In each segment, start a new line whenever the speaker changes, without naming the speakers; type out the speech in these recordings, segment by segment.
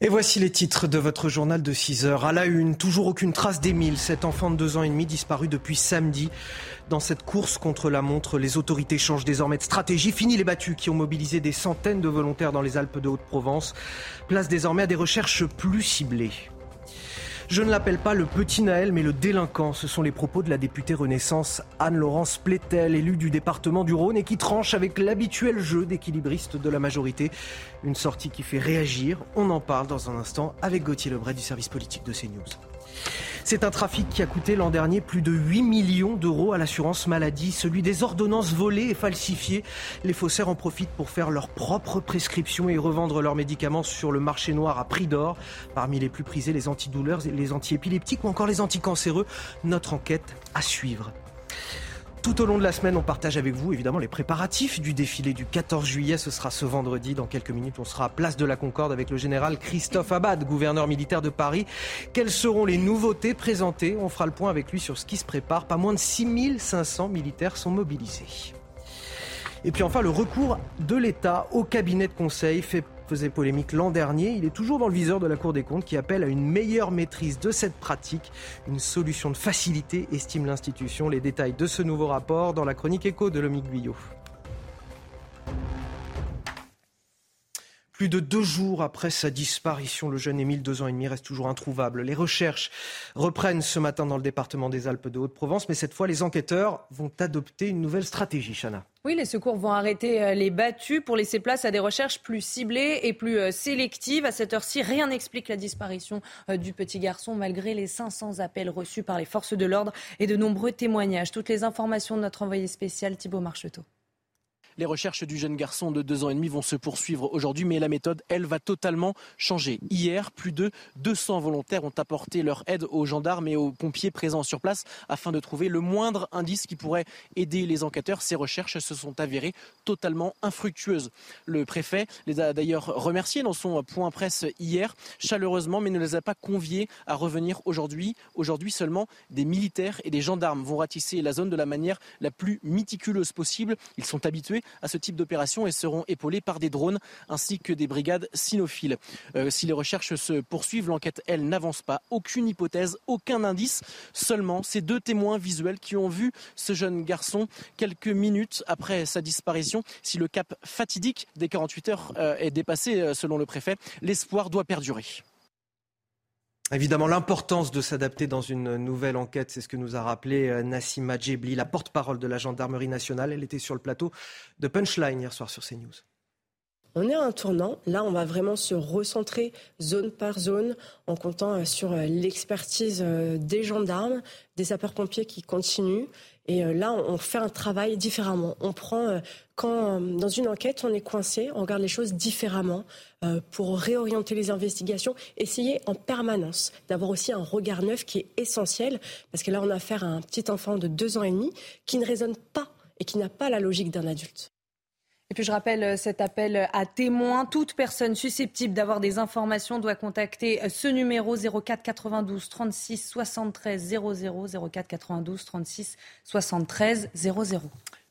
Et voici les titres de votre journal de 6 heures. À la une, toujours aucune trace d'Émile, cet enfant de 2 ans et demi disparu depuis samedi. Dans cette course contre la montre, les autorités changent désormais de stratégie. Fini les battus qui ont mobilisé des centaines de volontaires dans les Alpes de Haute-Provence. Place désormais à des recherches plus ciblées. Je ne l'appelle pas le petit Naël, mais le délinquant. Ce sont les propos de la députée Renaissance Anne-Laurence Plétel, élue du département du Rhône et qui tranche avec l'habituel jeu d'équilibriste de la majorité. Une sortie qui fait réagir. On en parle dans un instant avec Gauthier Lebray du service politique de CNews. C'est un trafic qui a coûté l'an dernier plus de 8 millions d'euros à l'assurance maladie, celui des ordonnances volées et falsifiées. Les faussaires en profitent pour faire leurs propres prescriptions et revendre leurs médicaments sur le marché noir à prix d'or. Parmi les plus prisés, les antidouleurs, les antiépileptiques ou encore les anticancéreux. Notre enquête à suivre. Tout au long de la semaine, on partage avec vous évidemment les préparatifs du défilé du 14 juillet. Ce sera ce vendredi. Dans quelques minutes, on sera à Place de la Concorde avec le général Christophe Abad, gouverneur militaire de Paris. Quelles seront les nouveautés présentées? On fera le point avec lui sur ce qui se prépare. Pas moins de 6500 militaires sont mobilisés. Et puis enfin, le recours de l'État au cabinet de conseil fait faisait polémique l'an dernier. Il est toujours dans le viseur de la Cour des comptes qui appelle à une meilleure maîtrise de cette pratique. Une solution de facilité, estime l'institution. Les détails de ce nouveau rapport dans la chronique écho de Lomique Guyot. Plus de deux jours après sa disparition, le jeune Émile, deux ans et demi, reste toujours introuvable. Les recherches reprennent ce matin dans le département des Alpes de Haute-Provence, mais cette fois, les enquêteurs vont adopter une nouvelle stratégie, Chana.
Oui, les secours vont arrêter euh, les battus pour laisser place à des recherches plus ciblées et plus euh, sélectives. À cette heure-ci, rien n'explique la disparition euh, du petit garçon malgré les 500 appels reçus par les forces de l'ordre et de nombreux témoignages. Toutes les informations de notre envoyé spécial Thibault Marcheteau.
Les recherches du jeune garçon de deux ans et demi vont se poursuivre aujourd'hui, mais la méthode, elle, va totalement changer. Hier, plus de 200 volontaires ont apporté leur aide aux gendarmes et aux pompiers présents sur place afin de trouver le moindre indice qui pourrait aider les enquêteurs. Ces recherches se sont avérées totalement infructueuses. Le préfet les a d'ailleurs remerciés dans son point presse hier, chaleureusement, mais ne les a pas conviés à revenir aujourd'hui. Aujourd'hui seulement, des militaires et des gendarmes vont ratisser la zone de la manière la plus méticuleuse possible. Ils sont habitués à ce type d'opération et seront épaulés par des drones ainsi que des brigades cynophiles. Euh, si les recherches se poursuivent, l'enquête, elle, n'avance pas. Aucune hypothèse, aucun indice, seulement ces deux témoins visuels qui ont vu ce jeune garçon quelques minutes après sa disparition. Si le cap fatidique des 48 heures euh, est dépassé, euh, selon le préfet, l'espoir doit perdurer.
Évidemment, l'importance de s'adapter dans une nouvelle enquête, c'est ce que nous a rappelé euh, Nassima Djebli, la porte-parole de la gendarmerie nationale. Elle était sur le plateau de Punchline hier soir sur CNews.
On est à un tournant. Là, on va vraiment se recentrer zone par zone en comptant euh, sur euh, l'expertise des gendarmes, des sapeurs-pompiers qui continuent et euh, là, on fait un travail différemment. On prend, euh, quand euh, dans une enquête, on est coincé, on regarde les choses différemment pour réorienter les investigations, essayer en permanence d'avoir aussi un regard neuf qui est essentiel, parce que là, on a affaire à un petit enfant de deux ans et demi qui ne raisonne pas et qui n'a pas la logique d'un adulte.
Et puis je rappelle euh, cet appel à témoins. Toute personne susceptible d'avoir des informations doit contacter euh, ce numéro 04 92 36 73 00 04 92 36 73 00.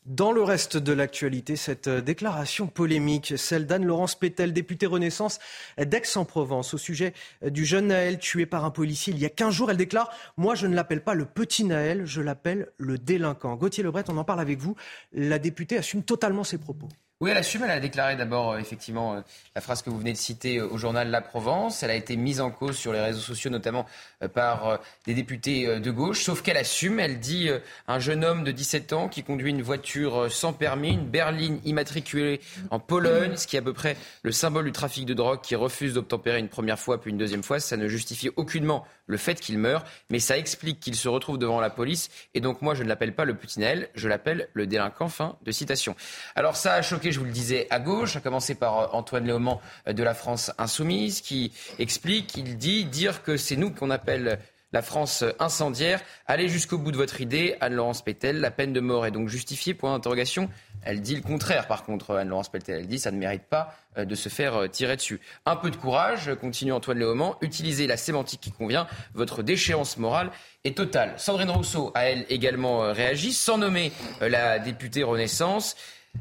Dans le reste de l'actualité, cette euh, déclaration polémique, celle d'Anne-Laurence Pétel, députée Renaissance d'Aix-en-Provence, au sujet du jeune Naël tué par un policier il y a 15 jours. Elle déclare Moi, je ne l'appelle pas le petit Naël, je l'appelle le délinquant. Gauthier Lebret, on en parle avec vous. La députée assume totalement ses propos.
Oui, elle assume. Elle a déclaré d'abord, euh, effectivement, euh, la phrase que vous venez de citer euh, au journal La Provence. Elle a été mise en cause sur les réseaux sociaux, notamment par des députés de gauche. Sauf qu'elle assume. Elle dit un jeune homme de 17 ans qui conduit une voiture sans permis, une berline immatriculée en Pologne, ce qui est à peu près le symbole du trafic de drogue, qui refuse d'obtempérer une première fois puis une deuxième fois. Ça ne justifie aucunement le fait qu'il meure, mais ça explique qu'il se retrouve devant la police. Et donc, moi, je ne l'appelle pas le petit Naël, je l'appelle le délinquant. Fin de citation. Alors, ça a choqué je vous le disais, à gauche, à commencer par euh, Antoine Léaumont euh, de la France Insoumise, qui explique, il dit, dire que c'est nous qu'on appelle la France incendiaire. Allez jusqu'au bout de votre idée, Anne-Laurence Pétel. La peine de mort est donc justifiée, point d'interrogation. Elle dit le contraire, par contre, Anne-Laurence Pétel. Elle dit ça ne mérite pas euh, de se faire tirer dessus. Un peu de courage, continue Antoine Léaumont. Utilisez la sémantique qui convient. Votre déchéance morale est totale. Sandrine Rousseau a, elle, également réagi, sans nommer la députée Renaissance.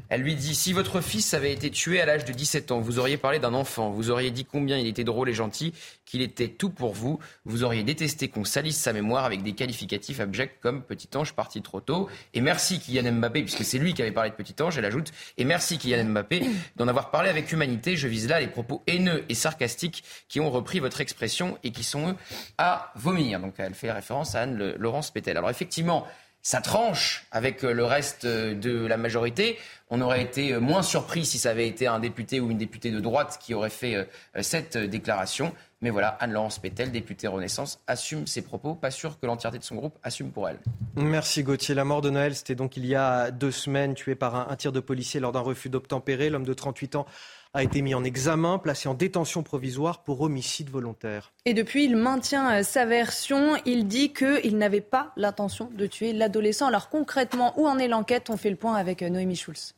Elle lui dit Si votre fils avait été tué à l'âge de 17 ans, vous auriez parlé d'un enfant, vous auriez dit combien il était drôle et gentil, qu'il était tout pour vous, vous auriez détesté qu'on salisse sa mémoire avec des qualificatifs abjects comme petit ange parti trop tôt. Et merci Kylian Mbappé, puisque c'est lui qui avait parlé de petit ange, elle ajoute Et merci Kylian Mbappé d'en avoir parlé avec humanité. Je vise là les propos haineux et sarcastiques qui ont repris votre expression et qui sont à vomir. Donc elle fait référence à Anne-Laurence Pétel. Alors effectivement, ça tranche avec euh, le reste euh, de la majorité. On aurait été euh, moins surpris si ça avait été un député ou une députée de droite qui aurait fait cette déclaration. Mais voilà, Anne-Laurence Pétel, députée Renaissance, assume ses propos. Pas sûr que l'entièreté de son groupe assume pour elle.
Merci Gauthier. La mort de Noël, c'était donc il y a deux semaines, tué par un, un tir de policier lors d'un refus d'obtempérer. L'homme de 38 ans a été mis en examen, placé en détention provisoire pour homicide volontaire.
Et depuis, il maintient euh, sa version. Il dit qu'il n'avait pas l'intention de tuer l'adolescent. Alors concrètement, où en est l'enquête? On fait le point avec euh, Noémie Schulz.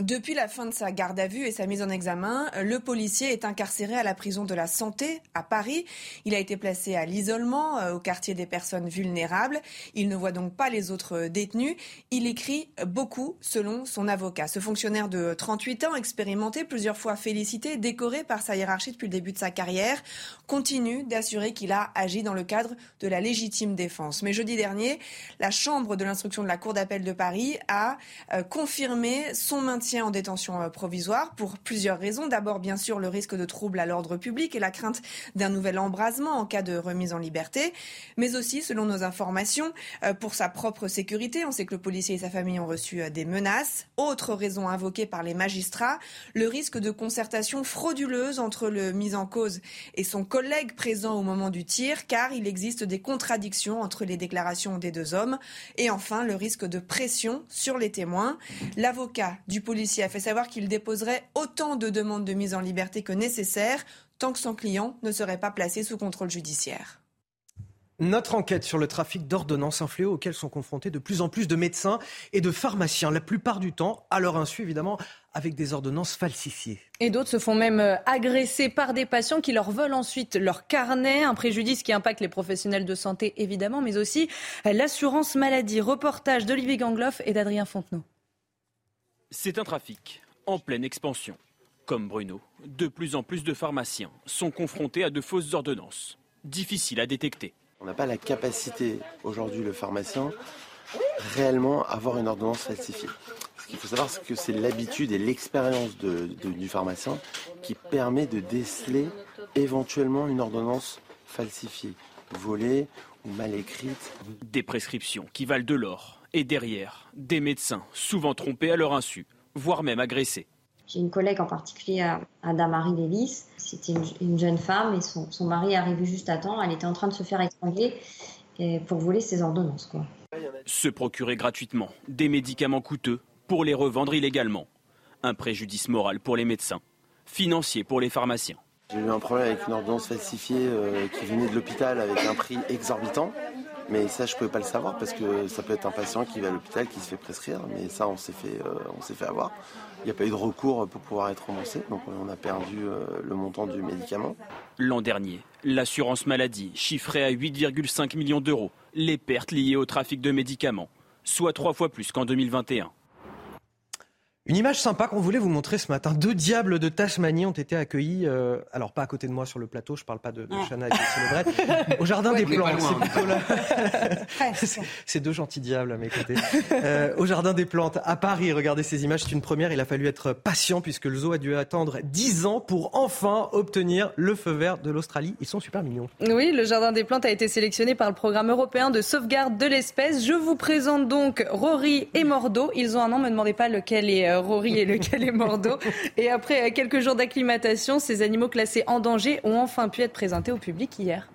Depuis la fin de sa garde à vue et sa mise en examen, le policier est incarcéré à la prison de la Santé à Paris. Il a été placé à l'isolement euh, au quartier des personnes vulnérables. Il ne voit donc pas les autres détenus. Il écrit beaucoup selon son avocat. Ce fonctionnaire de 38 ans, expérimenté, plusieurs fois félicité, décoré par sa hiérarchie depuis le début de sa carrière, continue d'assurer qu'il a agi dans le cadre de la légitime défense. Mais jeudi dernier, la Chambre de l'instruction de la Cour d'appel de Paris a euh, confirmé son maintien en détention euh, provisoire pour plusieurs raisons. D'abord, bien sûr, le risque de trouble à l'ordre public et la crainte d'un nouvel embrasement en cas de remise en liberté, mais aussi, selon nos informations, euh, pour sa propre sécurité. On sait que le policier et sa famille ont reçu euh, des menaces. Autre raison invoquée par les magistrats, le risque de concertation frauduleuse entre le mis en cause et son collègue présent au moment du tir, car il existe des contradictions entre les déclarations des deux hommes. Et enfin, le risque de pression sur les témoins. L'avocat du policier policier a fait savoir qu'il déposerait autant de demandes de mise en liberté que nécessaire tant que son client ne serait pas placé sous contrôle judiciaire.
Notre enquête sur le trafic d'ordonnances, un fléau auquel sont confrontés de plus en plus de médecins et de pharmaciens, la plupart du temps, à leur insu évidemment, avec des ordonnances falsifiées.
Et d'autres se font même euh, agresser par des patients qui leur volent ensuite leur carnet, un préjudice qui impacte les professionnels de santé évidemment, mais aussi euh, l'assurance maladie. Reportage d'Olivier Gangloff et d'Adrien Fontenot.
C'est un trafic en pleine expansion. Comme Bruno, de plus en plus de pharmaciens sont confrontés à de fausses ordonnances, difficiles à détecter.
On n'a pas la capacité aujourd'hui, le pharmacien, réellement avoir une ordonnance falsifiée. Ce qu'il faut savoir, c'est que c'est l'habitude et l'expérience du pharmacien qui permet de déceler éventuellement une ordonnance falsifiée, volée ou mal écrite.
Des prescriptions qui valent de l'or et derrière, des médecins, souvent trompés à leur insu, voire même agressés.
J'ai une collègue en particulier, Ada-Marie Lélis. C'était une, jeune femme et son, mari est arrivé juste à temps. Elle était en train de se faire étrangler pour voler ses ordonnances. Quoi.
Se procurer gratuitement des médicaments coûteux pour les revendre illégalement. Un préjudice moral pour les médecins, financier pour les pharmaciens.
J'ai eu un problème avec une ordonnance falsifiée euh, qui venait de l'hôpital avec un prix exorbitant. Mais ça, je ne pouvais pas le savoir parce que ça peut être un patient qui va à l'hôpital, qui se fait prescrire. Mais ça, on s'est fait, euh, avoir. Il n'y a pas eu de recours pour pouvoir être remboursé. Donc on a perdu euh, le montant du médicament.
L'an dernier, l'assurance maladie chiffrait à 8,5 millions d'euros les pertes liées au trafic de médicaments, soit trois fois plus qu'en 2021.
Une image sympa qu'on voulait vous montrer ce matin. Deux diables de Tasmanie ont été accueillis, euh, alors pas à côté de moi sur le plateau, je parle pas de, de Chana et de au jardin des plantes. C'est deux gentils diables à mes côtés. Euh, au jardin des plantes à Paris, regardez ces images, c'est une première. Il a fallu être patient puisque le zoo a dû attendre 10 ans pour enfin obtenir le feu vert de l'Australie. Ils sont super mignons.
Oui, le jardin des plantes a été sélectionné par le programme européen de sauvegarde de l'espèce. Je vous présente donc Rory et Mordo. Ils ont un nom, me demandez pas lequel est euh, Rory et lequel est Mordo. Et après quelques jours d'acclimatation, ces animaux classés en danger ont enfin pu être présentés au public hier.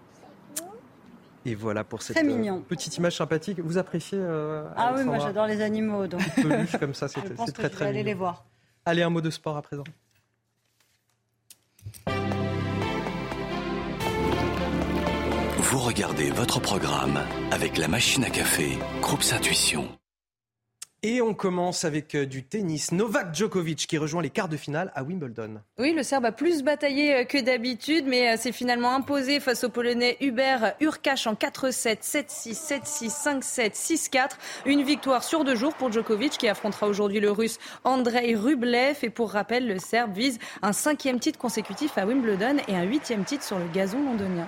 Et voilà pour cette euh, petite image sympathique. Vous appréciez euh,
Ah oui, moi j'adore les animaux. Donc. Peluche
comme ça, c'est très très.
aller les voir.
Allez, un mot de sport à présent.
Vous regardez votre programme avec la machine à café, Groupe Intuition.
Et on commence avec euh, du tennis. Novak Djokovic qui rejoint les quarts de finale à Wimbledon.
Oui, le Serbe a plus bataillé euh, que d'habitude, mais s'est finalement imposé face au Polonais Hubert Urkash en 4-7, 7-6, 7-6, 5-7, 6-4. Une victoire sur deux jours pour Djokovic qui affrontera aujourd'hui le Russe Andrei Rublev. Et pour rappel, le Serbe vise un cinquième titre consécutif à Wimbledon et un huitième titre sur le gazon londonien.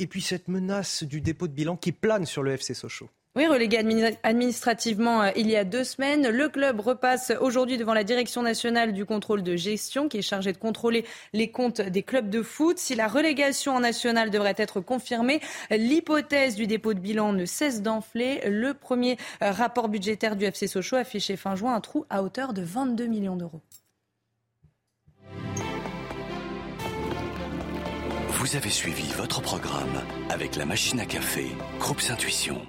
Et puis cette menace du dépôt de bilan qui plane sur le FC Sochaux.
Oui, relégué administrativement euh, il y a deux semaines, le club repasse aujourd'hui devant la Direction nationale du contrôle de gestion qui est chargée de contrôler les comptes des clubs de foot. Si la relégation en national devrait être confirmée, l'hypothèse du dépôt de bilan ne cesse d'enfler. Le premier euh, rapport budgétaire du FC Sochaux affichait fin juin un trou à hauteur de 22 millions d'euros.
Vous avez suivi votre programme avec la machine à café, Groupe Intuition.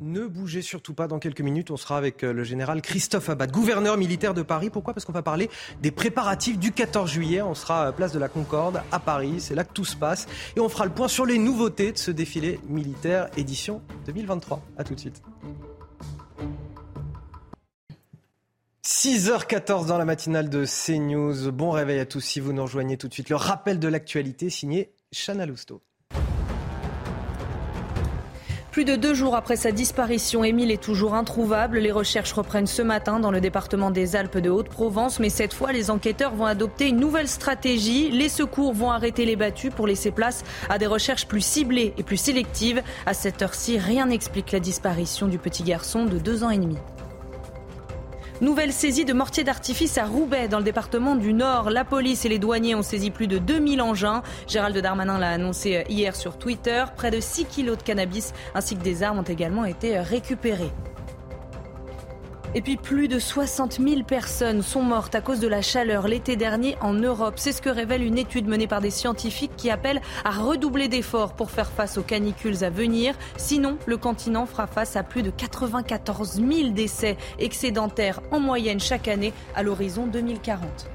Ne bougez surtout pas. Dans quelques minutes, on sera avec euh, le général Christophe Abad, gouverneur militaire de Paris. Pourquoi? Parce qu'on va parler des préparatifs du 14 juillet. On sera à place de la Concorde à Paris. C'est là que tout se passe. Et on fera le point sur les nouveautés de ce défilé militaire édition 2023. A tout de suite. 6h14 dans la matinale de CNews. Bon réveil à tous si vous nous rejoignez tout de suite. Le rappel de l'actualité signé Chana Lousteau.
Plus de deux jours après sa disparition, Émile est toujours introuvable. Les recherches reprennent ce matin dans le département des Alpes de Haute-Provence, mais cette fois, les enquêteurs vont adopter une nouvelle stratégie. Les secours vont arrêter les battus pour laisser place à des recherches plus ciblées et plus sélectives. À cette heure-ci, rien n'explique la disparition du petit garçon de deux ans et demi. Nouvelle saisie de mortiers d'artifice à Roubaix, dans le département du Nord. La police et les douaniers ont saisi plus de 2000 engins. Gérald Darmanin l'a annoncé hier sur Twitter. Près de 6 kilos de cannabis ainsi que des armes ont également été récupérés. Et puis plus de 60 000 personnes sont mortes à cause de la chaleur l'été dernier en Europe. C'est ce que révèle une étude menée par des scientifiques qui appellent à redoubler d'efforts pour faire face aux canicules à venir. Sinon, le continent fera face à plus de 94 000 décès excédentaires en moyenne chaque année à l'horizon 2040.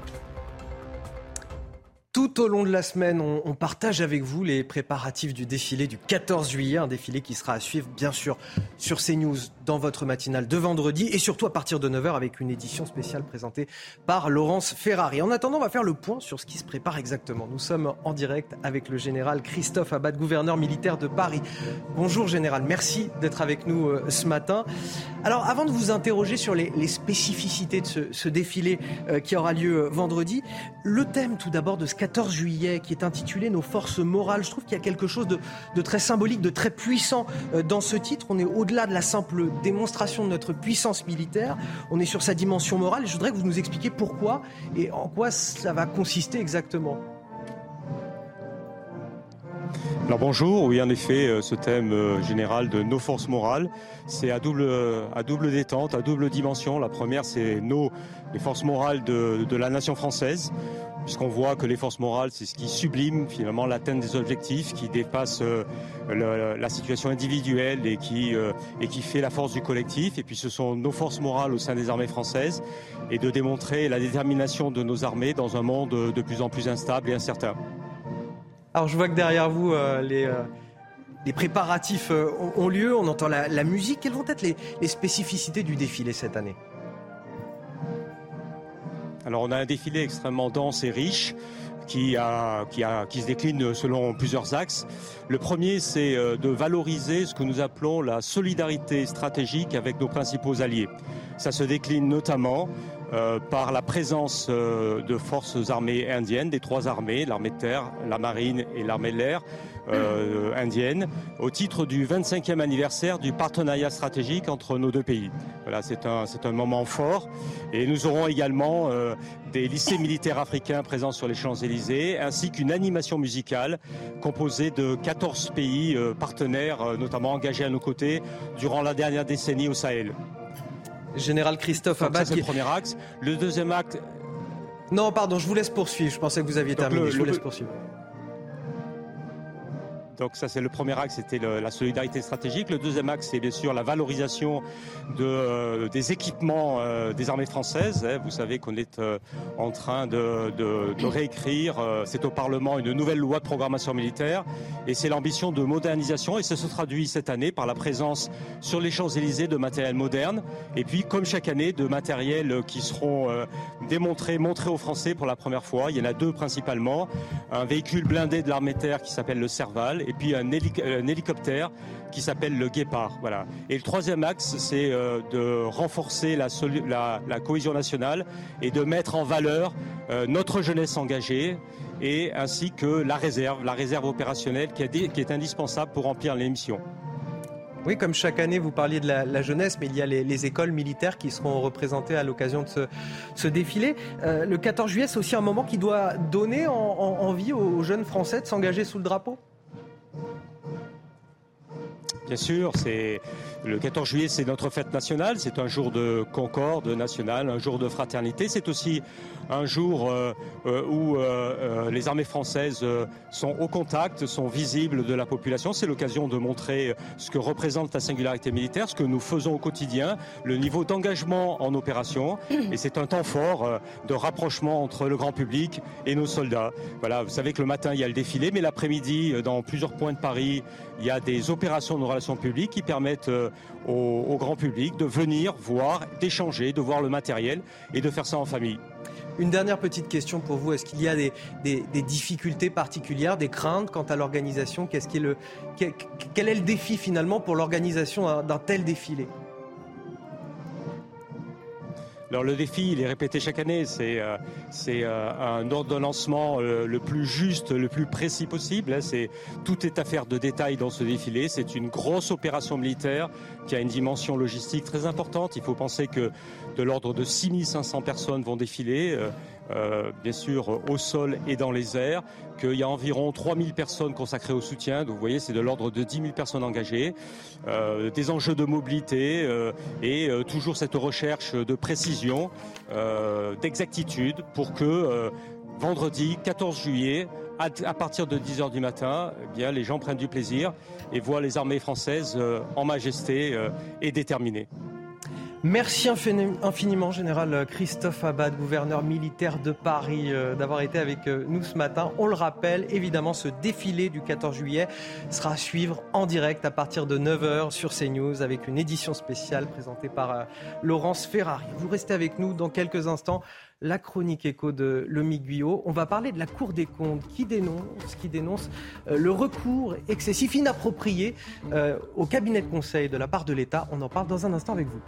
Tout au long de la semaine, on, partage avec vous les préparatifs du défilé du 14 juillet, un défilé qui sera à suivre bien sûr sur CNews dans votre matinale de vendredi et surtout à partir de 9h avec une édition spéciale présentée par Laurence Ferrari. En attendant, on va faire le point sur ce qui se prépare exactement. Nous sommes en direct avec le général Christophe Abad, gouverneur militaire de Paris. Bonjour général, merci d'être avec nous euh, ce matin. Alors avant de vous interroger sur les, spécificités de ce, défilé euh, qui aura lieu euh, vendredi, le thème tout d'abord de ce 14 juillet qui est intitulé Nos forces morales. Je trouve qu'il y a quelque chose de, très symbolique, de très puissant euh, dans ce titre. On est au-delà de la simple démonstration de notre puissance militaire. On est sur sa dimension morale. Je voudrais que vous nous expliquiez pourquoi et en quoi ça va consister exactement.
Alors bonjour, oui en effet, euh, ce thème euh, général de nos forces morales, c'est à double, à double détente, à double dimension. La première, c'est nos les forces morales de, la nation française puisqu'on voit que les forces morales, c'est ce qui sublime finalement l'atteinte des objectifs, qui dépasse euh, la situation individuelle et qui, euh, et qui fait la force du collectif. Et puis ce sont nos forces morales au sein des armées françaises et de démontrer la détermination de nos armées dans un monde de plus en plus instable et incertain.
Alors je vois que derrière vous, euh, les... les préparatifs ont lieu, on entend la, musique. Quelles vont être les spécificités du défilé cette année?
Alors on a un défilé extrêmement dense et riche qui, a, qui, a, qui se décline selon plusieurs axes. Le premier, c'est euh, de valoriser ce que nous appelons la solidarité stratégique avec nos principaux alliés. Ça se décline notamment euh, par la présence euh, de forces armées indiennes, des trois armées, l'armée de terre, la marine et l'armée de l'air, euh, indienne, au titre du 25e anniversaire du partenariat stratégique entre nos deux pays. Voilà, c'est un, c'est un moment fort. Et nous aurons également des lycées militaires africains présents sur les Champs-Élysées, ainsi qu'une animation musicale composée de 14 pays partenaires, notamment engagés à nos côtés durant la dernière décennie au Sahel.
Général Christophe Abad.
C'est le premier axe. Le deuxième acte.
Non, pardon, je vous laisse poursuivre. Je pensais que vous aviez terminé. je vous laisse poursuivre.
Donc ça c'est le premier axe, c'était la solidarité stratégique. Le deuxième axe, c'est bien sûr la valorisation de, euh, des équipements euh, des armées françaises. Hein. Vous savez qu'on est euh, en train de, de, de réécrire, c'est au Parlement, une nouvelle loi de programmation militaire. Et c'est l'ambition de modernisation et ça se traduit cette année par la présence sur les Champs-Élysées de matériel moderne. Et puis, comme chaque année, de matériel qui seront démontrés, montrés aux Français pour la première fois. Il y en a deux principalement. Un véhicule blindé de l'armée terre qui s'appelle le Serval et puis un, hélicoptère qui s'appelle le Guépard. Voilà. Et le troisième axe, c'est euh, de renforcer la, cohésion nationale et de mettre en valeur euh, notre jeunesse engagée et ainsi que la réserve, la réserve opérationnelle qui, est indispensable pour remplir les missions.
Oui, comme chaque année, vous parliez de la, jeunesse, mais il y a les, écoles militaires qui seront représentées à l'occasion de ce, défilé. Euh, le 14 juillet, c'est aussi un moment qui doit donner envie aux jeunes Français de s'engager sous le drapeau?
Bien sûr, c'est le 14 juillet, c'est notre fête nationale, c'est un jour de concorde nationale, un jour de fraternité. C'est aussi un jour euh, euh, où euh, les armées françaises sont au contact, sont visibles de la population. C'est l'occasion de montrer ce que représente la singularité militaire, ce que nous faisons au quotidien, le niveau d'engagement en opération. Et c'est un temps fort de rapprochement entre le grand public et nos soldats. Voilà, vous savez que le matin, il y a le défilé, mais l'après-midi, dans plusieurs points de Paris, il y a des opérations de relations publiques qui permettent au, grand public de venir voir, d'échanger, de voir le matériel et de faire ça en famille.
Une dernière petite question pour vous. Est-ce qu'il y a des, difficultés particulières, des craintes quant à l'organisation? Quel est le défi finalement pour l'organisation d'un tel défilé?
Alors le défi, il est répété chaque année, c'est euh, euh, un ordonnancement euh, le plus juste, le plus précis possible. C'est tout est affaire de détails dans ce défilé. C'est une grosse opération militaire qui a une dimension logistique très importante. Il faut penser que de l'ordre de 6500 personnes vont défiler. Euh, bien sûr au sol et dans les airs, qu'il y a environ 3000 personnes consacrées au soutien. Donc vous voyez, c'est de l'ordre de 10 000 personnes engagées, euh, des enjeux de mobilité euh, et toujours cette recherche de précision, d'exactitude pour que vendredi 14 juillet, à, partir de 10 heures du matin, eh bien, les gens prennent du plaisir et voient les armées françaises en majesté et déterminées.
Merci infiniment, Général Christophe Abad, gouverneur militaire de Paris, euh, d'avoir été avec euh, nous ce matin. On le rappelle, évidemment, ce défilé du 14 juillet sera à suivre en direct à partir de 9h sur CNews avec une édition spéciale présentée par euh, Laurence Ferrari. Vous restez avec nous dans quelques instants. La chronique écho de Lomi Guyot. On va parler de la Cour des comptes qui dénonce, qui dénonce le recours excessif, inapproprié au cabinet de conseil de la part de l'État. On en parle dans un instant avec vous.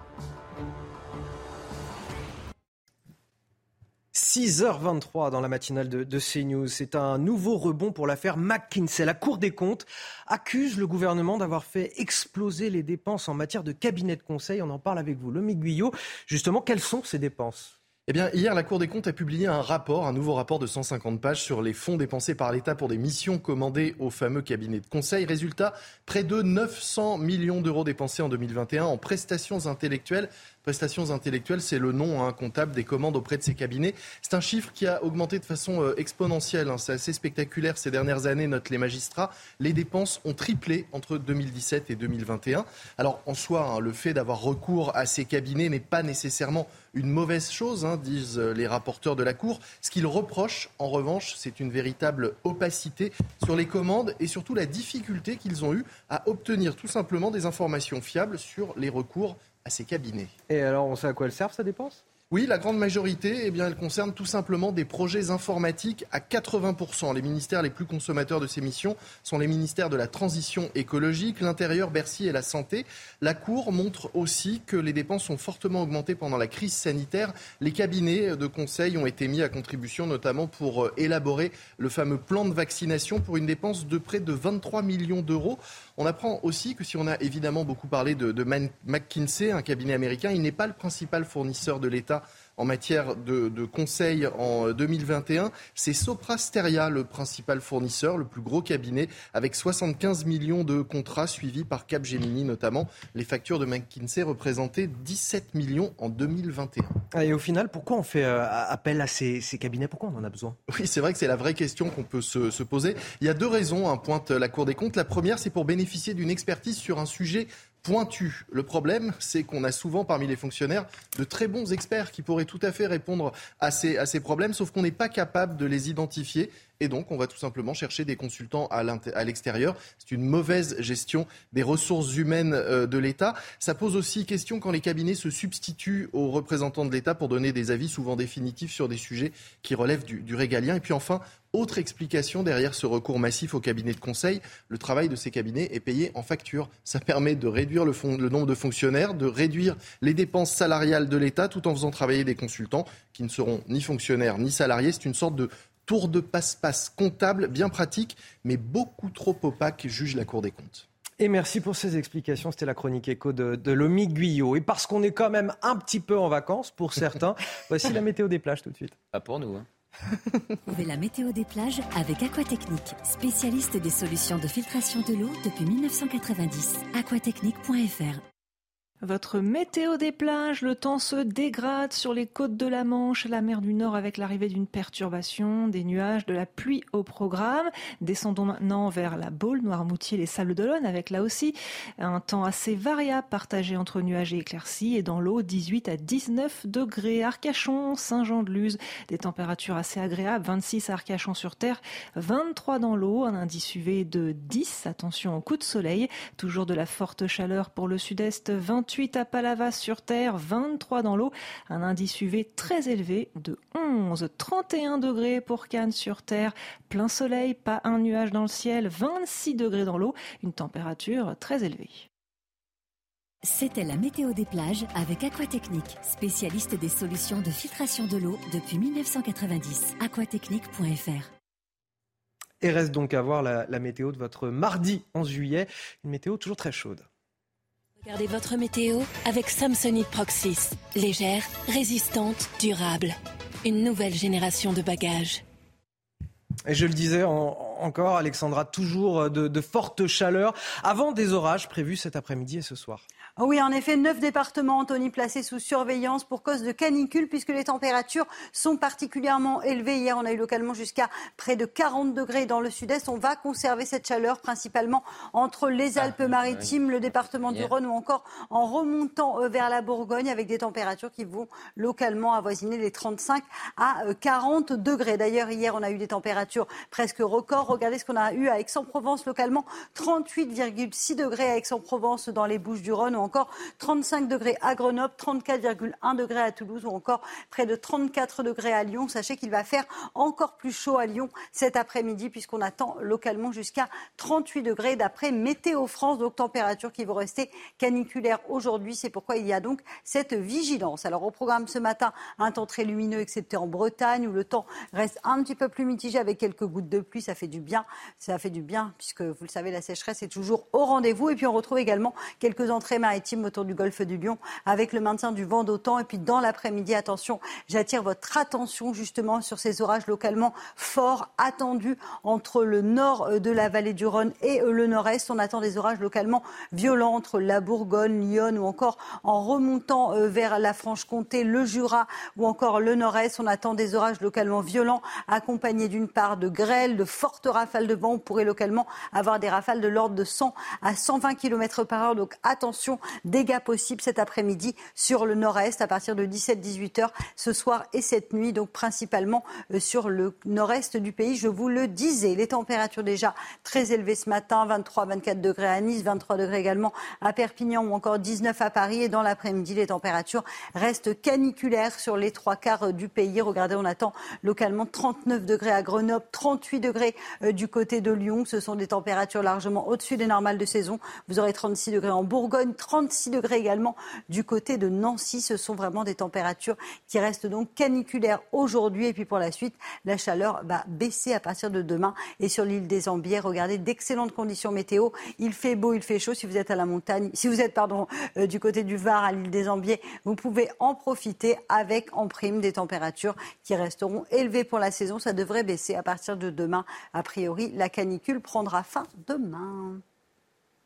6h23 dans la matinale de, CNews. C'est un nouveau rebond pour l'affaire McKinsey. La Cour des comptes accuse le gouvernement d'avoir fait exploser les dépenses en matière de cabinet de conseil. On en parle avec vous. Le Guyot, justement, quelles sont ces dépenses?
Eh bien, hier, la Cour des comptes a publié un rapport, un nouveau rapport de 150 pages sur les fonds dépensés par l'État pour des missions commandées au fameux cabinet de conseil. Résultat, près de 900 millions d'euros dépensés en 2021 en prestations intellectuelles prestations intellectuelles, c'est le nom hein, comptable des commandes auprès de ces cabinets. C'est un chiffre qui a augmenté de façon euh, exponentielle. Hein. C'est assez spectaculaire ces dernières années, notent les magistrats. Les dépenses ont triplé entre 2017 et 2021. Alors en soi, hein, le fait d'avoir recours à ces cabinets n'est pas nécessairement une mauvaise chose, disent euh, les rapporteurs de la Cour. Ce qu'ils reprochent, en revanche, c'est une véritable opacité sur les commandes et surtout la difficulté qu'ils ont eue à obtenir tout simplement des informations fiables sur les recours ces cabinets.
Et alors, on sait à quoi elles servent, ça dépense?
Oui, la grande majorité, eh bien, elle concerne tout simplement des projets informatiques à 80%. Les ministères les plus consommateurs de ces missions sont les ministères de la transition écologique, l'intérieur, Bercy et la santé. La Cour montre aussi que les dépenses ont fortement augmenté pendant la crise sanitaire. Les cabinets de conseil ont été mis à contribution notamment pour euh, élaborer le fameux plan de vaccination pour une dépense de près de 23 millions d'euros. On apprend aussi que si on a évidemment beaucoup parlé de, McKinsey, un cabinet américain, il n'est pas le principal fournisseur de l'État en matière de, de conseils en 2021. C'est Soprasteria, le principal fournisseur, le plus gros cabinet, avec 75 millions de contrats suivis par Capgemini notamment. Les factures de McKinsey représentaient 17 millions en 2021.
Et au final, pourquoi on fait euh, appel à ces, cabinets? Pourquoi on en a besoin?
Oui, c'est vrai que c'est la vraie question qu'on peut se, se, poser. Il y a deux raisons, hein, pointe la Cour des comptes. La première, c'est pour bénéficier d'une expertise sur un sujet pointu. Le problème, c'est qu'on a souvent parmi les fonctionnaires de très bons experts qui pourraient tout à fait répondre à ces, à ces problèmes, sauf qu'on n'est pas capable de les identifier. Et donc, on va tout simplement chercher des consultants à l'extérieur. C'est une mauvaise gestion des ressources humaines euh, de l'État. Ça pose aussi question quand les cabinets se substituent aux représentants de l'État pour donner des avis souvent définitifs sur des sujets qui relèvent du, régalien. Et puis enfin, autre explication derrière ce recours massif au cabinet de conseil, le travail de ces cabinets est payé en facture. Ça permet de réduire le nombre de fonctionnaires, de réduire les dépenses salariales de l'État tout en faisant travailler des consultants qui ne seront ni fonctionnaires ni salariés. C'est une sorte de tour de passe-passe comptable bien pratique, mais beaucoup trop opaque, juge la Cour des comptes.
Et merci pour ces explications. C'était la chronique écho de, de Lomi Guyot. Et parce qu'on est quand même un petit peu en vacances pour certains, voici la météo des plages tout de suite.
Pas pour nous. Hein.
Trouvez la météo des plages avec Aquatechnique, spécialiste des solutions de filtration de l'eau depuis 1990. aquatechnique.fr
votre météo des plages, le temps se dégrade sur les côtes de la Manche la mer du Nord avec l'arrivée d'une perturbation, des nuages, de la pluie au programme. Descendons maintenant vers la Baule, Noirmoutier, les Sables d'Olonne avec là aussi un temps assez variable partagé entre nuages et éclaircies et dans l'eau 18 à 19 degrés. Arcachon, Saint-Jean-de-Luz, des températures assez agréables, 26 à Arcachon sur terre, 23 dans l'eau, un indice UV de 10, attention au coup de soleil, toujours de la forte chaleur pour le sud-est, 20 28 à Palavas sur terre, 23 dans l'eau, un indice UV très élevé de 11, 31 degrés pour Cannes sur terre, plein soleil, pas un nuage dans le ciel, 26 degrés dans l'eau, une température très élevée.
C'était la météo des plages avec Aquatechnique, spécialiste des solutions de filtration de l'eau depuis 1990. aquatechnique.fr
et reste donc à voir la, la, météo de votre mardi 11 juillet. Une météo toujours très chaude.
Regardez votre météo avec Samsonite Proxys. Légère, résistante, durable. Une nouvelle génération de bagages.
Et je le disais encore, Alexandra, toujours de, de fortes chaleurs avant des orages prévus cet après-midi et ce soir.
Oh oui, en effet, neuf départements, Anthony, placés sous surveillance pour cause de canicule, puisque les températures sont particulièrement élevées. Hier, on a eu localement jusqu'à près de 40 degrés dans le sud-est. On va conserver cette chaleur principalement entre les ah, Alpes-Maritimes, le département du Rhône ou encore en remontant euh, vers la Bourgogne avec des températures qui vont localement avoisiner les 35 à 40 euh, degrés. D'ailleurs, hier, on a eu des températures presque records. Regardez ce qu'on a eu à Aix-en-Provence localement, 38,6 degrés à Aix-en-Provence dans les Bouches du Rhône encore 35 degrés à Grenoble, 34,1 degrés à Toulouse ou encore près de 34 degrés à Lyon. Sachez qu'il va faire encore plus chaud à Lyon cet après-midi puisqu'on attend localement jusqu'à 38 degrés d'après Météo France. Donc température qui vont rester caniculaire aujourd'hui. C'est pourquoi il y a donc cette vigilance. Alors au programme ce matin, un temps très lumineux excepté en Bretagne où le temps reste un petit peu plus mitigé avec quelques gouttes de pluie. Ça fait du bien. Ça fait du bien puisque vous le savez, la sécheresse est toujours au rendez-vous. Et puis on retrouve également quelques entrées maritimes autour du golfe du Lion avec le maintien du vent d'autant. Et puis dans l'après-midi, attention, j'attire votre attention justement sur ces orages localement forts attendus entre le nord euh, de la vallée du Rhône et euh, le nord-est. On attend des orages localement violents entre la Bourgogne, Lyon ou encore en remontant euh, vers la Franche-Comté, le Jura ou encore le nord-est. On attend des orages localement violents accompagnés d'une part de grêle, de fortes rafales de vent. On pourrait localement avoir des rafales de l'ordre de 100 à 120 km par heure. Donc attention, Dégâts possibles cet après-midi sur le nord-est à partir de 17-18 heures ce soir et cette nuit, donc principalement euh, sur le nord-est du pays. Je vous le disais, les températures déjà très élevées ce matin, 23-24 degrés à Nice, 23 degrés également à Perpignan ou encore 19 à Paris. Et dans l'après-midi, les températures restent caniculaires sur les trois quarts du pays. Regardez, on attend localement 39 degrés à Grenoble, 38 degrés euh, du côté de Lyon. Ce sont des températures largement au-dessus des normales de saison. Vous aurez 36 degrés en Bourgogne, 36 degrés également du côté de Nancy. Ce sont vraiment des températures qui restent donc caniculaires aujourd'hui. Et puis pour la suite, la chaleur va baisser à partir de demain. Et sur l'île des Ambiers, regardez d'excellentes conditions météo. Il fait beau, il fait chaud. Si vous êtes à la montagne, si vous êtes pardon euh, du côté du Var à l'île des Ambiers, vous pouvez en profiter avec en prime des températures qui resteront élevées pour la saison. Ça devrait baisser à partir de demain. A priori, la canicule prendra fin demain.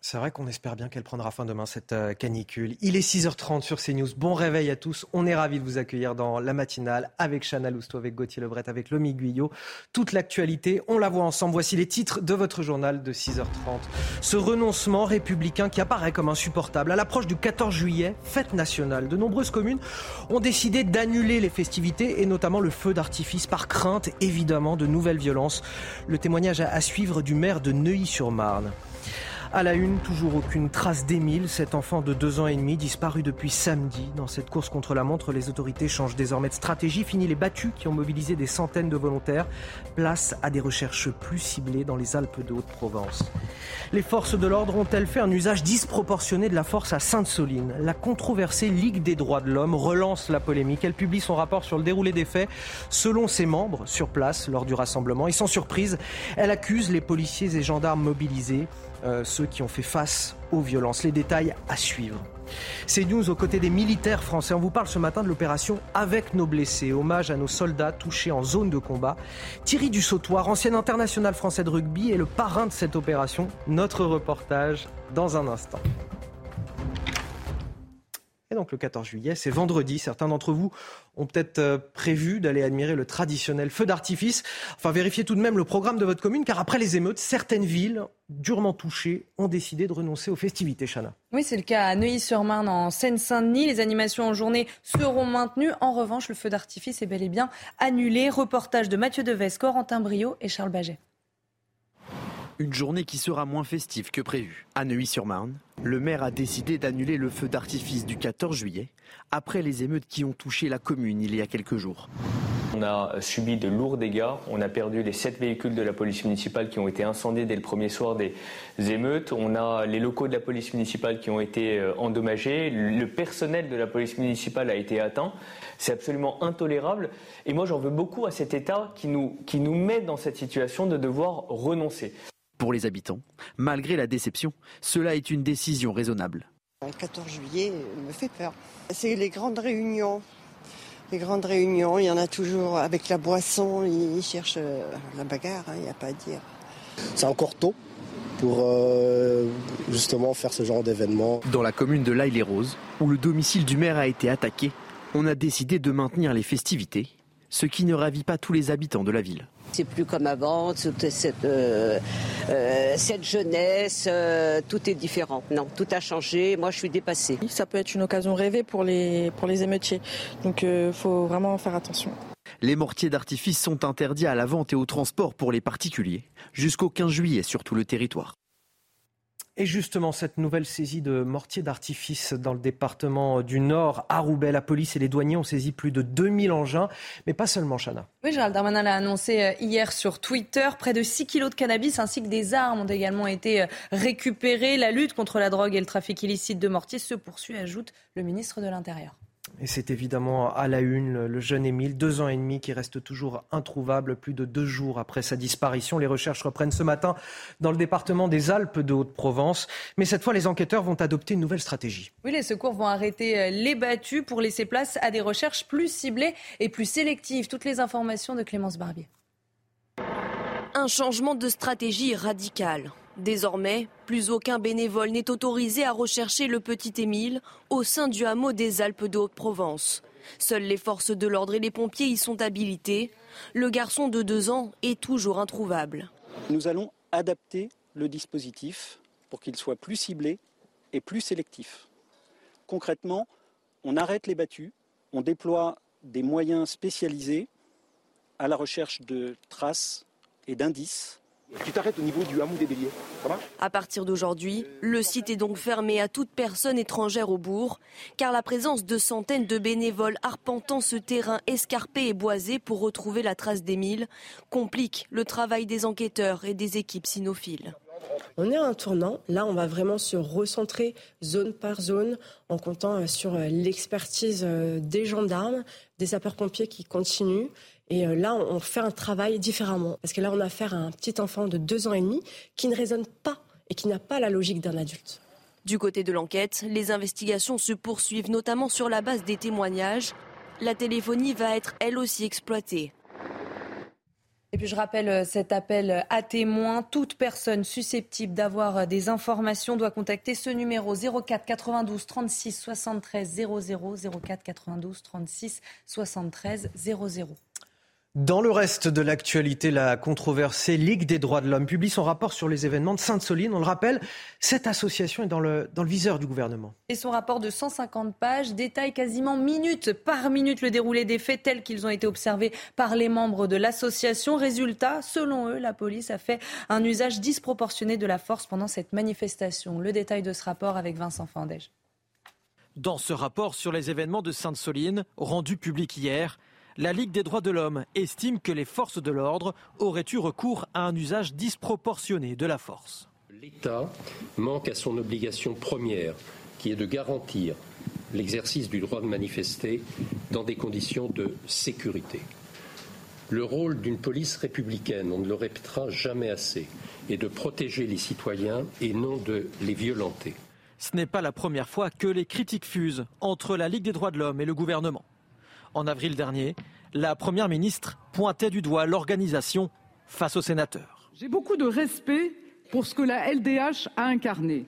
C'est vrai qu'on espère bien qu'elle prendra fin demain, cette euh, canicule. Il est 6h30 sur CNews. Bon réveil à tous. On est ravis de vous accueillir dans la matinale avec Chana Lousteau, avec Gauthier Lebret, avec Lomi Guyot. Toute l'actualité, on la voit ensemble. Voici les titres de votre journal de 6h30. Ce renoncement républicain qui apparaît comme insupportable. À l'approche du 14 juillet, fête nationale, de nombreuses communes ont décidé d'annuler les festivités et notamment le feu d'artifice par crainte, évidemment, de nouvelles violences. Le témoignage à suivre du maire de Neuilly-sur-Marne. À la une, toujours aucune trace d'Émile, cet enfant de deux ans et demi disparu depuis samedi. Dans cette course contre la montre, les autorités changent désormais de stratégie. Fini les battus qui ont mobilisé des centaines de volontaires. Place à des recherches plus ciblées dans les Alpes de Haute-Provence. Les forces de l'ordre ont-elles fait un usage disproportionné de la force à Sainte-Soline? La controversée Ligue des droits de l'homme relance la polémique. Elle publie son rapport sur le déroulé des faits selon ses membres sur place lors du rassemblement. Et sans surprise, elle accuse les policiers et gendarmes mobilisés euh, ceux qui ont fait face aux violences. Les détails à suivre. C'est News aux côtés des militaires français. On vous parle ce matin de l'opération Avec nos blessés. Hommage à nos soldats touchés en zone de combat. Thierry Dussautoir, ancien international français de rugby, est le parrain de cette opération. Notre reportage dans un instant. Et donc le 14 juillet, c'est vendredi. Certains d'entre vous ont peut-être euh, prévu d'aller admirer le traditionnel feu d'artifice. Enfin, vérifiez tout de même le programme de votre commune, car après les émeutes, certaines villes durement touchées ont décidé de renoncer aux festivités, Chana.
Oui, c'est le cas à Neuilly-sur-Marne, en Seine-Saint-Denis. Les animations en journée seront maintenues. En revanche, le feu d'artifice est bel et bien annulé. Reportage de Mathieu Deves, Corentin Brio et Charles Baget.
Une journée qui sera moins festive que prévu. À Neuilly-sur-Marne, le maire a décidé d'annuler le feu d'artifice du 14 juillet après les émeutes qui ont touché la commune il y a quelques jours.
On a subi de lourds dégâts. On a perdu les sept véhicules de la police municipale qui ont été incendiés dès le premier soir des émeutes. On a les locaux de la police municipale qui ont été euh, endommagés. Le personnel de la police municipale a été atteint. C'est absolument intolérable. Et moi, j'en veux beaucoup à cet État qui nous, qui nous met dans cette situation de devoir renoncer.
Pour les habitants, malgré la déception, cela est une décision raisonnable.
Le 14 juillet me fait peur. C'est les grandes réunions. Les grandes réunions, il y en a toujours avec la boisson, ils cherchent euh, la bagarre, hein, il n'y a pas à dire.
C'est encore tôt pour euh, justement faire ce genre d'événement.
Dans la commune de l'Aille-les-Roses, où le domicile du maire a été attaqué, on a décidé de maintenir les festivités, ce qui ne ravit pas tous les habitants de la ville.
C'est plus comme avant, toute cette, euh, euh, cette jeunesse, euh, tout est différent. Non, tout a changé. Moi, je suis dépassée.
Ça peut être une occasion rêvée pour les, pour les émeutiers. Donc, il faut vraiment faire attention.
Les mortiers d'artifice sont interdits à la vente et au transport pour les particuliers jusqu'au 15 juillet sur tout le territoire.
Et justement, cette nouvelle saisie de mortiers d'artifice dans le département du Nord, à Roubaix, la police et les douaniers ont saisi plus de 2000 engins, mais pas seulement, Chana.
Oui, Gérald Darmanin l'a annoncé euh, hier sur Twitter. Près de 6 kilos de cannabis ainsi que des armes ont également été euh, récupérées. La lutte contre la drogue et le trafic illicite de mortiers se poursuit, ajoute le ministre de l'Intérieur.
Et c'est évidemment à la une le jeune Émile, deux ans et demi, qui reste toujours introuvable plus de deux jours après sa disparition. Les recherches reprennent ce matin dans le département des Alpes de Haute-Provence. Mais cette fois, les enquêteurs vont adopter une nouvelle stratégie.
Oui, les secours vont arrêter euh, les battus pour laisser place à des recherches plus ciblées et plus sélectives. Toutes les informations de Clémence Barbier.
Un changement de stratégie radical. Désormais, plus aucun bénévole n'est autorisé à rechercher le petit Émile au sein du hameau des Alpes de Haute-Provence. Seules les forces de l'ordre et les pompiers y sont habilités. Le garçon de deux ans est toujours introuvable.
Nous allons adapter le dispositif pour qu'il soit plus ciblé et plus sélectif. Concrètement, on arrête les battus, on déploie des moyens spécialisés à la recherche de traces et d'indices
Tu t'arrêtes au niveau du hameau des Béliers. Ça marche?
À partir d'aujourd'hui, le site est donc fermé à toute personne étrangère au bourg, car la présence de centaines de bénévoles arpentant ce terrain escarpé et boisé pour retrouver la trace d'Émile complique le travail des enquêteurs et des équipes cynophiles.
On est à un tournant. Là, on va vraiment se recentrer zone par zone en comptant euh, sur euh, l'expertise euh, des gendarmes, des sapeurs-pompiers qui continuent. Et là, on fait un travail différemment. Parce que là, on a affaire à un petit enfant de deux ans et demi qui ne raisonne pas et qui n'a pas la logique d'un adulte.
Du côté de l'enquête, les investigations se poursuivent notamment sur la base des témoignages. La téléphonie va être elle aussi exploitée.
Et puis je rappelle euh, cet appel à témoins. Toute personne susceptible d'avoir euh, des informations doit contacter ce numéro 04 92 36 73 00 04 92 36 73 00.
Dans le reste de l'actualité, la controversée Ligue des droits de l'homme publie son rapport sur les événements de Sainte-Soline. On le rappelle, cette association est dans le, dans le viseur du gouvernement.
Et son rapport de 150 pages détaille quasiment minute par minute le déroulé des faits tels qu'ils ont été observés par les membres de l'association. Résultat, selon eux, la police a fait un usage disproportionné de la force pendant cette manifestation. Le détail de ce rapport avec Vincent Fandège.
Dans ce rapport sur les événements de Sainte-Soline, rendu public hier, la Ligue des droits de l'homme estime que les forces de l'ordre auraient eu recours à un usage disproportionné de la force.
L'État manque à son obligation première, qui est de garantir l'exercice du droit de manifester dans des conditions de sécurité. Le rôle d'une police républicaine, on ne le répétera jamais assez, est de protéger les citoyens et non de les violenter.
Ce n'est pas la première fois que les critiques fusent entre la Ligue des droits de l'homme et le gouvernement. En avril dernier, la Première ministre pointait du doigt l'organisation face aux sénateurs.
J'ai beaucoup de respect pour ce que la LDH a incarné.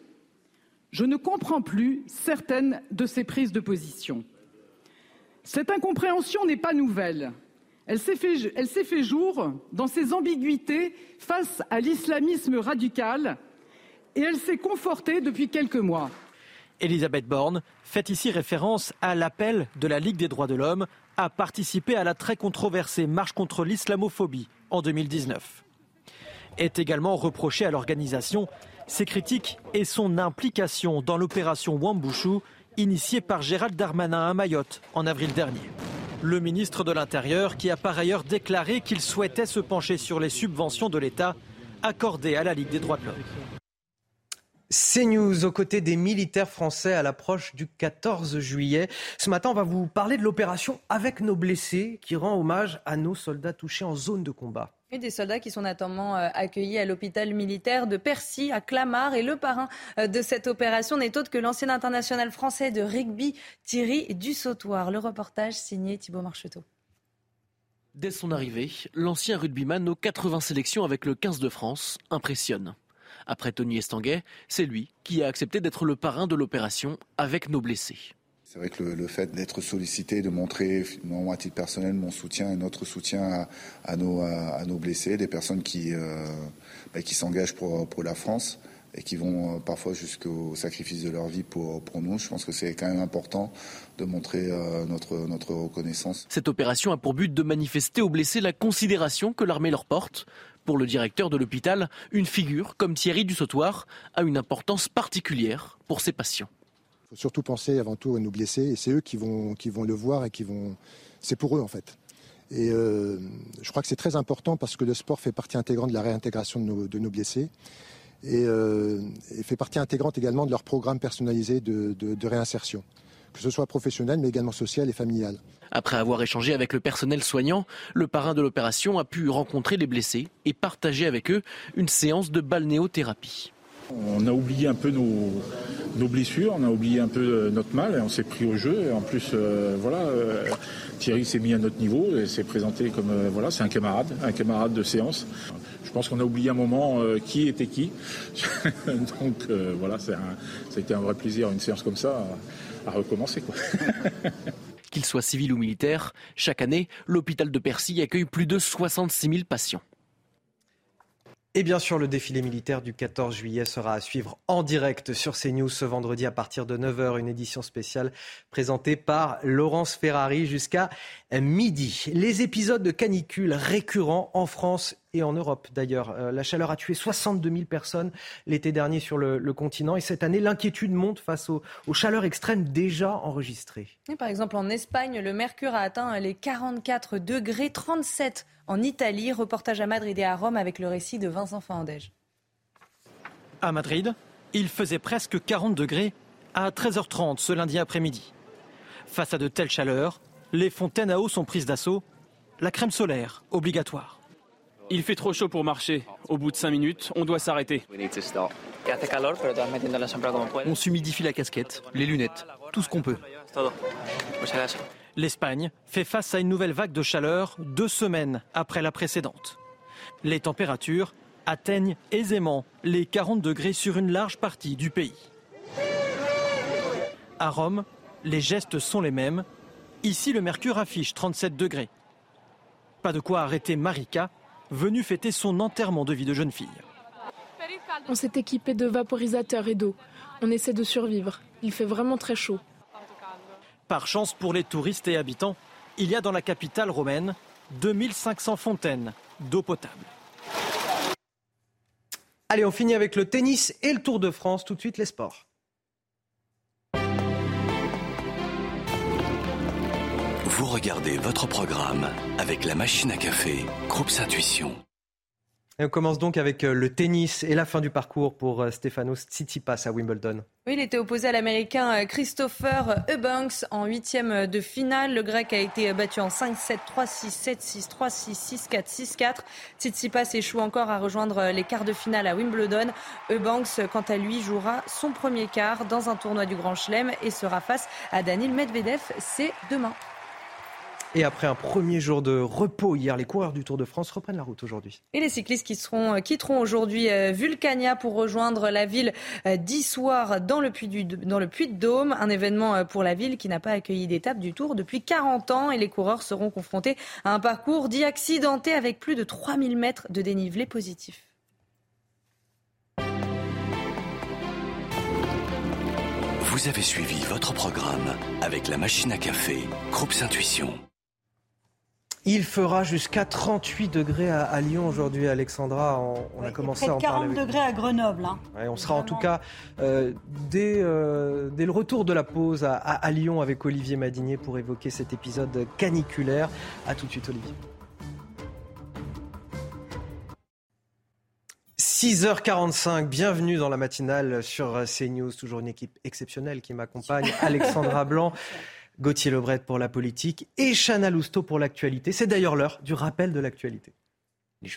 Je ne comprends plus certaines de ses prises de position. Cette incompréhension n'est pas nouvelle. Elle s'est fait, elle s'est fait jour dans ses ambiguïtés face à l'islamisme radical et elle s'est confortée depuis quelques mois.
Elisabeth Borne fait ici référence à l'appel de la Ligue des droits de l'homme à participer à la très controversée marche contre l'islamophobie en 2019. Est également reproché à l'organisation ses critiques et son implication dans l'opération Wambushu initiée par Gérald Darmanin à Mayotte en avril dernier. Le ministre de l'Intérieur qui a par ailleurs déclaré qu'il souhaitait se pencher sur les subventions de l'État accordées à la Ligue des droits de l'homme.
CNews aux côtés des militaires français à l'approche du 14 juillet. Ce matin, on va vous parler de l'opération Avec nos blessés qui rend hommage à nos soldats touchés en zone de combat.
Et des soldats qui sont notamment euh, accueillis à l'hôpital militaire de Percy à Clamart. Et le parrain euh, de cette opération n'est autre que l'ancien international français de rugby Thierry Dussautoir. Le reportage signé Thibault Marcheteau.
Dès son arrivée, l'ancien rugbyman aux 80 sélections avec le 15 de France impressionne. Après Tony Estanguet, c'est lui qui a accepté d'être le parrain de l'opération avec nos blessés.
C'est vrai que le, fait d'être sollicité, de montrer, moi à titre personnel, mon soutien et notre soutien à, nos, à, nos, blessés, des personnes qui, euh, bah, qui s'engagent pour, pour la France et qui vont euh, parfois jusqu'au sacrifice de leur vie pour, pour nous. Je pense que c'est quand même important de montrer euh, notre, notre reconnaissance.
Cette opération a pour but de manifester aux blessés la considération que l'armée leur porte. Pour le directeur de l'hôpital, une figure comme Thierry Dussautoir a une importance particulière pour ses patients.
Il faut surtout penser avant tout à nos blessés et c'est eux qui vont, qui vont le voir et qui vont. C'est pour eux en fait. Et euh, je crois que c'est très important parce que le sport fait partie intégrante de la réintégration de nos, blessés et, euh, et, fait partie intégrante également de leur programme personnalisé de réinsertion, que ce soit professionnel mais également social et familial.
Après avoir échangé avec le personnel soignant, le parrain de l'opération a pu rencontrer les blessés et partager avec eux une séance de balnéothérapie.
On a oublié un peu nos, blessures, on a oublié un peu euh, notre mal, et on s'est pris au jeu. En plus, euh, voilà, euh, Thierry s'est mis à notre niveau et s'est présenté comme voilà, c'est un camarade, un camarade de séance. Je pense qu'on a oublié un moment qui était qui. Donc voilà, un, ça a été un vrai plaisir, une séance comme ça, à, à recommencer. Quoi.
Qu'il soit civil ou militaire, chaque année, l'hôpital de Percy accueille plus de 66 000 patients.
Et bien sûr, le défilé militaire du 14 juillet sera à suivre en direct sur CNews ce vendredi à partir de 9h. Une édition spéciale présentée par Laurence Ferrari jusqu'à midi. Les épisodes de canicule récurrents en France et en Europe d'ailleurs. Euh, la chaleur a tué 62 000 personnes l'été dernier sur le, continent et cette année, l'inquiétude monte face aux, chaleurs extrêmes déjà enregistrées.
par exemple, en Espagne, le mercure a atteint les 44 degrés 37 en Italie. Reportage à Madrid et à Rome avec le récit de Vincent Fandège.
À Madrid, il faisait presque 40 degrés à 13h30 ce lundi après-midi. Face à de telles chaleurs, les fontaines à eau sont prises d'assaut. La crème solaire, obligatoire.
Il fait trop chaud pour marcher. Au bout de 5 minutes, on doit s'arrêter.
On s'humidifie la casquette, les lunettes, tout ce qu'on peut. L'Espagne fait face à une nouvelle vague de chaleur deux semaines après la précédente. Les températures atteignent aisément les 40 degrés sur une large partie du pays. À Rome, les gestes sont les mêmes. Ici, le mercure affiche 37 degrés. Pas de quoi arrêter Marika, venue fêter son enterrement de vie de jeune fille.
On s'est équipé de vaporisateurs et d'eau. On essaie de survivre. Il fait vraiment très chaud.
Par chance pour les touristes et habitants, il y a dans la capitale romaine 2500 fontaines d'eau potable.
Allez, on finit avec le tennis et le Tour de France. Tout de suite, les sports.
Vous regardez votre programme avec la machine à café, Groupe Intuition
on commence donc avec euh, le tennis et la fin du parcours pour euh, Stefanos Tsitsipas à Wimbledon.
Oui, il était opposé à l'Américain euh, Christopher Eubanks en huitième de finale. Le Grec a été battu en 5-7, 3-6, 7-6, 3-6, 6-4, 6-4. Tsitsipas échoue encore à rejoindre les quarts de finale à Wimbledon. Eubanks, quant à lui, jouera son premier quart dans un tournoi du Grand Chelem et sera face à Daniil Medvedev. C'est demain.
Et après un premier jour de repos hier, les coureurs du Tour de France reprennent la route aujourd'hui.
Et les cyclistes qui seront, euh, quitteront aujourd'hui euh, Vulcania pour rejoindre la ville euh, d'Issoire dans le Puy dans le Puy de Dôme. Un événement pour la ville qui n'a pas accueilli d'étape du Tour depuis 40 ans. Et les coureurs seront confrontés à un parcours dit accidenté avec plus de 3000 mètres de dénivelé positif.
Vous avez suivi votre programme avec la machine à café, Groupe Intuition.
Il fera jusqu'à 38 degrés à, Lyon aujourd'hui, Alexandra. On, a commencé à en 40
degrés à Grenoble. Hein.
on sera en tout cas euh, euh, dès, le retour de la pause à, Lyon avec Olivier Madinier pour évoquer cet épisode caniculaire. A tout de suite, Olivier. 6h45, bienvenue dans la matinale sur CNews, toujours une équipe exceptionnelle qui m'accompagne, Alexandra Blanc. Gauthier Lebret pour la politique et Chana Lousteau pour l'actualité. C'est d'ailleurs l'heure du rappel de l'actualité. Les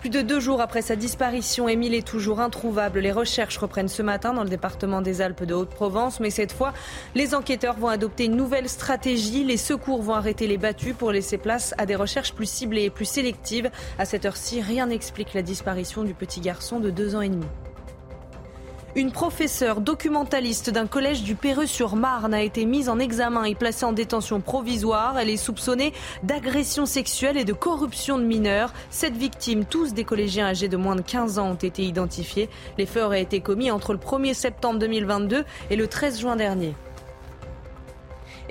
plus de deux jours après sa disparition, Émile est toujours introuvable. Les recherches reprennent ce matin dans le département des Alpes de Haute-Provence, mais cette fois, les enquêteurs vont adopter une nouvelle stratégie. Les secours vont arrêter les battus pour laisser place à des recherches plus ciblées et plus sélectives. À cette heure-ci, rien n'explique la disparition du petit garçon de deux ans et demi. Une professeure documentaliste d'un collège du Perreux-sur-Marne a été mise en examen et placée en détention provisoire. Elle est soupçonnée d'agression sexuelle et de corruption de mineurs. Sept victimes, tous des collégiens âgés de moins de 15 ans, ont été identifiées. Les faits auraient été commis entre le 1er septembre 2022 et le 13 juin dernier.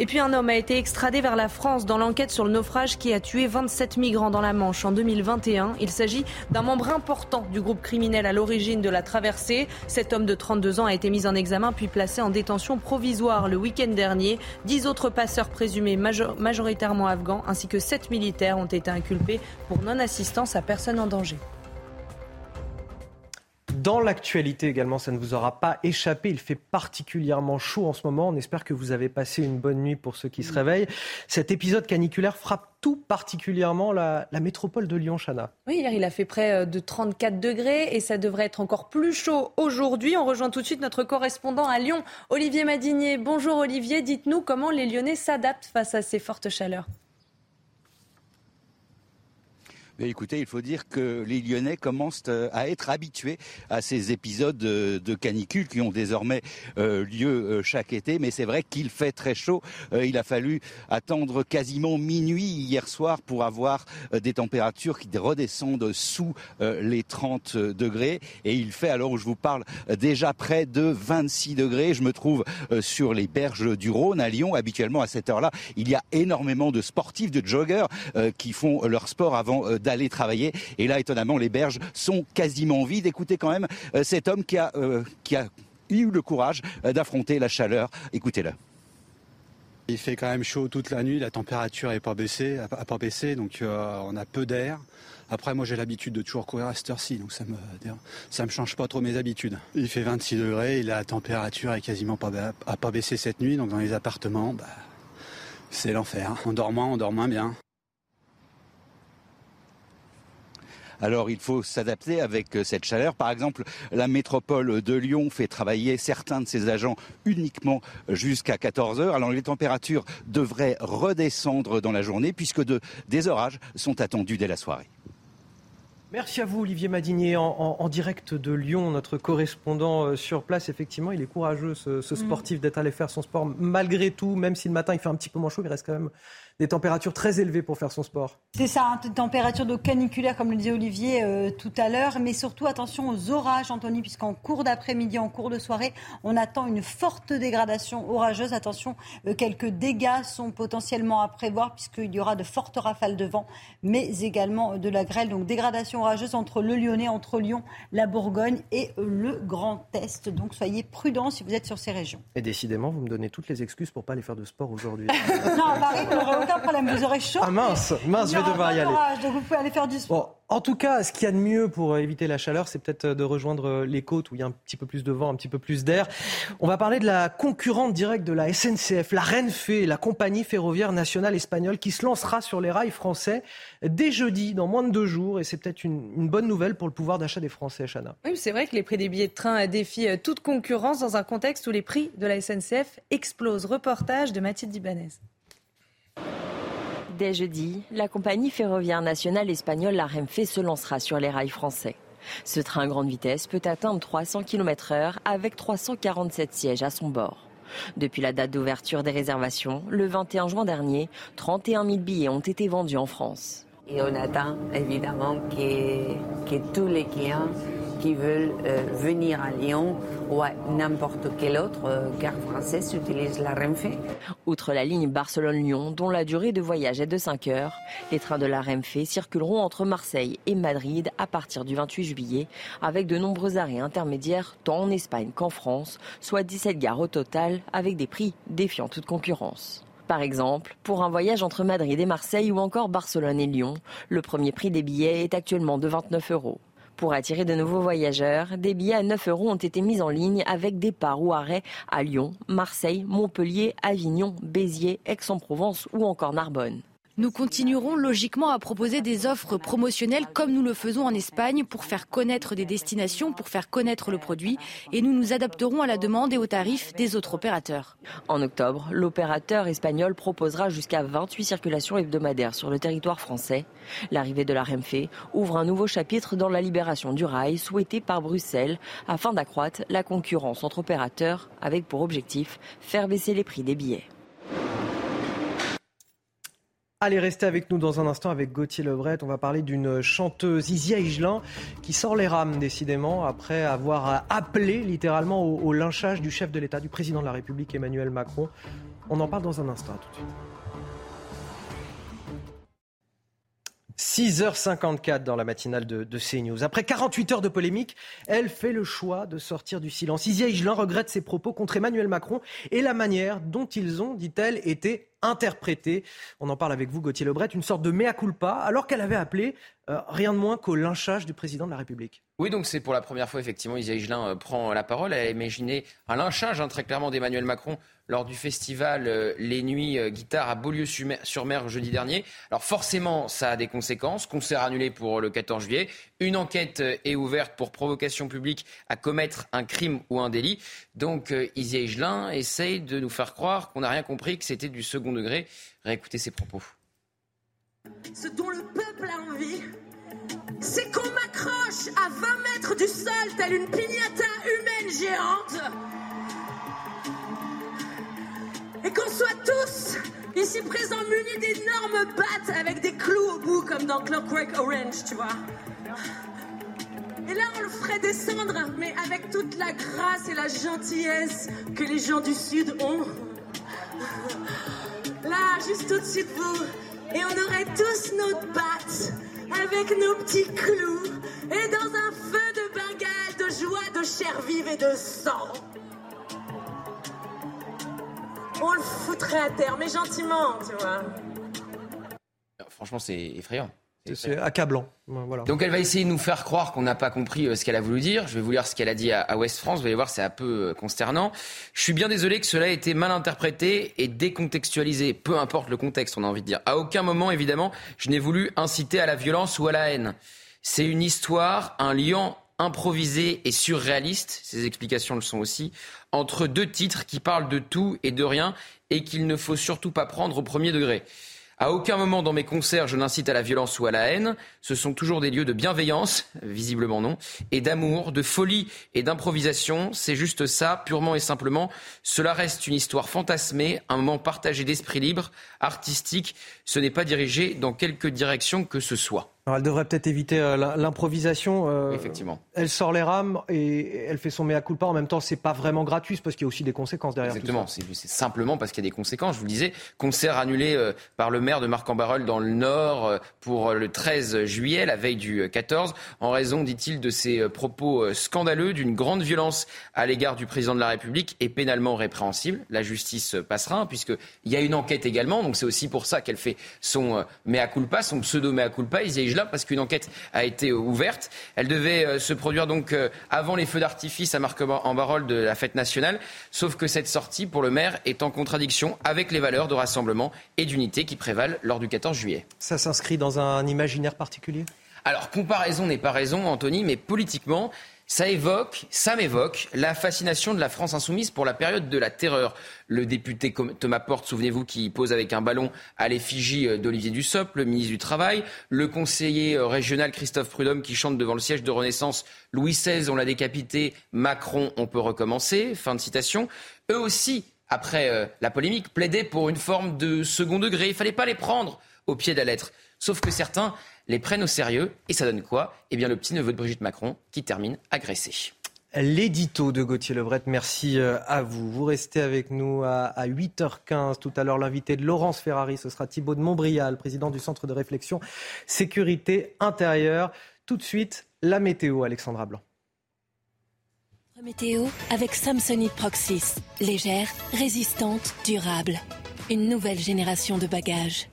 Et puis un homme a été extradé vers la France dans l'enquête sur le naufrage qui a tué 27 migrants dans la Manche en 2021. Il s'agit d'un membre important du groupe criminel à l'origine de la traversée. Cet homme de 32 ans a été mis en examen puis placé en détention provisoire le week-end dernier. Dix autres passeurs présumés majoritairement afghans ainsi que sept militaires ont été inculpés pour non-assistance à personne en danger.
Dans l'actualité également, ça ne vous aura pas échappé. Il fait particulièrement chaud en ce moment. On espère que vous avez passé une bonne nuit pour ceux qui se réveillent. Cet épisode caniculaire frappe tout particulièrement la, métropole de Lyon, Chana.
Oui, hier il a fait près euh, de 34 degrés et ça devrait être encore plus chaud aujourd'hui. On rejoint tout de suite notre correspondant à Lyon, Olivier Madinier. Bonjour Olivier, dites-nous comment les Lyonnais s'adaptent face à ces fortes chaleurs.
Écoutez, il faut dire que les Lyonnais commencent euh, à être habitués à ces épisodes de canicule qui ont désormais euh, lieu euh, chaque été. Mais c'est vrai qu'il fait très chaud. Il a fallu attendre quasiment minuit hier soir pour avoir des températures qui redescendent sous les 30 degrés. Et il fait, alors où je vous parle, déjà près de 26 degrés. Je me trouve sur les berges du Rhône à Lyon. Habituellement, à cette heure-là, il y a énormément de sportifs, de joggers qui font leur sport avant d'aller travailler. Et là, étonnamment, les berges sont quasiment vides. Écoutez quand même euh, cet homme qui a, euh, qui a eu le courage euh, d'affronter la chaleur. Écoutez-le.
Il fait quand même chaud toute la nuit, la température n'est pas baissée, pas baissé, donc on a peu d'air. Après, moi, j'ai l'habitude de toujours courir à cette heure-ci, donc ça me, me change pas trop mes habitudes. Il fait 26 degrés, la température est quasiment pas, a baissé cette nuit, donc dans les appartements, bah, c'est l'enfer. On dort moins, on dort moins bien.
Alors il faut s'adapter avec euh, cette chaleur. Par exemple, la métropole de Lyon fait travailler certains de ses agents uniquement jusqu'à 14 heures. Alors les températures devraient redescendre dans la journée puisque des orages sont attendus dès la soirée.
Merci à vous, Olivier Madinier, en, direct de Lyon, notre correspondant euh, sur place. Effectivement, il est courageux, ce, ce mm. sportif, d'être allé faire son sport. Malgré tout, même si le matin il fait un petit peu moins chaud, il reste quand même des températures très élevées pour faire son sport.
C'est ça, hein, température de caniculaire, comme le disait Olivier euh, tout à l'heure. Mais surtout, attention aux orages, Anthony, puisqu'en cours d'après-midi, en cours de soirée, on attend une forte dégradation orageuse. Attention, euh, quelques dégâts sont potentiellement à prévoir, puisqu'il y aura de fortes rafales de vent, mais également de la grêle. Donc, dégradation orageuse entre le Lyonnais, entre Lyon, la Bourgogne et le Grand Est. Donc, soyez prudents si vous êtes sur ces régions.
Et décidément, vous me donnez toutes les excuses pour ne pas aller faire de sport aujourd'hui.
non, Paris, aucun problème. Vous aurez chaud.
Ah mince, mince, je vais devoir y aller.
Donc vous pouvez aller faire du sport.
En tout cas, ce qu'il y a de mieux pour éviter la chaleur, c'est peut-être de rejoindre les côtes où il y a un petit peu plus de vent, un petit peu plus d'air. On va parler de la concurrente directe de la SNCF, la Renfe, la compagnie ferroviaire nationale espagnole, qui se lancera sur les rails français dès jeudi, dans moins de deux jours. Et c'est peut-être une, bonne nouvelle pour le pouvoir d'achat des Français, Chana.
Oui, c'est vrai que les prix des billets de train défient toute concurrence dans un contexte où les prix de la SNCF explosent. Reportage de Mathilde Ibanez.
Dès jeudi, la compagnie ferroviaire nationale espagnole, la Renfe, se lancera sur les rails français. Ce train à grande vitesse peut atteindre 300 km/h avec 347 sièges à son bord. Depuis la date d'ouverture des réservations, le 21 juin dernier, 31 000 billets ont été vendus en France.
Et on attend évidemment que, que tous les clients qui veulent euh, venir à Lyon ou à n'importe quelle autre euh, gare française utilisent la Renfe.
Outre la ligne Barcelone-Lyon, dont la durée de voyage est de 5 heures, les trains de la Renfe circuleront entre Marseille et Madrid à partir du 28 juillet, avec de nombreux arrêts intermédiaires tant en Espagne qu'en France, soit 17 gares au total, avec des prix défiant toute concurrence. Par exemple, pour un voyage entre Madrid et Marseille ou encore Barcelone et Lyon, le premier prix des billets est actuellement de 29 euros. Pour attirer de nouveaux voyageurs, des billets à 9 euros ont été mis en ligne avec départ ou arrêt à Lyon, Marseille, Montpellier, Avignon, Béziers, Aix-en-Provence ou encore Narbonne.
Nous continuerons logiquement à proposer des offres promotionnelles comme nous le faisons en Espagne pour faire connaître des destinations, pour faire connaître le produit et nous nous adapterons à la demande et aux tarifs des autres opérateurs.
En octobre, l'opérateur espagnol proposera jusqu'à 28 circulations hebdomadaires sur le territoire français. L'arrivée de la Renfe ouvre un nouveau chapitre dans la libération du rail souhaité par Bruxelles afin d'accroître la concurrence entre opérateurs avec pour objectif faire baisser les prix des billets.
Allez, restez avec nous dans un instant avec Gauthier Lebret. On va parler d'une chanteuse, Isia Higelin, qui sort les rames, décidément, après avoir appelé littéralement au, lynchage du chef de l'État, du président de la République, Emmanuel Macron. On en parle dans un instant. tout de suite. 6h54 dans la matinale de, de, CNews. Après 48 heures de polémique, elle fait le choix de sortir du silence. Isia Higelin regrette ses propos contre Emmanuel Macron et la manière dont ils ont, dit-elle, été interprétés. On en parle avec vous, Gauthier Lebret, une sorte de mea culpa, alors qu'elle avait appelé euh, rien de moins qu'au lynchage du président de la République.
Oui, donc c'est pour la première fois, effectivement, Isia Higelin euh, prend la parole. Elle a imaginé un lynchage, hein, très clairement, d'Emmanuel Macron lors du festival euh, Les Nuits Guitare à Beaulieu-sur-Mer jeudi dernier. Alors forcément, ça a des conséquences. Concert annulé pour le 14 juillet. Une enquête est ouverte pour provocation publique à commettre un crime ou un délit. Donc Isia Higelin essaye de nous faire croire qu'on n'a rien compris, que c'était du second degré. Réécoutez ses propos.
Ce dont le peuple a envie, c'est qu'on m'accroche à 20 mètres du sol, telle une pignata humaine géante. Et qu'on soit tous ici présents munis d'énormes battes avec des clous au bout, comme dans Clockwork Orange, tu vois. Et là, on le ferait descendre, mais avec toute la grâce et la gentillesse que les gens du Sud ont. Là, juste au-dessus de vous. Et on aurait tous nos battes avec nos petits clous et dans un feu de Bengale de joie, de chair vive et de sang. On le foutrait à terre, mais gentiment, tu vois.
Franchement, c'est effrayant.
C'est accablant. Voilà.
Donc elle va essayer de nous faire croire qu'on n'a pas compris euh, ce qu'elle a voulu dire. Je vais vous lire ce qu'elle a dit à West France. Vous allez voir, c'est un peu euh, consternant. Je suis bien désolé que cela ait été mal interprété et décontextualisé. Peu importe le contexte, on a envie de dire. À aucun moment, évidemment, je n'ai voulu inciter à la violence ou à la haine. C'est une histoire, un lien improvisé et surréaliste, ces explications le sont aussi, entre deux titres qui parlent de tout et de rien et qu'il ne faut surtout pas prendre au premier degré. À aucun moment dans mes concerts, je n'incite à la violence ou à la haine. Ce sont toujours des lieux de bienveillance, visiblement non, et d'amour, de folie et d'improvisation. C'est juste ça, purement et simplement. Cela reste une histoire fantasmée, un moment partagé d'esprit libre, artistique. Ce n'est pas dirigé dans quelque direction que ce soit
elle devrait peut-être éviter euh, l'improvisation.
Euh, Effectivement.
Elle sort les rames et elle fait son mea culpa. En même temps, c'est pas vraiment gratuit parce qu'il y a aussi des conséquences derrière.
Exactement. C'est simplement parce qu'il y a des conséquences. Je vous le disais, concert annulé euh, par le maire de Marc-en-Barœul dans le Nord pour le 13 juillet, la veille du 14, en raison, dit-il, de ses propos scandaleux, d'une grande violence à l'égard du président de la République et pénalement répréhensible. La justice passera, puisqu'il y a une enquête également. Donc c'est aussi pour ça qu'elle fait son mea culpa, son pseudo mea culpa. Il parce qu'une enquête a été ouverte. Elle devait euh, se produire donc euh, avant les feux d'artifice à Marc-en-Barœul de la fête nationale. Sauf que cette sortie, pour le maire, est en contradiction avec les valeurs de rassemblement et d'unité qui prévalent lors du 14 juillet.
Ça s'inscrit dans un imaginaire particulier?
Alors, comparaison n'est pas raison, Anthony, mais politiquement, ça évoque, ça m'évoque la fascination de la France insoumise pour la période de la terreur. Le député Thomas Porte, souvenez-vous, qui pose avec un ballon à l'effigie euh, d'Olivier Dussopt, le ministre du Travail. Le conseiller euh, régional Christophe Prudhomme qui chante devant le siège de Renaissance Louis XVI, on l'a décapité, Macron, on peut recommencer. Fin de citation. Eux aussi, après euh, la polémique, plaidaient pour une forme de second degré. Il fallait pas les prendre au pied de la lettre. Sauf que certains les prennent au sérieux. Et ça donne quoi? Eh bien, le petit-neveu de Brigitte Macron qui termine agressé.
L'édito de Gauthier Lebret, merci euh, à vous. Vous restez avec nous à 8h15. Tout à l'heure, l'invité de Laurence Ferrari, ce sera Thibault de Montbrial, président du Centre de réflexion sécurité intérieure. Tout de suite, la météo, Alexandra Blanc.
Météo avec Samsonite Proxys. Légère, résistante, durable. Une nouvelle génération de bagages.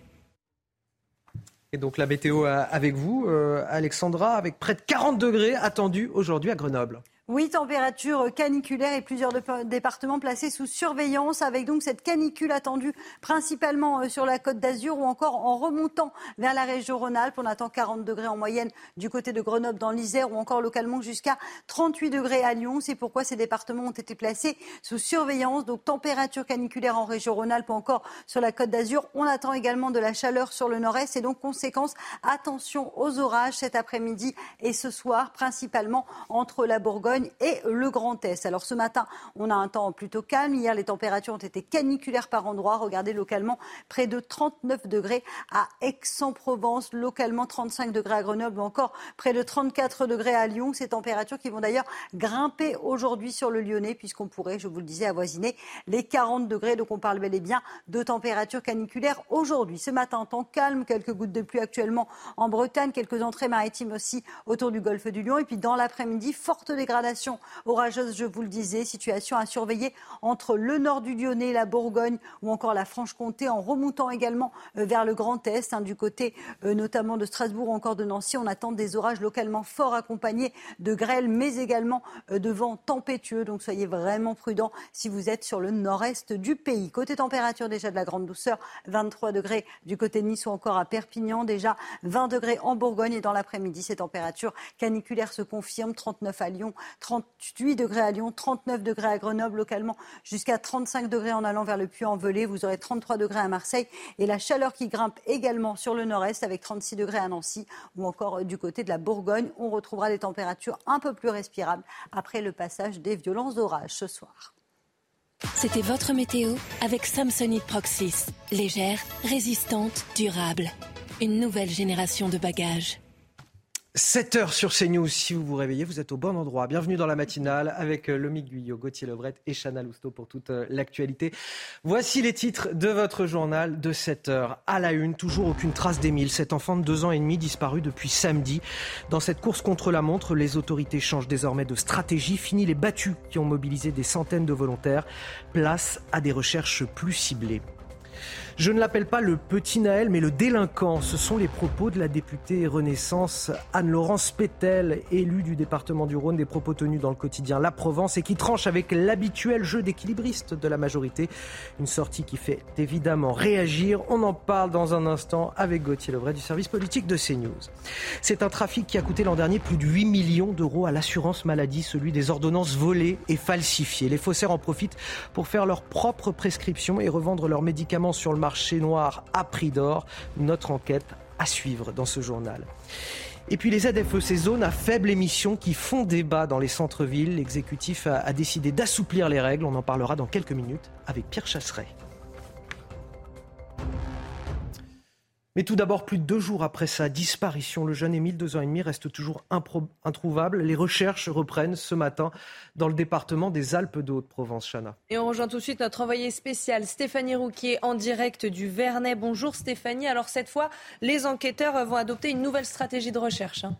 Et donc la météo avec vous, euh, Alexandra, avec près de 40 degrés attendus aujourd'hui à Grenoble.
Oui, température caniculaire et plusieurs départements placés sous surveillance avec donc cette canicule attendue principalement euh, sur la côte d'Azur ou encore en remontant vers la région Rhône-Alpes. On attend 40 degrés en moyenne du côté de Grenoble dans l'Isère ou encore localement jusqu'à 38 degrés à Lyon. C'est pourquoi ces départements ont été placés sous surveillance. Donc température caniculaire en région Rhône-Alpes ou encore sur la côte d'Azur. On attend également de la chaleur sur le nord-est et donc conséquence, attention aux orages cet après-midi et ce soir, principalement entre la Bourgogne et le Grand Est. Alors ce matin, on a un temps plutôt calme. Hier, les températures ont été caniculaires par endroits. Regardez localement près de 39 degrés à Aix-en-Provence, localement 35 degrés à Grenoble ou encore près de 34 degrés à Lyon. Ces températures qui vont d'ailleurs grimper aujourd'hui sur le Lyonnais puisqu'on pourrait, je vous le disais, avoisiner les 40 degrés. Donc on parle bel et bien de températures caniculaires aujourd'hui. Ce matin, temps calme, quelques gouttes de pluie actuellement en Bretagne, quelques entrées maritimes aussi autour du golfe du Lion. Et puis dans l'après-midi, forte dégradation orageuse, je vous le disais. Situation à surveiller entre le nord du Lyonnais, la Bourgogne ou encore la Franche-Comté, en remontant également euh, vers le Grand Est, hein, du côté euh, notamment de Strasbourg ou encore de Nancy. On attend des orages localement forts accompagnés de grêles, mais également euh, de vents tempétueux. Donc soyez vraiment prudents si vous êtes sur le nord-est du pays. Côté température, déjà de la grande douceur, 23 degrés du côté de Nice ou encore à Perpignan, déjà 20 degrés en Bourgogne et dans l'après-midi, ces températures caniculaires se confirment, 39 à Lyon, 38 degrés à Lyon, 39 degrés à Grenoble, localement jusqu'à 35 degrés en allant vers le Puy-en-Velay. Vous aurez 33 degrés à Marseille et la chaleur qui grimpe également sur le nord-est avec 36 degrés à Nancy ou encore du côté de la Bourgogne. On retrouvera des températures un peu plus respirables après le passage des violences d'orage ce soir.
C'était votre météo avec Samsonite Proxys. Légère, résistante, durable. Une nouvelle génération de bagages.
7 heures sur CNews. Si vous vous réveillez, vous êtes au bon endroit. Bienvenue dans la matinale avec euh, Lomique Guyot, Gauthier Lebret et Chana Lousteau pour toute euh, l'actualité. Voici les titres de votre journal de 7 heures. À la une, toujours aucune trace d'Émile, cet enfant de 2 ans et demi disparu depuis samedi. Dans cette course contre la montre, les autorités changent désormais de stratégie. Fini les battus qui ont mobilisé des centaines de volontaires. Place à des recherches plus ciblées. Je ne l'appelle pas le petit Naël, mais le délinquant. Ce sont les propos de la députée Renaissance Anne-Laurence Pétel, élue du département du Rhône, des propos tenus dans le quotidien La Provence et qui tranche avec l'habituel jeu d'équilibriste de la majorité. Une sortie qui fait évidemment réagir. On en parle dans un instant avec Gauthier Levray du service politique de CNews. C'est un trafic qui a coûté l'an dernier plus de 8 millions d'euros à l'assurance maladie, celui des ordonnances volées et falsifiées. Les faussaires en profitent pour faire leurs propres prescriptions et revendre leurs médicaments sur le marché noir à prix d'or. Notre enquête à suivre dans ce journal. Et puis les ZFE, ces zones à faible émission qui font débat dans les centres-villes. L'exécutif a, a décidé d'assouplir les règles. On en parlera dans quelques minutes avec Pierre Chasseret. Mais tout d'abord, plus de deux jours après sa disparition, le jeune Émile, deux ans et demi, reste toujours introuvable. Les recherches reprennent ce matin dans le département des Alpes de Haute-Provence, Chana.
Et on rejoint tout de suite notre envoyé spécial, Stéphanie Rouquier, en direct du Vernet. Bonjour Stéphanie. Alors cette fois, les enquêteurs vont adopter une nouvelle stratégie de recherche. Hein.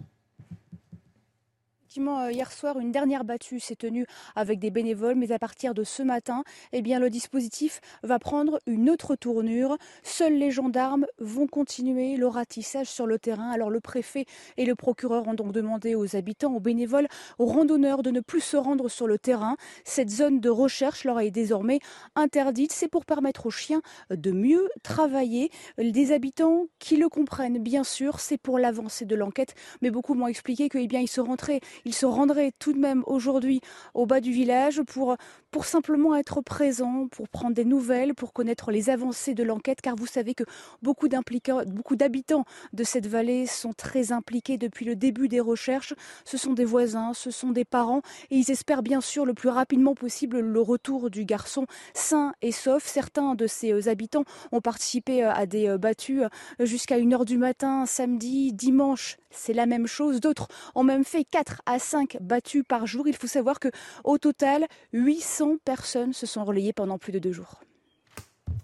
Euh, hier soir, une dernière battue s'est tenue avec des bénévoles, mais à partir de ce matin, eh bien, le dispositif va prendre une autre tournure. Seuls les gendarmes vont continuer le ratissage sur le terrain. Alors le préfet et le procureur ont donc demandé aux habitants, aux bénévoles, aux randonneurs de ne plus se rendre sur le terrain. Cette zone de recherche leur est désormais interdite. C'est pour permettre aux chiens de mieux travailler. Des habitants qui le comprennent, bien sûr, c'est pour l'avancée de l'enquête, mais beaucoup m'ont expliqué qu'ils eh se rentraient il se rendrait tout de même aujourd'hui au bas du village pour, pour simplement être présent, pour prendre des nouvelles, pour connaître les avancées de l'enquête, car vous savez que beaucoup d'habitants de cette vallée sont très impliqués depuis le début des recherches. Ce sont des voisins, ce sont des parents, et ils espèrent bien sûr le plus rapidement possible le retour du garçon sain et sauf. Certains de ces habitants ont participé à des battues jusqu'à 1h du matin, samedi, dimanche, c'est la même chose. D'autres ont même fait 4 à 5 battus par jour. Il faut savoir que au total, 800 personnes se sont relayées pendant plus de deux jours.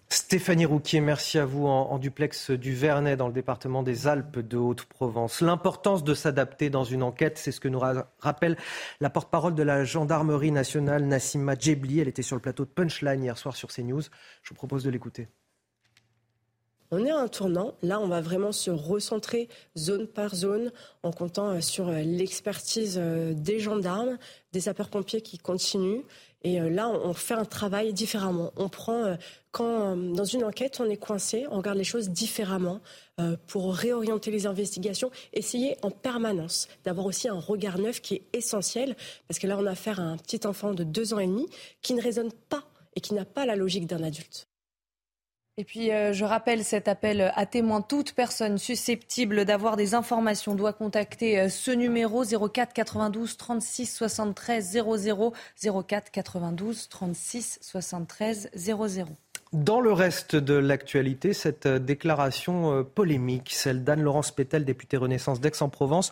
Stéphanie Rouquier, merci à vous en, duplex du Vernet dans le département des Alpes de Haute-Provence. L'importance de s'adapter dans une enquête, c'est ce que nous rappelle la porte-parole de la gendarmerie nationale, Nassima Djebli. Elle était sur le plateau de Punchline hier soir sur CNews. Je vous propose de l'écouter.
On est à un tournant. Là, on va vraiment se recentrer zone par zone en comptant euh, sur euh, l'expertise euh, des gendarmes, des sapeurs-pompiers qui continuent. Et là, on fait un travail différemment. On prend, quand dans une enquête, on est coincé, on regarde les choses différemment pour réorienter les investigations, essayer en permanence d'avoir aussi un regard neuf qui est essentiel, parce que là, on a affaire à un petit enfant de deux ans et demi qui ne raisonne pas et qui n'a pas la logique d'un adulte.
Et puis, euh, je rappelle cet appel à témoins. Toute personne susceptible d'avoir des informations doit contacter euh, ce numéro 04 92 36 73 00 04 92 36 73 00.
Dans le reste de l'actualité, cette euh, déclaration euh, polémique, celle d'Anne-Laurence Pétel, députée Renaissance d'Aix-en-Provence,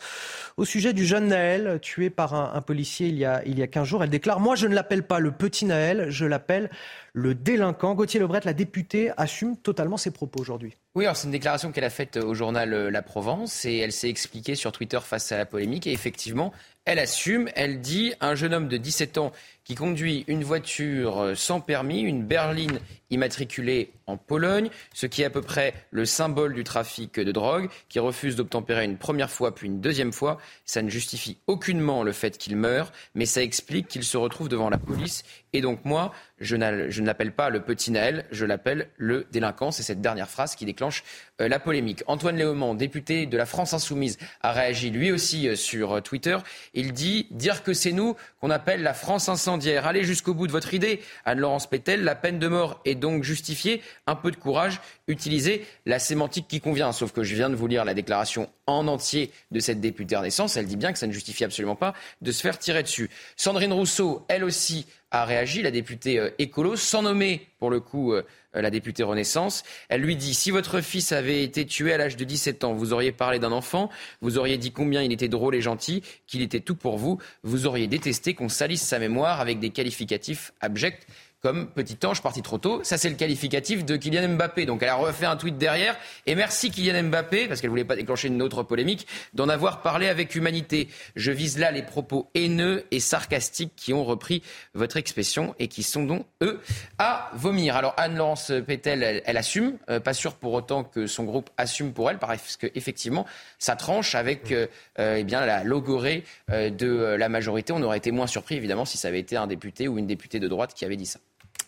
au sujet du jeune Naël, tué par un, policier il y, a, il y a 15 jours. Elle déclare Moi, je ne l'appelle pas le petit Naël, je l'appelle le délinquant. Gauthier Lebret, la députée, assume totalement ses propos aujourd'hui.
Oui, c'est une déclaration qu'elle a faite au journal euh, La Provence et elle s'est expliquée sur Twitter face à la polémique. Et effectivement, elle assume, elle dit un jeune homme de 17 ans qui conduit une voiture sans permis, une berline immatriculée en Pologne, ce qui est à peu près le symbole du trafic de drogue, qui refuse d'obtempérer une première fois puis une deuxième fois. Ça ne justifie aucunement le fait qu'il meure, mais ça explique qu'il se retrouve devant la police. Et donc moi, je ne l'appelle pas le petit Naël, je l'appelle le délinquant. C'est cette dernière phrase qui déclenche euh, la polémique. Antoine Léaumont, député de la France Insoumise, a réagi lui aussi euh, sur euh, Twitter. Il dit dire que c'est nous qu'on appelle la France incendiaire. Allez jusqu'au bout de votre idée, Anne-Laurence Pétel. La peine de mort est donc justifiée. Un peu de courage, utilisez la sémantique qui convient. Sauf que je viens de vous lire la déclaration en entier de cette députée Renaissance. Elle dit bien que ça ne justifie absolument pas de se faire tirer dessus. Sandrine Rousseau, elle aussi, a réagi, la députée euh, écolo, sans nommer pour le coup euh, la députée Renaissance. Elle lui dit si votre fils avait été tué à l'âge de 17 ans, vous auriez parlé d'un enfant, vous auriez dit combien il était drôle et gentil, qu'il était tout pour vous, vous auriez détesté qu'on salisse sa mémoire avec des qualificatifs abjects comme petit ange parti trop tôt. Ça, c'est le qualificatif de Kylian Mbappé. Donc, elle a refait un tweet derrière. Et merci Kylian Mbappé, parce qu'elle voulait pas déclencher une autre polémique, d'en avoir parlé avec humanité. Je vise là les propos haineux et sarcastiques qui ont repris votre expression et qui sont donc, eux, à vomir. Alors, Anne-Laurence Pétel, elle, assume. Euh, pas sûr pour autant que son groupe assume pour elle, parce qu'effectivement, ça tranche avec euh, euh, eh bien, la logorée de la majorité. On aurait été moins surpris, évidemment, si ça avait été un député ou une députée de droite qui avait dit ça.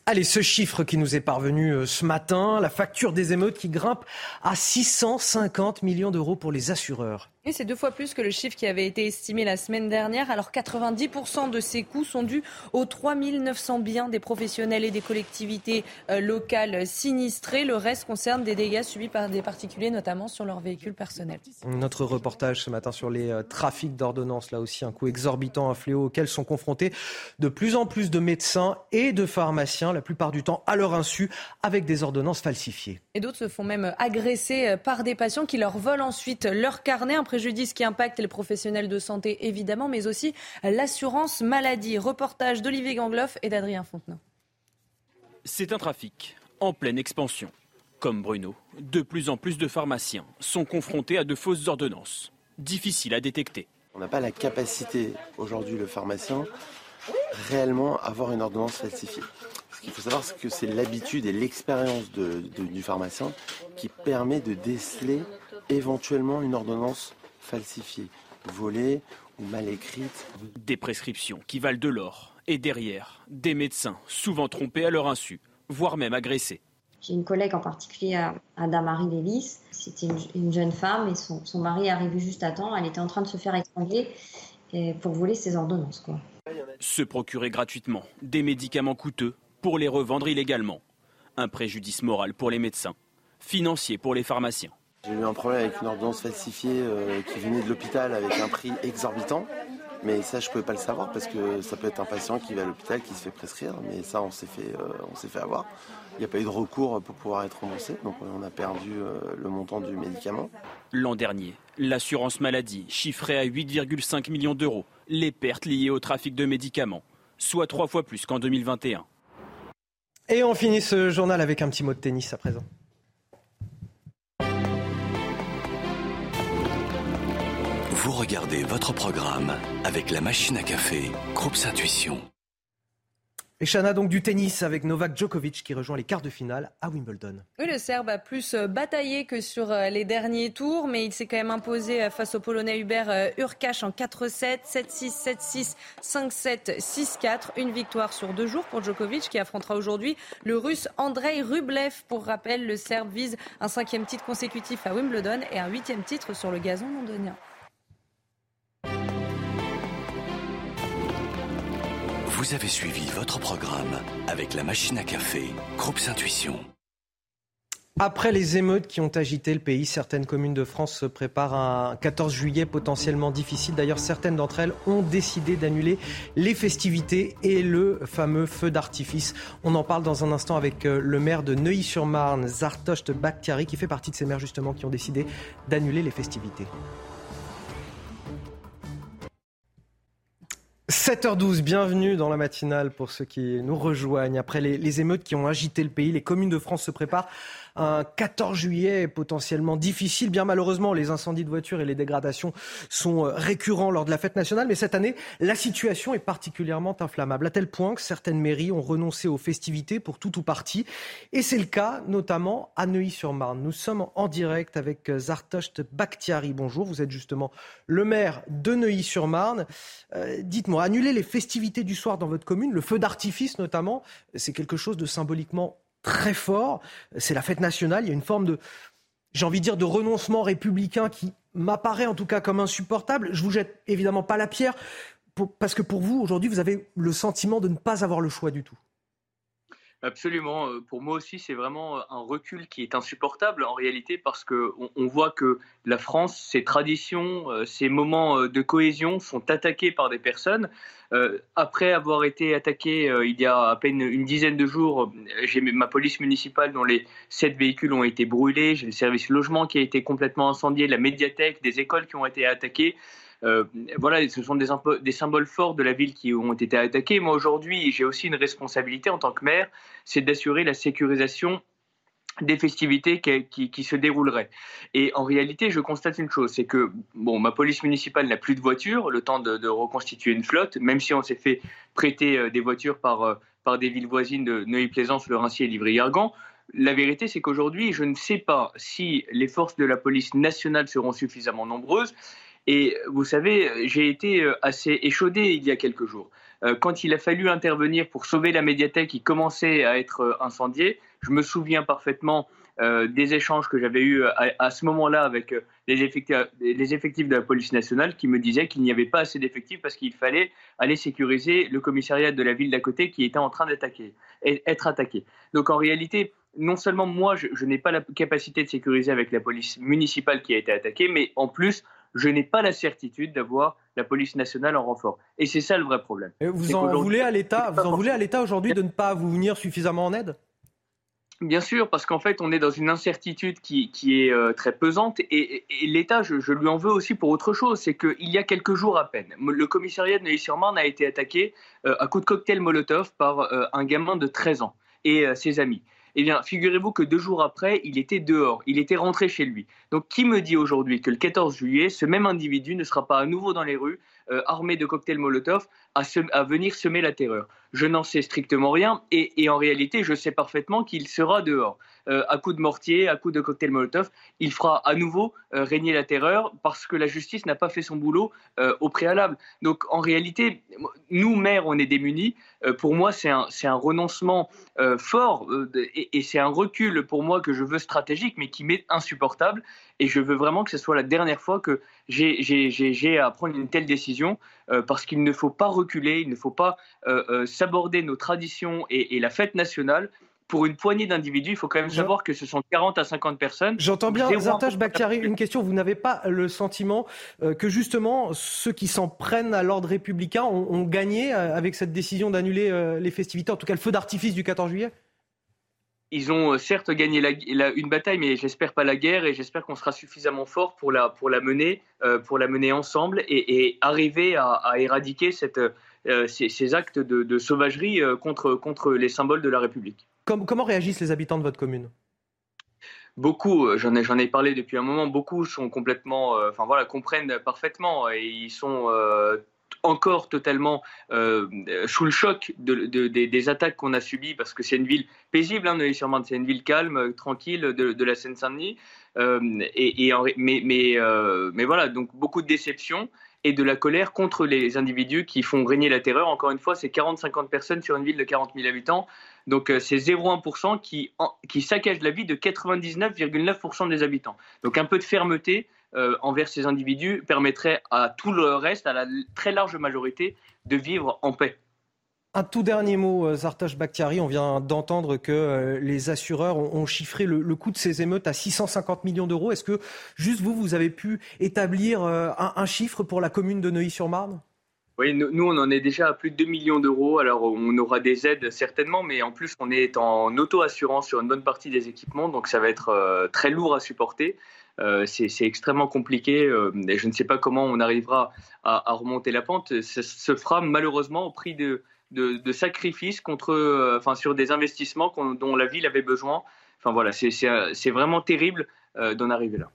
Allez, ce chiffre qui nous est parvenu euh, ce matin, la facture des émeutes qui grimpe à 650 millions d'euros pour les assureurs.
Et c'est deux fois plus que le chiffre qui avait été estimé la semaine dernière. Alors 90% de ces coûts sont dus aux 3900 biens des professionnels et des collectivités euh, locales sinistrées. Le reste concerne des dégâts subis par des particuliers, notamment sur leurs véhicules personnels.
Notre reportage ce matin sur les euh, trafics d'ordonnances, là aussi un coût exorbitant, un fléau auquel sont confrontés de plus en plus de médecins et de pharmaciens, la plupart du temps à leur insu, avec des ordonnances falsifiées.
Et d'autres se font même agresser euh, par des patients qui leur volent ensuite leur carnet préjudice qui impacte les professionnels de santé évidemment, mais aussi l'assurance maladie. Reportage d'Olivier Gangloff et d'Adrien Fontenot.
C'est un trafic en pleine expansion. Comme Bruno, de plus en plus de pharmaciens sont confrontés à de fausses ordonnances, difficiles à détecter.
On n'a pas la capacité aujourd'hui, le pharmacien, réellement avoir une ordonnance falsifiée. Ce qu'il faut savoir, c'est que c'est l'habitude et l'expérience du pharmacien qui permet de déceler éventuellement une ordonnance falsifiée, volée ou mal écrite.
Des prescriptions qui valent de l'or. Et derrière, des médecins, souvent trompés à leur insu, voire même agressés.
J'ai une collègue en particulier, Ada-Marie Lélis. C'était une, jeune femme et son, mari est arrivé juste à temps. Elle était en train de se faire étrangler pour voler ses ordonnances. Quoi.
Se procurer gratuitement des médicaments coûteux pour les revendre illégalement. Un préjudice moral pour les médecins, financier pour les pharmaciens.
J'ai eu un problème avec une ordonnance falsifiée euh, qui venait de l'hôpital avec un prix exorbitant. Mais ça, je ne pouvais pas le savoir parce que ça peut être un patient qui va à l'hôpital, qui se fait prescrire. Mais ça, on s'est fait, euh, on s'est fait avoir. Il n'y a pas eu de recours pour pouvoir être remboursé. Donc on a perdu euh, le montant du médicament.
L'an dernier, l'assurance maladie chiffrait à 8,5 millions d'euros les pertes liées au trafic de médicaments, soit trois fois plus qu'en 2021.
Et on finit ce journal avec un petit mot de tennis à présent.
Regardez votre programme avec la machine à café, Groupe Intuition.
Et Chana, donc du tennis avec Novak Djokovic qui rejoint les quarts de finale à Wimbledon.
Oui, le Serbe a plus euh, bataillé que sur euh, les derniers tours, mais il s'est quand même imposé euh, face au Polonais Hubert Urkash en 4-7, 7-6, 7-6, 5-7, 6-4. Une victoire sur deux jours pour Djokovic qui affrontera aujourd'hui le Russe Andrei Rublev. Pour rappel, le Serbe vise un cinquième titre consécutif à Wimbledon et un huitième titre sur le gazon londonien.
Vous avez suivi votre programme avec la machine à café, Groupe Intuition.
Après les émeutes qui ont agité le pays, certaines communes de France se préparent à un 14 juillet potentiellement difficile. D'ailleurs, certaines d'entre elles ont décidé d'annuler les festivités et le fameux feu d'artifice. On en parle dans un instant avec euh, le maire de Neuilly-sur-Marne, Zartocht Bakhtiari, qui fait partie de ces maires justement qui ont décidé d'annuler les festivités. 7h12, bienvenue dans la matinale pour ceux qui nous rejoignent. Après les, les, émeutes qui ont agité le pays, les communes de France se préparent un 14 juillet potentiellement difficile. Bien malheureusement, les incendies de voitures et les dégradations sont euh, récurrents lors de la fête nationale. Mais cette année, la situation est particulièrement inflammable, à tel point que certaines mairies ont renoncé aux festivités pour tout ou partie. Et c'est le cas notamment à Neuilly-sur-Marne. Nous sommes en direct avec euh, Zartocht Bakhtiari. Bonjour, vous êtes justement le maire de Neuilly-sur-Marne. Euh, dites-moi, annuler les festivités du soir dans votre commune, le feu d'artifice notamment, c'est quelque chose de symboliquement très fort. C'est la fête nationale. Il y a une forme de, j'ai envie de dire, de renoncement républicain qui m'apparaît en tout cas comme insupportable. Je vous jette évidemment pas la pierre, parce que pour vous, aujourd'hui, vous avez le sentiment de ne pas avoir le choix du tout.
Absolument. Euh, pour moi aussi, c'est vraiment euh, un recul qui est insupportable en réalité parce qu'on on voit que la France, ses traditions, euh, ses moments de cohésion sont attaqués par des personnes. après avoir été attaqué il y a à peine une dizaine de jours, j'ai ma police municipale dont les sept véhicules ont été brûlés, j'ai le service logement qui a été complètement incendié, la médiathèque, des écoles qui ont été attaquées. Euh, voilà, ce sont des, symboles forts de la ville qui ont été attaqués. Moi, aujourd'hui, j'ai aussi une responsabilité en tant que maire, c'est d'assurer la sécurisation des festivités qui, se dérouleraient. Et en réalité, je constate une chose, c'est que bon, ma police municipale n'a plus de voitures, le temps de, reconstituer une flotte, même si on s'est fait prêter euh, des voitures par, euh, par des villes voisines de Neuilly-Plaisance, Le Rincy et Livry-Gargan. La vérité, c'est qu'aujourd'hui, je ne sais pas si les forces de la police nationale seront suffisamment nombreuses et vous savez, j'ai été euh, assez échaudé il y a quelques jours. Euh, quand il a fallu intervenir pour sauver la médiathèque qui commençait à être euh, incendiée, je me souviens parfaitement des échanges que j'avais eus à, ce moment-là avec les effectifs, de la police nationale qui me disaient qu'il n'y avait pas assez d'effectifs parce qu'il fallait aller sécuriser le commissariat de la ville d'à côté qui était en train d'être attaqué. Donc en réalité, non seulement moi, je n'ai pas la capacité de sécuriser avec la police municipale qui a été attaquée, mais en plus, je n'ai pas la certitude d'avoir la police nationale en renfort. Et c'est ça le vrai problème.
vous en voulez à l'État, vous en voulez à l'État aujourd'hui de ne pas vous venir suffisamment en aide?
Bien sûr, parce qu'en fait, on est dans une incertitude qui, qui est euh, très pesante. Et, l'État, je, lui en veux aussi pour autre chose. C'est qu'il y a quelques jours à peine, le commissariat de Neuilly-sur-Marne a été attaqué euh, à coup de cocktail Molotov par euh, un gamin de 13 ans et ses amis. Eh bien, figurez-vous que deux jours après, il était dehors, il était rentré chez lui. Donc, qui me dit aujourd'hui que le 14 juillet, ce même individu ne sera pas à nouveau dans les rues, euh, armé de cocktails Molotov, à, venir semer la terreur Je n'en sais strictement rien, et, en réalité, je sais parfaitement qu'il sera dehors. Euh, à coups de mortier, à coups de cocktail Molotov, il fera à nouveau euh, régner la terreur parce que la justice n'a pas fait son boulot au préalable. Donc, en réalité, nous, maires, on est démunis. pour moi, c'est un, renoncement fort et c'est un recul pour moi que je veux stratégique, mais qui m'est insupportable. Et je veux vraiment que ce soit la dernière fois que j'ai à prendre une telle décision, euh, parce qu'il ne faut pas reculer, il ne faut pas euh, euh, s'aborder nos traditions et, la fête nationale pour une poignée d'individus, il faut quand même savoir que ce sont 40 à 50 personnes.
J'entends bien, Zartaj Bakhtiari, une question. Vous n'avez pas le sentiment que justement ceux qui s'en prennent à l'ordre républicain ont, ont, gagné avec cette décision d'annuler les festivités, en tout cas le feu d'artifice du 14 juillet?
Ils ont euh, certes gagné la, une bataille, mais j'espère pas la guerre et j'espère qu'on sera suffisamment fort pour la, pour la mener, euh, pour la mener ensemble et, arriver à, éradiquer cette, euh, ces, actes de, sauvagerie contre, contre les symboles de la République.
comment réagissent les habitants de votre commune?
Beaucoup, j'en ai, j'en ai parlé depuis un moment, beaucoup sont complètement, enfin voilà, comprennent parfaitement et ils sont encore totalement euh, sous le choc des attaques qu'on a subies, parce que c'est une ville paisible, hein, c'est une ville calme, tranquille de, la Seine-Saint-Denis. Euh, et, mais, euh, mais, voilà, donc beaucoup de déception et de la colère contre les individus qui font régner la terreur. Encore une fois, c'est 40-50 personnes sur une ville de 40 000 habitants. Donc c'est 0,1% qui, qui saccage la vie de 99,9% des habitants. Donc un peu de fermeté, euh, envers ces individus permettrait à tout le reste, à la très large majorité, de vivre en paix.
Un tout dernier mot, euh, Zartaj Bakhtiari. On vient d'entendre que euh, les assureurs ont, chiffré le, coût de ces émeutes à 650 millions d'euros. Est-ce que, juste vous, vous avez pu établir un, chiffre pour la commune de Neuilly-sur-Marne?
Oui, nous, on en est déjà à plus de 2 millions d'euros. Alors, on aura des aides certainement, mais en plus, on est en auto-assurance sur une bonne partie des équipements, donc ça va être très lourd à supporter. C'est extrêmement compliqué. et je ne sais pas comment on arrivera à, remonter la pente. Ça se fera malheureusement au prix de, de, sacrifices contre, enfin, sur des investissements dont la ville avait besoin. Enfin voilà, c'est vraiment terrible d'en arriver là.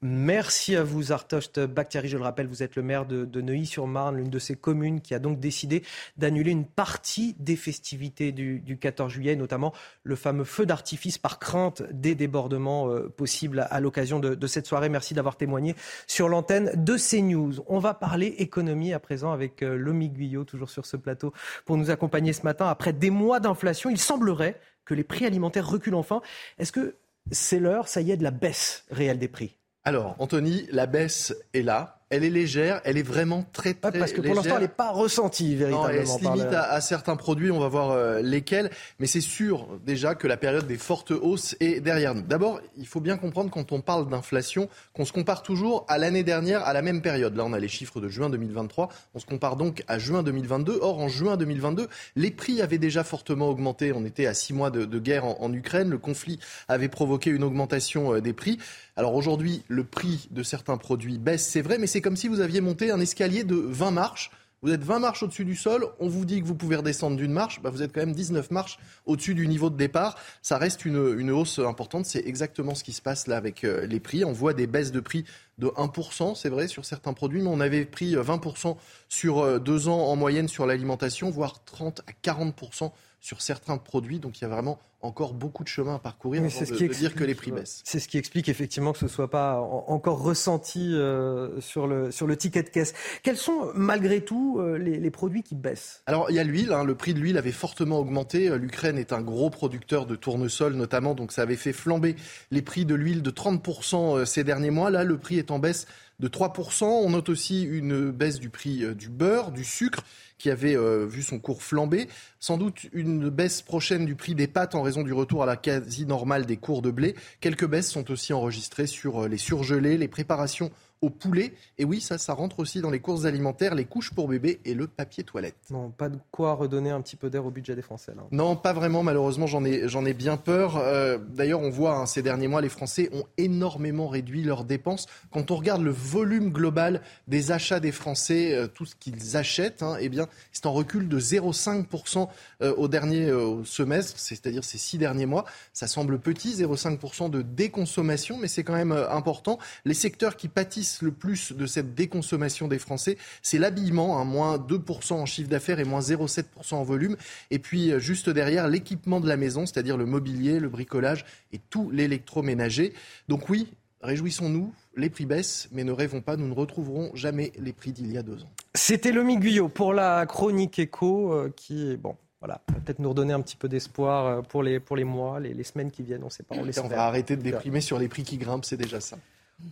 Merci à vous, Artocht Bakhtiari. Je le rappelle, vous êtes le maire de, Neuilly-sur-Marne, l'une de ces communes qui a donc décidé d'annuler une partie des festivités du, 14 juillet, notamment le fameux feu d'artifice par crainte des débordements euh, possibles à, l'occasion de, cette soirée. Merci d'avoir témoigné sur l'antenne de CNews. On va parler économie à présent avec euh, Lomi Guyot, toujours sur ce plateau, pour nous accompagner ce matin. Après des mois d'inflation, il semblerait que les prix alimentaires reculent enfin. Est-ce que c'est l'heure, ça y est, de la baisse réelle des prix?
Alors, Anthony, la baisse est là elle est légère, elle est vraiment très très
Parce que pour l'instant, elle n'est pas ressentie véritablement.
Non, elle se limite à, certains produits, on va voir euh, lesquels, mais c'est sûr déjà que la période des fortes hausses est derrière nous. D'abord, il faut bien comprendre quand on parle d'inflation qu'on se compare toujours à l'année dernière, à la même période. Là, on a les chiffres de juin 2023, on se compare donc à juin 2022. Or, en juin 2022, les prix avaient déjà fortement augmenté. On était à six mois de, guerre en, en, Ukraine, le conflit avait provoqué une augmentation euh, des prix. Alors aujourd'hui, le prix de certains produits baisse, c'est vrai, mais c'est comme si vous aviez monté un escalier de 20 marches. Vous êtes 20 marches au-dessus du sol, on vous dit que vous pouvez redescendre d'une marche, bah vous êtes quand même 19 marches au-dessus du niveau de départ. Ça reste une, hausse importante, c'est exactement ce qui se passe là avec euh, les prix. On voit des baisses de prix de 1%, c'est vrai, sur certains produits, mais on avait pris 20% sur euh, deux ans en moyenne sur l'alimentation, voire 30 à 40% sur certains produits. Donc il y a vraiment encore beaucoup de chemin à parcourir avant de, dire que les prix baissent.
C'est ce qui explique effectivement que ce ne soit pas encore ressenti euh, sur, le, sur le ticket de caisse. Quels sont malgré tout euh, les, produits qui baissent?
Alors il y a l'huile, hein. le prix de l'huile avait fortement augmenté. Euh, L'Ukraine est un gros producteur de tournesol notamment, donc ça avait fait flamber les prix de l'huile de 30% ces derniers mois. Là, le prix est en baisse de 3%. On note aussi une baisse du prix du beurre, du sucre qui avait euh, vu son cours flamber. Sans doute une baisse prochaine du prix des pâtes en raison du retour à la quasi normale des cours de blé. Quelques baisses sont aussi enregistrées sur euh, les surgelés, les préparations au poulet. Et oui, ça, ça rentre aussi dans les courses alimentaires, les couches pour bébé et le papier toilette.
Non, pas de quoi redonner un petit peu d'air au budget des Français. Là.
Non, pas vraiment, malheureusement, j'en ai, j'en ai bien peur. Euh, d'ailleurs, on voit hein, ces derniers mois, les Français ont énormément réduit leurs dépenses. Quand on regarde le volume global des achats des Français, euh, tout ce qu'ils achètent, hein, eh bien, c'est en recul de 0,5% euh, au dernier semestre, c'est-à-dire ces six derniers mois. Ça semble petit, 0,5% de déconsommation, mais c'est quand même important. Les secteurs qui pâtissent le plus de cette déconsommation des Français, c'est l'habillement, hein, moins 2% en chiffre d'affaires et moins 0,7% en volume. Et puis euh, juste derrière, l'équipement de la maison, c'est-à-dire le mobilier, le bricolage et tout l'électroménager. Donc oui, réjouissons-nous, les prix baissent, mais ne rêvons pas, nous ne retrouverons jamais les prix d'il y a deux ans.
C'était Lomi Guyot pour la chronique éco euh, qui, bon, voilà, peut-être nous redonner un petit peu d'espoir euh, pour les, pour les mois, les, semaines qui viennent, on ne sait pas.
On, on va arrêter de déprimer sur les prix qui grimpent, c'est déjà ça.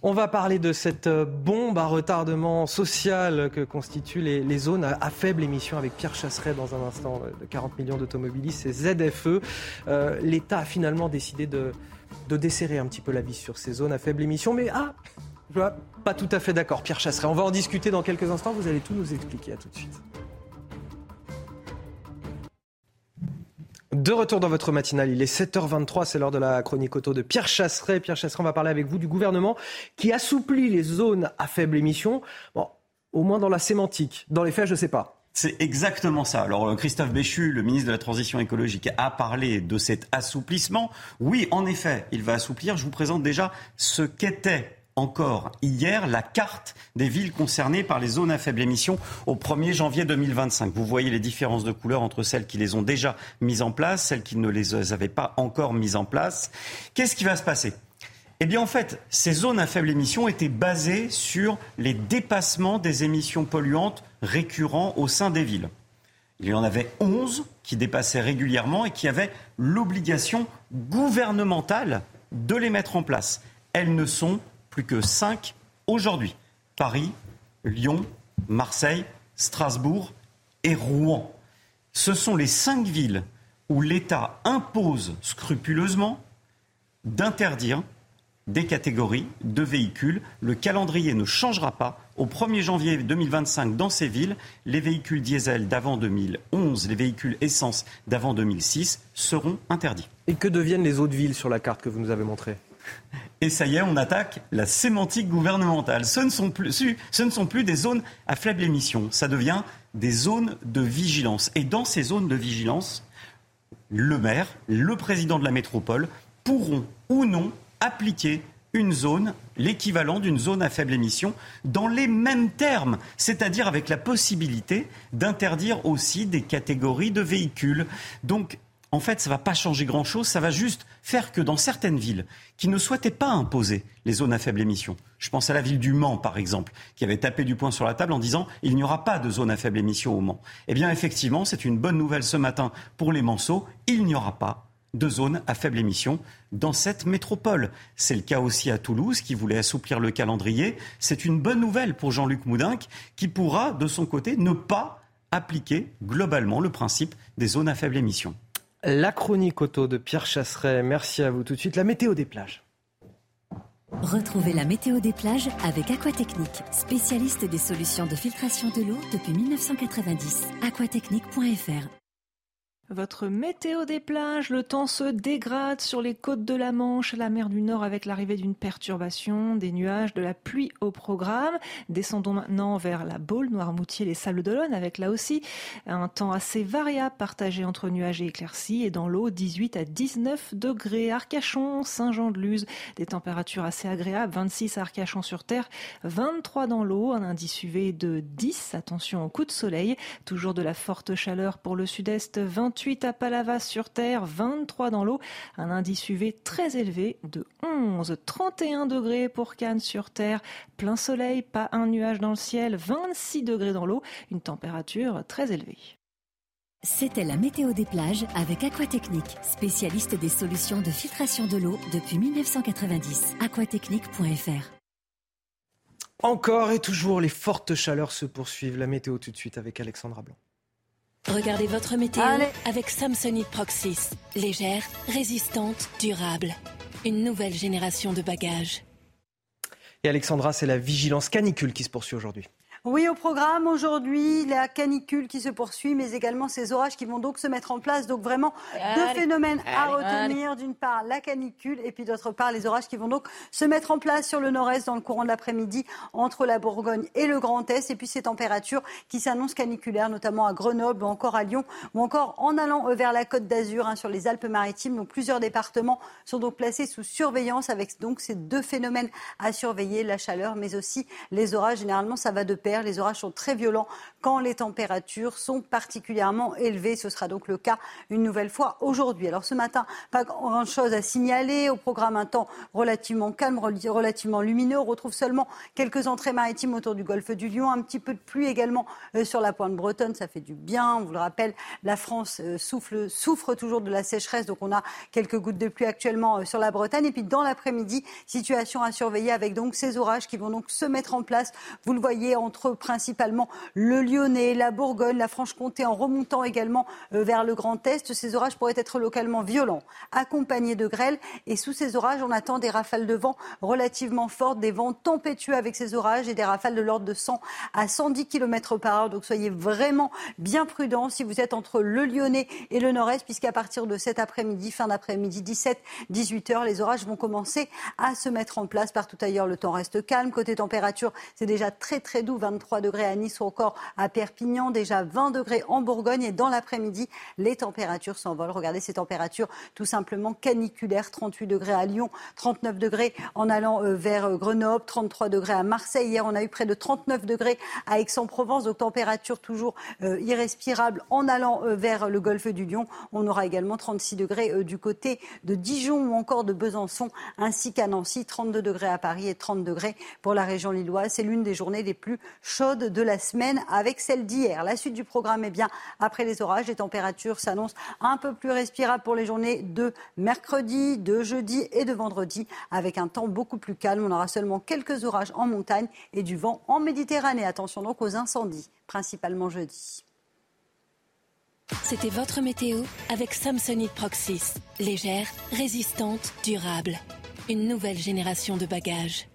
On va parler de cette euh, bombe à retardement social que constituent les, zones à, faible émission avec Pierre Chasseret dans un instant euh, de 40 millions d'automobilistes, c'est ZFE. Euh, L'État a finalement décidé de, desserrer un petit peu la vis sur ces zones à faible émission, mais ah, vois pas tout à fait d'accord, Pierre Chasseret. On va en discuter dans quelques instants, vous allez tout nous expliquer. À tout de suite. De retour dans votre matinale, il est 7h23, c'est l'heure de la chronique auto de Pierre Chasseret. Pierre Chasseret, on va parler avec vous du gouvernement qui assouplit les zones à faible émission. Bon, au moins dans la sémantique. Dans les faits, je ne sais pas.
C'est exactement ça. Alors euh, Christophe Béchu, le ministre de la Transition écologique, a parlé de cet assouplissement. Oui, en effet, il va assouplir. Je vous présente déjà ce qu'était encore hier la carte des villes concernées par les zones à faible émission au 1er janvier 2025. Vous voyez les différences de couleurs entre celles qui les ont déjà mises en place, celles qui ne les avaient pas encore mises en place. Qu'est-ce qui va se passer? Eh bien, en fait, ces zones à faible émission étaient basées sur les dépassements des émissions polluantes récurrents au sein des villes. Il y en avait 11 qui dépassaient régulièrement et qui avaient l'obligation gouvernementale de les mettre en place. Elles ne sont plus que 5 aujourd'hui. Paris, Lyon, Marseille, Strasbourg et Rouen. Ce sont les cinq villes où l'État impose scrupuleusement d'interdire des catégories de véhicules. Le calendrier ne changera pas. Au 1er janvier 2025, dans ces villes, les véhicules diesel d'avant 2011, les véhicules essence d'avant 2006 seront interdits.
Et que deviennent les autres villes sur la carte que vous nous avez montrée
Et ça y est, on attaque la sémantique gouvernementale. Ce ne sont plus, des zones à faible émission, ça devient des zones de vigilance. Et dans ces zones de vigilance, le maire, le président de la métropole pourront ou non appliquer une zone, l'équivalent d'une zone à faible émission, dans les mêmes termes, c'est-à-dire avec la possibilité d'interdire aussi des catégories de véhicules. Donc, en fait, ça ne va pas changer grand-chose, ça va juste faire que dans certaines villes qui ne souhaitaient pas imposer les zones à faible émission, je pense à la ville du Mans par exemple, qui avait tapé du poing sur la table en disant il n'y aura pas de zone à faible émission au Mans. Eh bien effectivement, c'est une bonne nouvelle ce matin pour les Manceaux, il n'y aura pas de zones à faible émission dans cette métropole. C'est le cas aussi à Toulouse, qui voulait assouplir le calendrier. C'est une bonne nouvelle pour Jean-Luc Moudinque, qui pourra, de son côté, ne pas appliquer globalement le principe des zones à faible émission.
La chronique auto de Pierre Chasseret. Merci à vous. Tout de suite, la météo des plages.
Retrouvez la météo des plages avec Aquatechnique, spécialiste des solutions de filtration de l'eau depuis 1990. aquatechnique.fr
votre météo des plages, le temps se dégrade sur les côtes de la Manche, la mer du Nord avec l'arrivée d'une perturbation, des nuages, de la pluie au programme. Descendons maintenant vers la Baule, Noirmoutier, les Sables d'Olonne avec là aussi un temps assez variable partagé entre nuages et éclaircies et dans l'eau 18 à 19 degrés. Arcachon, Saint-Jean-de-Luz, des températures assez agréables, 26 à Arcachon sur terre, 23 dans l'eau, un indice UV de 10. Attention au coup de soleil, toujours de la forte chaleur pour le sud-est, 20 28 à Palavas sur Terre, 23 dans l'eau, un indice UV très élevé de 11, 31 degrés pour Cannes sur Terre, plein soleil, pas un nuage dans le ciel, 26 degrés dans l'eau, une température très élevée.
C'était la météo des plages avec Aquatechnique, spécialiste des solutions de filtration de l'eau depuis 1990. aquatechnique.fr
Encore et toujours, les fortes chaleurs se poursuivent. La météo tout de suite avec Alexandra Blanc.
Regardez votre météo avec Samsonite Proxys. Légère, résistante, durable. Une nouvelle génération de bagages.
Et Alexandra, c'est la vigilance canicule qui se poursuit aujourd'hui.
Oui, au programme aujourd'hui, la canicule qui se poursuit, mais également ces orages qui vont donc se mettre en place. Donc vraiment deux phénomènes à retenir. D'une part, la canicule et puis d'autre part, les orages qui vont donc se mettre en place sur le nord-est dans le courant de l'après-midi entre la Bourgogne et le Grand Est. Et puis ces températures qui s'annoncent caniculaires, notamment à Grenoble ou encore à Lyon ou encore en allant vers la côte d'Azur hein, sur les Alpes-Maritimes. Donc plusieurs départements sont donc placés sous surveillance avec donc ces deux phénomènes à surveiller, la chaleur mais aussi les orages. Généralement, ça va de pair les orages sont très violents quand les températures sont particulièrement élevées. Ce sera donc le cas une nouvelle fois aujourd'hui. Alors ce matin, pas grand-chose à signaler. Au programme, un temps relativement calme, relativement lumineux. On retrouve seulement quelques entrées maritimes autour du golfe du Lion. Un petit peu de pluie également euh, sur la pointe bretonne. Ça fait du bien. On vous le rappelle, la France euh, souffle, souffre toujours de la sécheresse. Donc on a quelques gouttes de pluie actuellement euh, sur la Bretagne. Et puis dans l'après-midi, situation à surveiller avec donc ces orages qui vont donc se mettre en place. Vous le voyez entre principalement le Lyonnais, la Bourgogne, la Franche-Comté, en remontant également euh, vers le Grand Est. Ces orages pourraient être localement violents, accompagnés de grêles. Et sous ces orages, on attend des rafales de vent relativement fortes, des vents tempétueux avec ces orages et des rafales de l'ordre de 100 à 110 km par heure. Donc soyez vraiment bien prudents si vous êtes entre le Lyonnais et le Nord-Est, puisqu'à partir de cet après-midi, fin d'après-midi, 17-18 heures, les orages vont commencer à se mettre en place. Partout ailleurs, le temps reste calme. Côté température, c'est déjà très très doux, 23 degrés à Nice ou encore à Perpignan, déjà 20 degrés en Bourgogne et dans l'après-midi, les températures s'envolent. Regardez ces températures tout simplement caniculaires, 38 degrés à Lyon, 39 degrés en allant euh, vers euh, Grenoble, 33 degrés à Marseille. Hier, on a eu près de 39 degrés à Aix-en-Provence, donc température toujours euh, irrespirable en allant vers le golfe du Lion. On aura également 36 degrés du côté de Dijon ou encore de Besançon, ainsi qu'à Nancy, 32 degrés à Paris et 30 degrés pour la région lilloise. C'est l'une des journées les plus chaude de la semaine avec celle d'hier. La suite du programme est bien après les orages. Les températures s'annoncent un peu plus respirables pour les journées de mercredi, de jeudi et de vendredi avec un temps beaucoup plus calme. On aura seulement quelques orages en montagne et du vent en Méditerranée. Attention donc aux incendies, principalement jeudi.
C'était votre météo avec Samsonite Proxys. Légère, résistante, durable. Une nouvelle génération de bagages.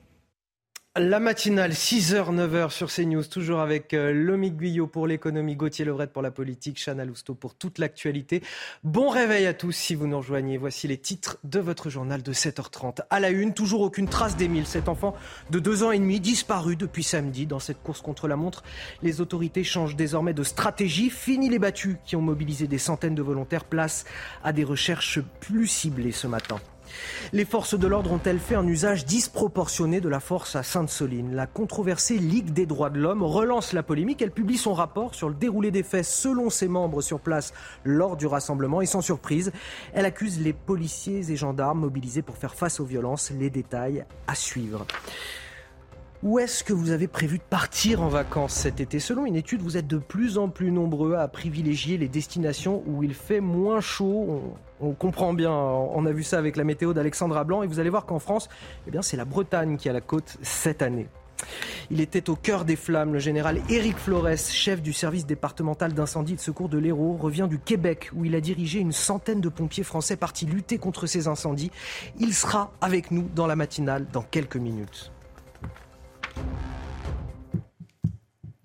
La matinale, 6h, 9h sur CNews, toujours avec euh, Lomique Guyot pour l'économie, Gauthier Levret pour la politique, Chana Lousteau pour toute l'actualité. Bon réveil à tous si vous nous rejoignez. Voici les titres de votre journal de 7h30. À la une, toujours aucune trace d'Émile, cet enfant de deux ans et demi disparu depuis samedi. Dans cette course contre la montre, les autorités changent désormais de stratégie. Fini les battus qui ont mobilisé des centaines de volontaires. Place à des recherches plus ciblées ce matin. Les forces de l'ordre ont-elles fait un usage disproportionné de la force à Sainte-Soline? La controversée Ligue des droits de l'homme relance la polémique. Elle publie son rapport sur le déroulé des faits selon ses membres sur place lors du rassemblement et sans surprise, elle accuse les policiers et gendarmes mobilisés pour faire face aux violences. Les détails à suivre. Où est-ce que vous avez prévu de partir en vacances cet été? Selon une étude, vous êtes de plus en plus nombreux à privilégier les destinations où il fait moins chaud. On, comprend bien, on a vu ça avec la météo d'Alexandra Blanc et vous allez voir qu'en France, eh c'est la Bretagne qui a la côte cette année. Il était au cœur des flammes. Le général Éric Flores, chef du service départemental d'incendie et de secours de l'Hérault, revient du Québec où il a dirigé une centaine de pompiers français partis lutter contre ces incendies. Il sera avec nous dans la matinale dans quelques minutes. Thank you.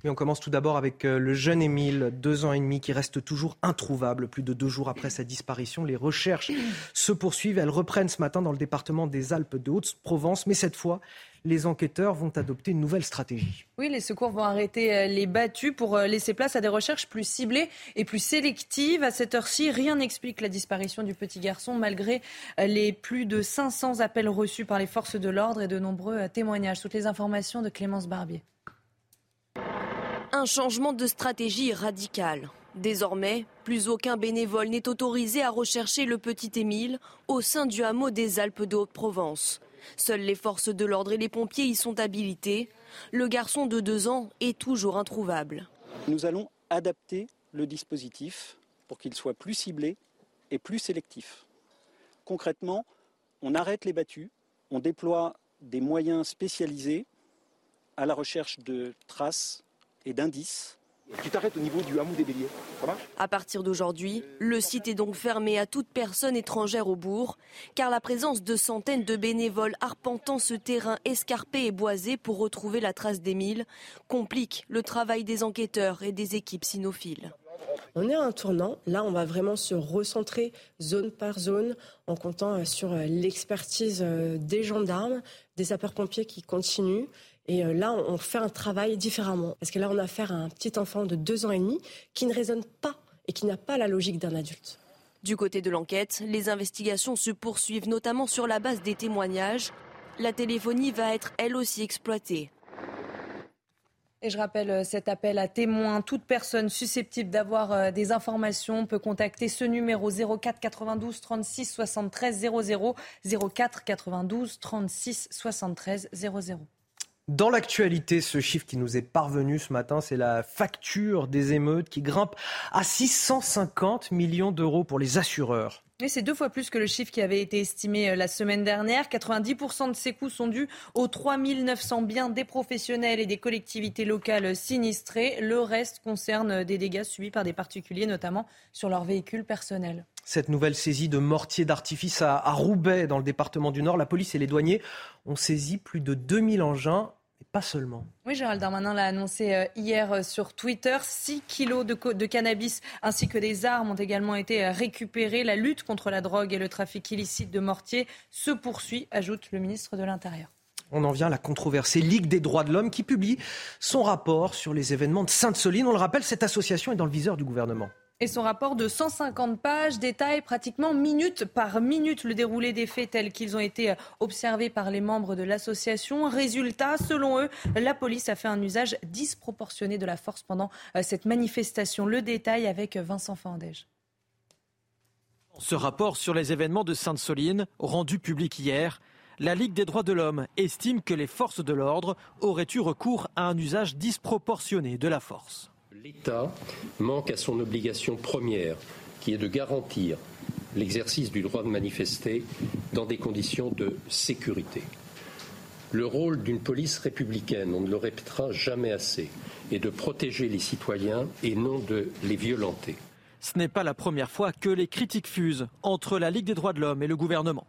On commence tout d'abord avec euh, le jeune Émile, deux ans et demi, qui reste toujours introuvable. Plus de deux jours après sa disparition, les recherches se poursuivent. Elles reprennent ce matin dans le département des Alpes de Haute-Provence. Mais cette fois, les enquêteurs vont adopter une nouvelle stratégie.
Oui, les secours vont arrêter euh, les battus pour euh, laisser place à des recherches plus ciblées et plus sélectives. À cette heure-ci, rien n'explique la disparition du petit garçon malgré les plus de 500 appels reçus par les forces de l'ordre et de nombreux témoignages. Toutes les informations de Clémence Barbier.
Un changement de stratégie radical. Désormais, plus aucun bénévole n'est autorisé à rechercher le petit Émile au sein du hameau des Alpes de Haute-Provence. Seules les forces de l'ordre et les pompiers y sont habilités. Le garçon de deux ans est toujours introuvable.
Nous allons adapter le dispositif pour qu'il soit plus ciblé et plus sélectif. Concrètement, on arrête les battus, on déploie des moyens spécialisés à la recherche de traces et d'indices.
Tu t'arrêtes au niveau du hameau des Béliers. Ça
À partir d'aujourd'hui, le site est donc fermé à toute personne étrangère au bourg, car la présence de centaines de bénévoles arpentant ce terrain escarpé et boisé pour retrouver la trace d'Émile complique le travail des enquêteurs et des équipes cynophiles.
On est à un tournant. Là, on va vraiment se recentrer zone par zone en comptant sur l'expertise euh, des gendarmes, des sapeurs-pompiers qui continuent et euh, là, on fait un travail différemment. Parce que là, on a affaire à un petit enfant de deux ans et demi qui ne raisonne pas et qui n'a pas la logique d'un adulte.
Du côté de l'enquête, les investigations se poursuivent notamment sur la base des témoignages. La téléphonie va être elle aussi exploitée.
Et je rappelle euh, cet appel à témoins. Toute personne susceptible d'avoir euh, des informations peut contacter ce numéro 04 92 36 73 00 04 92 36 73 00.
Dans l'actualité, ce chiffre qui nous est parvenu ce matin, c'est la facture des émeutes qui grimpe à 650 millions d'euros pour les assureurs.
Oui, c'est deux fois plus que le chiffre qui avait été estimé euh, la semaine dernière. 90% de ces coûts sont dus aux 3900 biens des professionnels et des collectivités locales sinistrés. Le reste concerne des dégâts subis par des particuliers, notamment sur leurs véhicules personnels.
Cette nouvelle saisie de mortiers d'artifice à, Roubaix, dans le département du Nord, la police et les douaniers ont saisi plus de 2000 engins pas seulement.
Oui, Gérald Darmanin l'a annoncé euh, hier euh, sur Twitter. 6 kilos de, de, cannabis ainsi que des armes ont également été euh, récupérés. La lutte contre la drogue et le trafic illicite de mortiers se poursuit, ajoute le ministre de l'Intérieur.
On en vient à la controversée Ligue des droits de l'homme qui publie son rapport sur les événements de Sainte-Soline. On le rappelle, cette association est dans le viseur du gouvernement.
Et son rapport de 150 pages détaille pratiquement minute par minute le déroulé des faits tels qu'ils ont été observés par les membres de l'association. Résultat, selon eux, la police a fait un usage disproportionné de la force pendant euh, cette manifestation. Le détail avec Vincent Fandège.
Ce rapport sur les événements de Sainte-Soline, rendu public hier, la Ligue des droits de l'homme estime que les forces de l'ordre auraient eu recours à un usage disproportionné de la force.
L'État manque à son obligation première, qui est de garantir l'exercice du droit de manifester dans des conditions de sécurité. Le rôle d'une police républicaine, on ne le répétera jamais assez, est de protéger les citoyens et non de les violenter.
Ce n'est pas la première fois que les critiques fusent entre la Ligue des droits de l'homme et le gouvernement.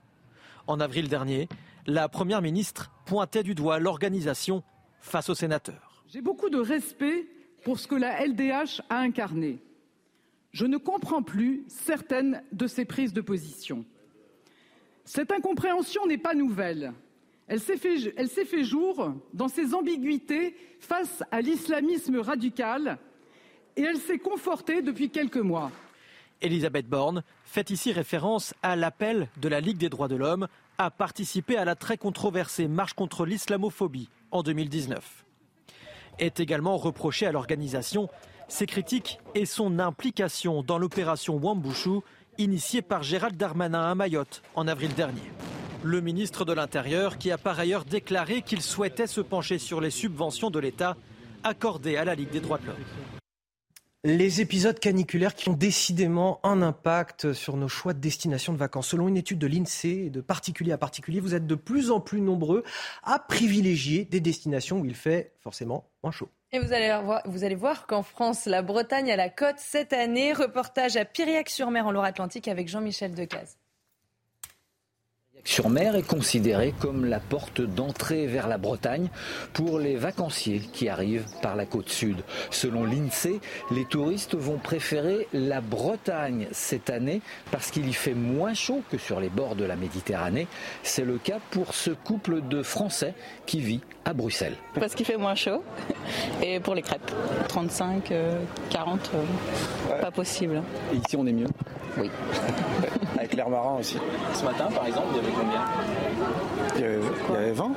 En avril dernier, la Première ministre pointait du doigt l'organisation face aux sénateurs.
J'ai beaucoup de respect pour ce que la LDH a incarné. Je ne comprends plus certaines de ses prises de position. Cette incompréhension n'est pas nouvelle. Elle s'est fait, jour dans ses ambiguïtés face à l'islamisme radical et elle s'est confortée depuis quelques mois.
Elisabeth Borne fait ici référence à l'appel de la Ligue des droits de l'homme à participer à la très controversée marche contre l'islamophobie en 2019. Est également reproché à l'organisation ses critiques et son implication dans l'opération Wambushu initiée par Gérald Darmanin à Mayotte en avril dernier. Le ministre de l'Intérieur qui a par ailleurs déclaré qu'il souhaitait se pencher sur les subventions de l'État accordées à la Ligue des droits de l'homme.
Les épisodes caniculaires qui ont décidément un impact sur nos choix de destination de vacances. Selon une étude de l'INSEE de particulier à particulier, vous êtes de plus en plus nombreux à privilégier des destinations où il fait forcément moins chaud.
Et vous allez voir, qu'en France, la Bretagne a la côte cette année. Reportage à Piriac-sur-Mer en Loire-Atlantique avec Jean-Michel Decaze
sur mer est considérée comme la porte d'entrée vers la Bretagne pour les vacanciers qui arrivent par la côte sud. Selon l'INSEE, les touristes vont préférer la Bretagne cette année parce qu'il y fait moins chaud que sur les bords de la Méditerranée. C'est le cas pour ce couple de Français qui vit à Bruxelles.
Parce qu'il fait moins chaud et pour les crêpes. 35, 40, euh, euh, pas possible.
Et ici on est mieux
Oui.
Avec l'air marin aussi. Ce matin par exemple, il y avait il y avait 20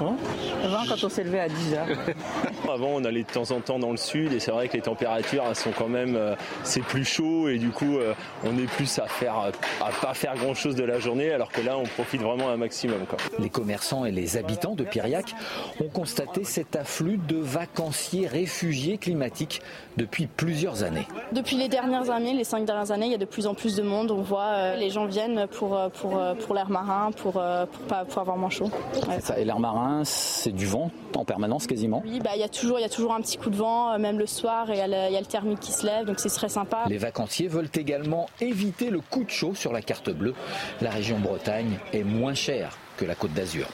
20 quand on s'est levé à 10 heures.
Avant, on allait de temps en temps dans le sud et c'est vrai que les températures elles sont quand même euh, c'est plus chaud et du coup euh, on est plus à faire à pas faire grand chose de la journée alors que là on profite vraiment un maximum. Quoi.
Les commerçants et les habitants de Piriac ont constaté cet afflux de vacanciers réfugiés climatiques depuis plusieurs années.
Depuis les dernières années, les cinq dernières années, il y a de plus en plus de monde. On voit euh, les gens viennent pour pour pour l'air marin, pour pour pas pour avoir moins chaud.
Ouais. Ça, et l'air marin, c'est du vent en permanence quasiment.
Oui, bah il y a toujours y a toujours un petit coup de vent, même le soir, et il y, y, a le thermique qui se lève, donc c'est très sympa.
Les vacanciers veulent également éviter le coup de chaud sur la carte bleue. La région Bretagne est moins chère que la Côte d'Azur.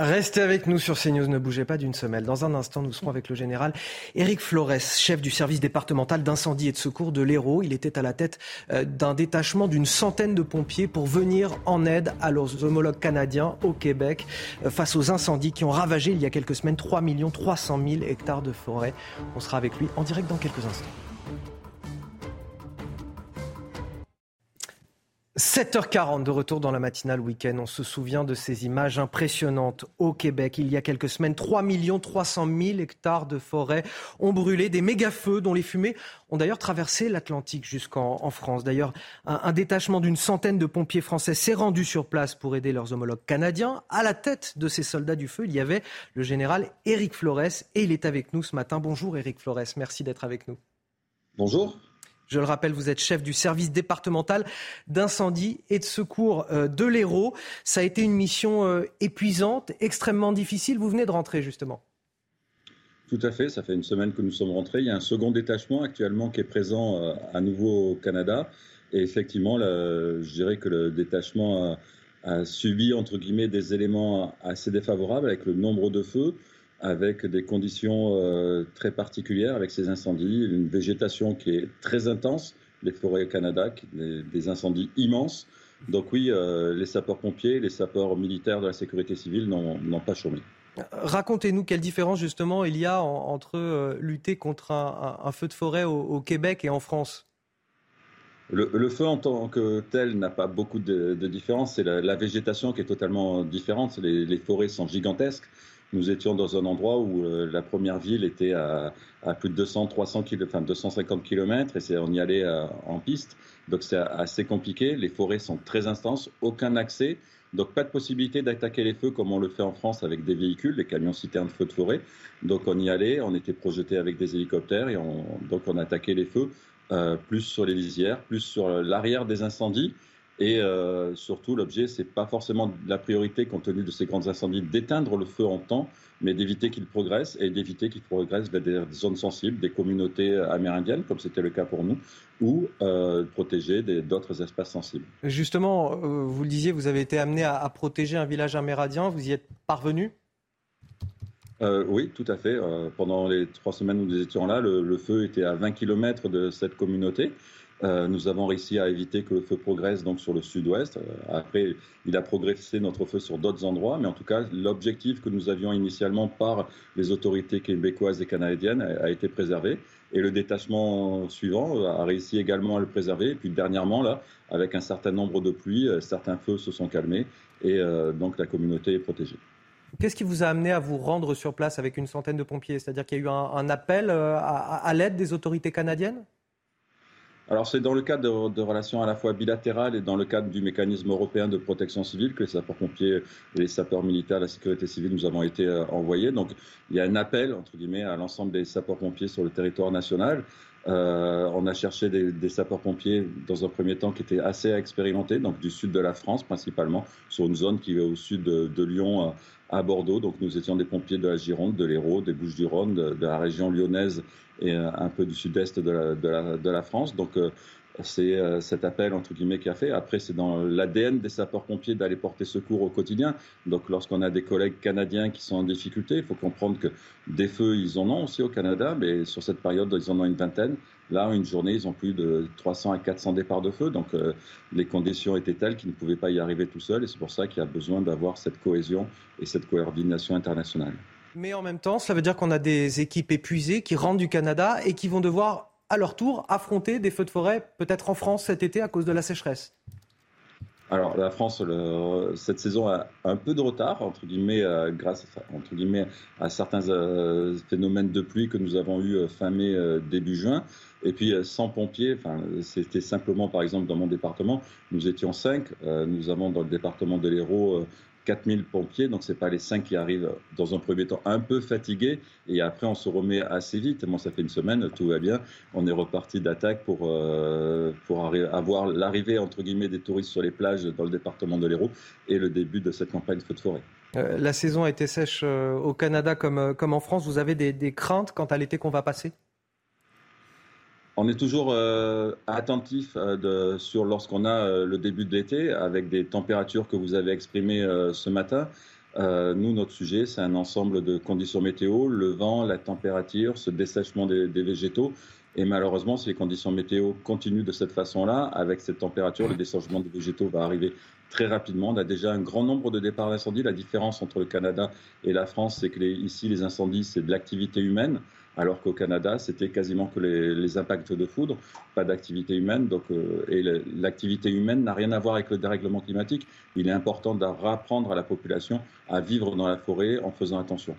Restez avec nous sur CNews, ne bougez pas d'une semelle. Dans un instant, nous serons avec le général Éric Flores, chef du service départemental d'incendie et de secours de l'Hérault. Il était à la tête d'un détachement d'une centaine de pompiers pour venir en aide à leurs homologues canadiens au Québec face aux incendies qui ont ravagé il y a quelques semaines 3 300 000 hectares de forêt. On sera avec lui en direct dans quelques instants. 7h40 de retour dans la matinale week-end. On se souvient de ces images impressionnantes au Québec. Il y a quelques semaines, 3 300 000 hectares de forêt ont brûlé. Des méga-feux dont les fumées ont d'ailleurs traversé l'Atlantique jusqu'en France. D'ailleurs, un, un, détachement d'une centaine de pompiers français s'est rendu sur place pour aider leurs homologues canadiens. À la tête de ces soldats du feu, il y avait le général Éric Flores et il est avec nous ce matin. Bonjour Éric Flores, merci d'être avec nous.
Bonjour.
Je le rappelle, vous êtes chef du service départemental d'incendie et de secours de l'Hérault. Ça a été une mission épuisante, extrêmement difficile. Vous venez de rentrer justement.
Tout à fait, ça fait une semaine que nous sommes rentrés. Il y a un second détachement actuellement qui est présent à nouveau au Canada. Et effectivement, je dirais que le détachement a, subi, entre guillemets, des éléments assez défavorables avec le nombre de feux, avec des conditions euh, très particulières, avec ces incendies, une végétation qui est très intense, les forêts au Canada, des, des incendies immenses. Donc oui, euh, les sapeurs-pompiers, les sapeurs militaires de la sécurité civile n'ont pas chômé.
Racontez-nous quelle différence justement il y a en, entre euh, lutter contre un, un, un, feu de forêt au, au, Québec et en France?
Le, le, feu en tant que tel n'a pas beaucoup de, de différence, c'est la, la, végétation qui est totalement différente. Les, les forêts sont gigantesques. Nous étions dans un endroit où euh, la première ville était à, à plus de 200, 300 km, enfin 250 km et on y allait euh, en piste. Donc c'est assez compliqué. Les forêts sont très intenses, aucun accès. Donc pas de possibilité d'attaquer les feux comme on le fait en France avec des véhicules, les camions citernes feux de forêt. Donc on y allait, on était projeté avec des hélicoptères et on, donc on attaquait les feux euh, plus sur les lisières, plus sur l'arrière des incendies Et euh, surtout, l'objet, c'est pas forcément la priorité, compte tenu de ces grands incendies, d'éteindre le feu en temps, mais d'éviter qu'il progresse et d'éviter qu'il progresse vers des zones sensibles, des communautés amérindiennes, comme c'était le cas pour nous, ou euh, protéger d'autres espaces sensibles.
Justement, euh, vous le disiez, vous avez été amené à, à, protéger un village amérindien. Vous y êtes parvenu?
Euh, oui, tout à fait. Euh, pendant les trois semaines où nous étions là, le, le, feu était à 20 km de cette communauté. Euh, nous avons réussi à éviter que le feu progresse donc sur le sud-ouest. Euh, après, il a progressé notre feu sur d'autres endroits, mais en tout cas, l'objectif que nous avions initialement par les autorités québécoises et canadiennes a, été préservé. Et le détachement suivant a réussi également à le préserver. Et puis dernièrement, là, avec un certain nombre de pluies, euh, certains feux se sont calmés et euh, donc la communauté est protégée.
Qu'est-ce qui vous a amené à vous rendre sur place avec une centaine de pompiers? C'est-à-dire qu'il y a eu un, appel à l'aide des autorités canadiennes?
Alors c'est dans le cadre de, relations à la fois bilatérales et dans le cadre du mécanisme européen de protection civile que les sapeurs-pompiers et les sapeurs militaires, la sécurité civile, nous avons été euh, envoyés. Donc il y a un appel entre guillemets à l'ensemble des sapeurs-pompiers sur le territoire national. Euh, on a cherché des, des sapeurs-pompiers dans un premier temps qui étaient assez expérimentés, donc du sud de la France principalement, sur une zone qui est au sud de, de Lyon à Bordeaux. Donc nous étions des pompiers de la Gironde, de l'Hérault, des Bouches-du-Rhône, de, de, la région lyonnaise et euh, un peu du sud-est de de la, France. Donc euh, c'est euh, cet appel entre guillemets qui a fait. Après, c'est dans l'ADN des sapeurs-pompiers d'aller porter secours au quotidien. Donc, lorsqu'on a des collègues canadiens qui sont en difficulté, il faut comprendre que des feux, ils en ont aussi au Canada, mais sur cette période, ils en ont une vingtaine. Là, une journée, ils ont plus de 300 à 400 départs de feu. Donc, euh, les conditions étaient telles qu'ils ne pouvaient pas y arriver tout seuls. Et c'est pour ça qu'il y a besoin d'avoir cette cohésion et cette coordination internationale.
Mais en même temps, cela veut dire qu'on a des équipes épuisées qui rentrent du Canada et qui vont devoir à leur tour affronter des feux de forêt, peut-être en France cet été à cause de la sécheresse
alors la France, cette saison a un peu de retard, entre guillemets, euh, grâce entre guillemets, à certains euh, phénomènes de pluie que nous avons eu euh, fin mai, début juin. Et puis sans pompiers, enfin, c'était simplement, par exemple, dans mon département, nous étions cinq. nous avons dans le département de l'Hérault 4000 pompiers, donc ce n'est pas les 5 qui arrivent dans un premier temps un peu fatigués, et après on se remet assez vite. Moi, ça fait une semaine, tout va bien. On est reparti d'attaque pour, euh, pour avoir l'arrivée, entre guillemets, des touristes sur les plages dans le département de l'Hérault et le début de cette campagne feu de forêt.
Euh, la saison a été sèche euh, au Canada comme, comme en France. Vous avez des craintes quant à l'été qu'on va passer?
On est toujours euh, attentif euh, de, sur lorsqu'on a euh, le début de l'été avec des températures que vous avez exprimées euh, ce matin. nous, notre sujet, c'est un ensemble de conditions météo, le vent, la température, ce dessèchement des, des végétaux. Et malheureusement, si les conditions météo continuent de cette façon-là, avec cette température, le dessèchement des végétaux va arriver très rapidement. On a déjà un grand nombre de départs d'incendie. La différence entre le Canada et la France, c'est que les, ici, les incendies, c'est de l'activité humaine alors qu'au Canada, c'était quasiment que les, impacts de foudre, pas d'activité humaine. Donc, euh, et l'activité humaine n'a rien à voir avec le dérèglement climatique. Il est important d'apprendre à la population à vivre dans la forêt en faisant attention.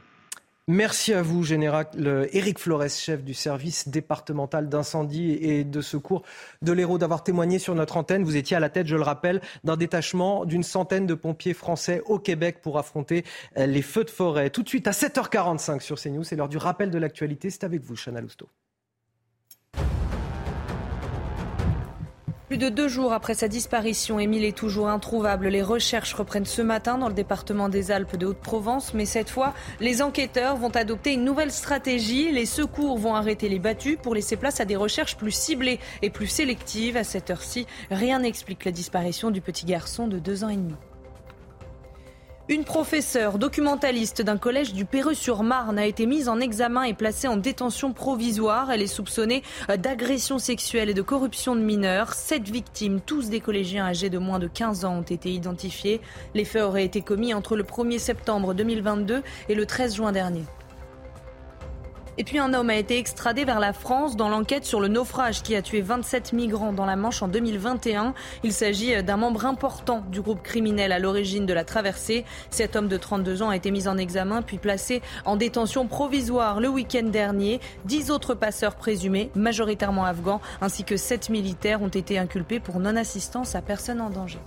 Merci à vous, Général Éric Flores, chef du service départemental d'incendie et de secours de l'Hérault, d'avoir témoigné sur notre antenne. Vous étiez à la tête, je le rappelle, d'un détachement d'une centaine de pompiers français au Québec pour affronter les feux de forêt. Tout de suite à 7h45 sur CNews, c'est l'heure du rappel de l'actualité. C'est avec vous, Chana Lousteau.
Plus de deux jours après sa disparition, Émile est toujours introuvable. Les recherches reprennent ce matin dans le département des Alpes de Haute-Provence, mais cette fois, les enquêteurs vont adopter une nouvelle stratégie. Les secours vont arrêter les battus pour laisser place à des recherches plus ciblées et plus sélectives. À cette heure-ci, rien n'explique la disparition du petit garçon de deux ans et demi. Une professeure documentaliste d'un collège du Perreux-sur-Marne a été mise en examen et placée en détention provisoire. Elle est soupçonnée d'agression sexuelle et de corruption de mineurs. Sept victimes, tous des collégiens âgés de moins de 15 ans, ont été identifiées. Les faits auraient été commis entre le 1er septembre 2022 et le 13 juin dernier. Et puis un homme a été extradé vers la France dans l'enquête sur le naufrage qui a tué 27 migrants dans la Manche en 2021. Il s'agit d'un membre important du groupe criminel à l'origine de la traversée. Cet homme de 32 ans a été mis en examen puis placé en détention provisoire le week-end dernier. Dix autres passeurs présumés, majoritairement afghans, ainsi que sept militaires ont été inculpés pour non-assistance à personne en danger.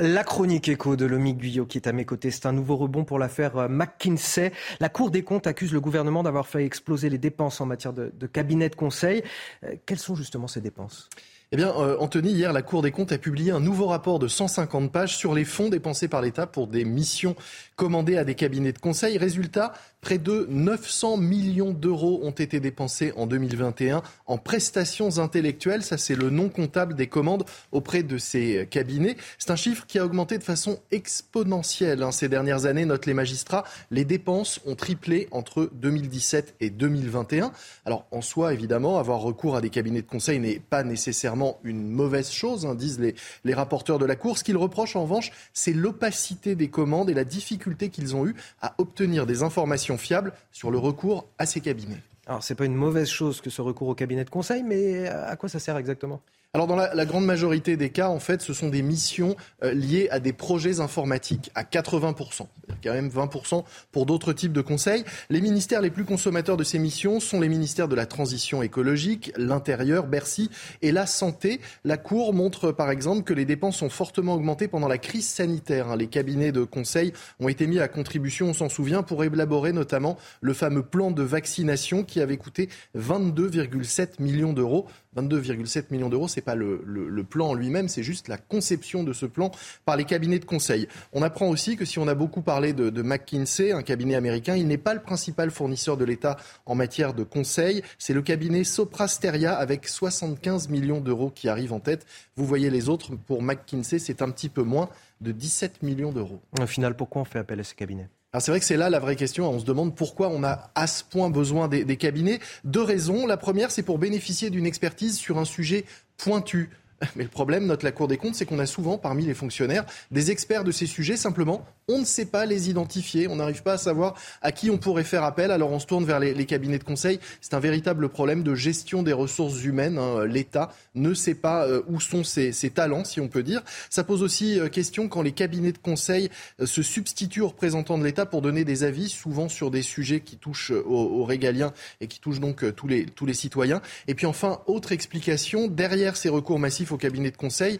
La chronique écho de Lomi Guyot qui est à mes côtés. C'est un nouveau rebond pour l'affaire euh, McKinsey. La Cour des comptes accuse le gouvernement d'avoir fait exploser les dépenses en matière de, de cabinet de conseil. Euh, quelles sont justement ces dépenses?
Eh bien, euh, Anthony, hier, la Cour des comptes a publié un nouveau rapport de 150 pages sur les fonds dépensés par l'État pour des missions commandées à des cabinets de conseil. Résultat, près de 900 millions d'euros ont été dépensés en 2021 en prestations intellectuelles. Ça, c'est le nom comptable des commandes auprès de ces cabinets. C'est un chiffre qui a augmenté de façon exponentielle hein, ces dernières années, notent les magistrats. Les dépenses ont triplé entre 2017 et 2021. Alors, en soi, évidemment, avoir recours à des cabinets de conseil n'est pas nécessairement une mauvaise chose, hein, disent les rapporteurs de la Cour. Ce qu'ils reprochent en revanche, c'est l'opacité des commandes et la difficulté qu'ils ont eue à obtenir des informations fiables sur le recours à ces cabinets.
Alors, ce n'est pas une mauvaise chose que ce recours au cabinet de conseil, mais à quoi ça sert exactement?
Alors dans la, grande majorité des cas, en fait, ce sont des missions euh, liées à des projets informatiques à 80%. Il y a quand même 20% pour d'autres types de conseils. Les ministères les plus consommateurs de ces missions sont les ministères de la transition écologique, l'intérieur, Bercy et la santé. La Cour montre par exemple que les dépenses ont fortement augmenté pendant la crise sanitaire. Hein. Les cabinets de conseil ont été mis à contribution, on s'en souvient, pour élaborer notamment le fameux plan de vaccination qui avait coûté 22,7 millions d'euros. 22,7 millions d'euros, c'est pas le, plan en lui-même, c'est juste la conception de ce plan par les cabinets de conseil. On apprend aussi que si on a beaucoup parlé de, McKinsey, un cabinet américain, il n'est pas le principal fournisseur de l'État en matière de conseil. C'est le cabinet Soprasteria avec 75 millions d'euros qui arrive en tête. Vous voyez les autres, pour McKinsey, c'est un petit peu moins de 17 millions d'euros.
Au final, pourquoi on fait appel à ces cabinets
alors c'est vrai que c'est là la vraie question. On se demande pourquoi on a à ce point besoin des, des cabinets. Deux raisons. La première, c'est pour bénéficier d'une expertise sur un sujet pointu. Mais le problème, note la Cour des comptes, c'est qu'on a souvent parmi les fonctionnaires des experts de ces sujets. Simplement, on ne sait pas les identifier. On n'arrive pas à savoir à qui on pourrait faire appel. Alors on se tourne vers les, cabinets de conseil. C'est un véritable problème de gestion des ressources humaines. Hein. L'État ne sait pas euh, où sont ses, talents, si on peut dire. Ça pose aussi euh, question quand les cabinets de conseil euh, se substituent aux représentants de l'État pour donner des avis, souvent sur des sujets qui touchent aux, régaliens et qui touchent donc tous les, tous les citoyens. Et puis enfin, autre explication, derrière ces recours massifs au cabinet de conseil,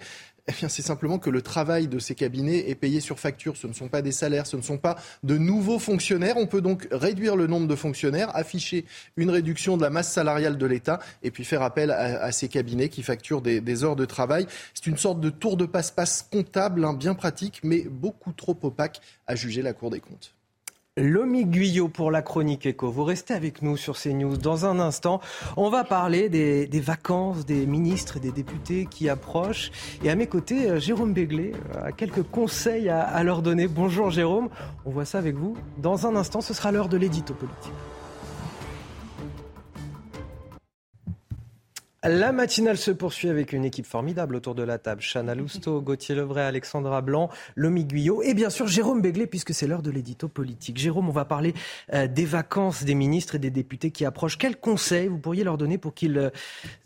eh bien, c'est simplement que le travail de ces cabinets est payé sur facture. Ce ne sont pas des salaires, ce ne sont pas de nouveaux fonctionnaires. On peut donc réduire le nombre de fonctionnaires, afficher une réduction de la masse salariale de l'État et puis faire appel à, ces cabinets qui facturent des, heures de travail. C'est une sorte de tour de passe-passe comptable, hein, bien pratique, mais beaucoup trop opaque à juger la Cour des comptes.
Lomi Guyot pour la chronique éco. Vous restez avec nous sur CNews. Dans un instant, on va parler des, vacances des ministres et des députés qui approchent. Et à mes côtés, euh, Jérôme Béglé euh, a quelques conseils à, à leur donner. Bonjour Jérôme, on voit ça avec vous. Dans un instant, ce sera l'heure de l'édito politique. La matinale se poursuit avec une équipe formidable autour de la table. Chana Lousteau, Gauthier Levray, Alexandra Blanc, Lomi Guyot et bien sûr Jérôme Béglé puisque c'est l'heure de l'édito politique. Jérôme, on va parler euh, des vacances des ministres et des députés qui approchent. Quels conseils vous pourriez leur donner pour qu'ils euh,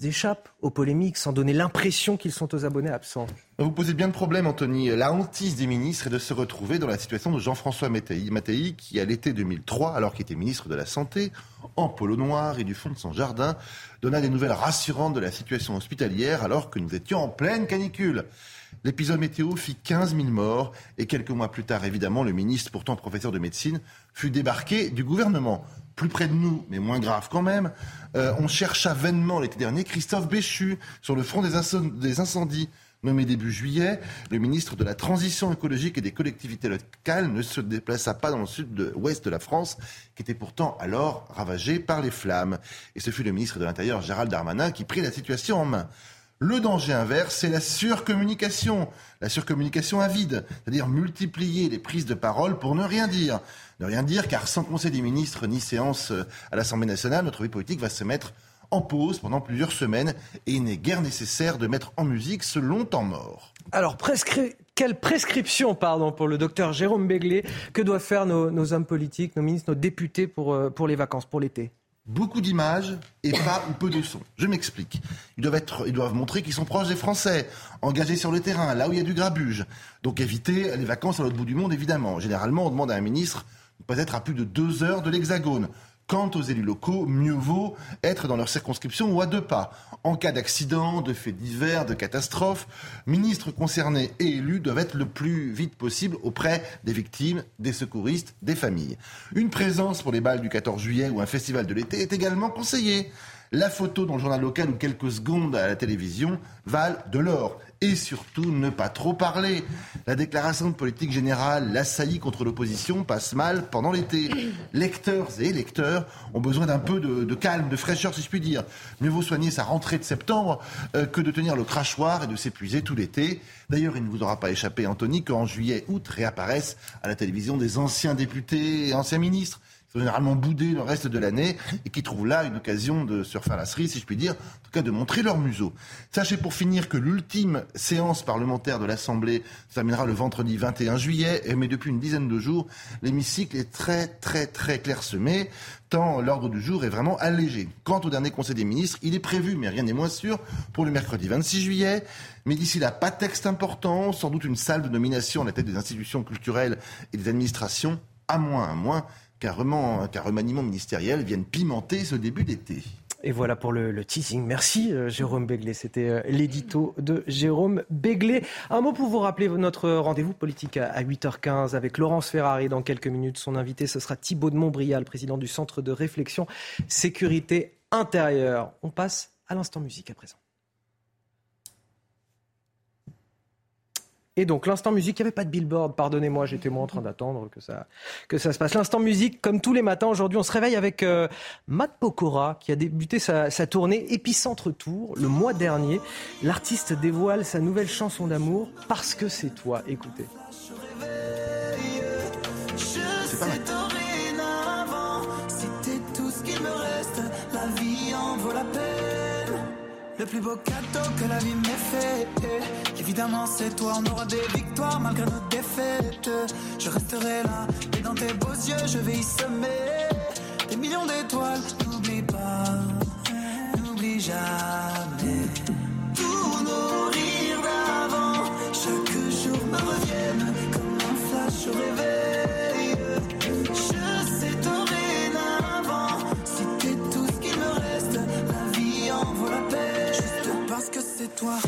échappent aux polémiques sans donner l'impression qu'ils sont aux abonnés absents?
Vous posez bien le problème, Anthony. La hantise des ministres est de se retrouver dans la situation de Jean-François Mattei, qui, à l'été 2003, alors qu'il était ministre de la Santé, en polo noir et du fond de son jardin, donna des nouvelles rassurantes de la situation hospitalière alors que nous étions en pleine canicule. L'épisode météo fit 15 000 morts et quelques mois plus tard, évidemment, le ministre, pourtant professeur de médecine, fut débarqué du gouvernement. Plus près de nous, mais moins grave quand même, euh, on chercha vainement l'été dernier Christophe Béchu sur le front des incendies Nommé début juillet, le ministre de la Transition écologique et des collectivités locales ne se déplaça pas dans le sud-ouest de la France, qui était pourtant alors ravagé par les flammes. Et ce fut le ministre de l'Intérieur, Gérald Darmanin, qui prit la situation en main. Le danger inverse, c'est la surcommunication, la surcommunication avide, c'est-à-dire multiplier les prises de parole pour ne rien dire. Ne rien dire, car sans conseil des ministres ni séance à l'Assemblée nationale, notre vie politique va se mettre en pause pendant plusieurs semaines et il n'est guère nécessaire de mettre en musique ce long temps mort.
Alors, quelle prescription pardon, pour le docteur Jérôme Béglé Que doivent faire nos, hommes politiques, nos ministres, nos députés pour, euh, pour les vacances, pour l'été?
Beaucoup d'images et pas ou peu de sons. Je m'explique. Ils doivent, être, ils doivent montrer qu'ils sont proches des Français, engagés sur le terrain, là où il y a du grabuge. Donc éviter les vacances à l'autre bout du monde, évidemment. Généralement, on demande à un ministre de pas être à plus de deux heures de l'Hexagone Quant aux élus locaux, mieux vaut être dans leur circonscription ou à deux pas. En cas d'accident, de faits divers, de catastrophe, ministres concernés et élus doivent être le plus vite possible auprès des victimes, des secouristes, des familles. Une présence pour les balles du 14 juillet ou un festival de l'été est également conseillée. La photo dans le journal local ou quelques secondes à la télévision valent de l'or. Et surtout, ne pas trop parler. La déclaration de politique générale, l'assaillie contre l'opposition passe mal pendant l'été. Lecteurs et électeurs ont besoin d'un peu de, calme, de fraîcheur, si je puis dire. Mieux vaut soigner sa rentrée de septembre euh, que de tenir le crachoir et de s'épuiser tout l'été. D'ailleurs, il ne vous aura pas échappé, Anthony, qu'en juillet, août réapparaissent à la télévision des anciens députés et anciens ministres généralement boudés le reste de l'année et qui trouvent là une occasion de refaire la cerise, si je puis dire, en tout cas de montrer leur museau. Sachez pour finir que l'ultime séance parlementaire de l'Assemblée se terminera le vendredi 21 juillet, mais depuis une dizaine de jours, l'hémicycle est très très très clairsemé tant l'ordre du jour est vraiment allégé. Quant au dernier Conseil des ministres, il est prévu, mais rien n'est moins sûr, pour le mercredi 26 juillet. Mais d'ici là, pas de texte important, sans doute une salle de nomination à la tête des institutions culturelles et des administrations, à moins, à moins qu'un remaniement ministériel vienne pimenter ce début d'été.
Et voilà pour le, teasing. Merci euh, Jérôme Béglé. C'était euh, l'édito de Jérôme Béglé. Un mot pour vous rappeler notre rendez-vous politique à 8h15 avec Laurence Ferrari dans quelques minutes. Son invité, ce sera Thibault de Montbrial, président du Centre de réflexion sécurité intérieure. On passe à l'instant musique à présent. Et donc l'instant musique, il n'y avait pas de billboard, pardonnez-moi, j'étais moi en train d'attendre que ça, que ça se passe. L'instant musique, comme tous les matins, aujourd'hui on se réveille avec euh, Matt Pokora qui a débuté sa, tournée Épicentre Tour le mois dernier. L'artiste dévoile sa nouvelle chanson d'amour, Parce que c'est toi. Écoutez.
Le plus beau cadeau que la vie m'ait fait. Évidemment, c'est toi, on aura des victoires malgré nos défaites. Je resterai là, et dans tes beaux yeux, je vais y semer des millions d'étoiles. N'oublie pas, n'oublie jamais. Tous nos rires d'avant, chaque jour me reviennent comme un flash au réveil. Parce que c'est toi.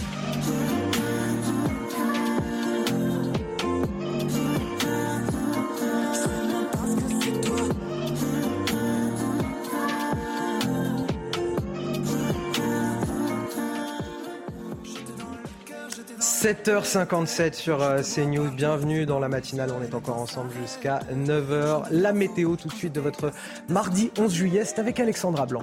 7h57 sur euh, CNews. Bienvenue dans la matinale. On est encore ensemble jusqu'à 9h. La météo tout de suite de votre mardi 11 juillet. C'est avec Alexandra Blanc.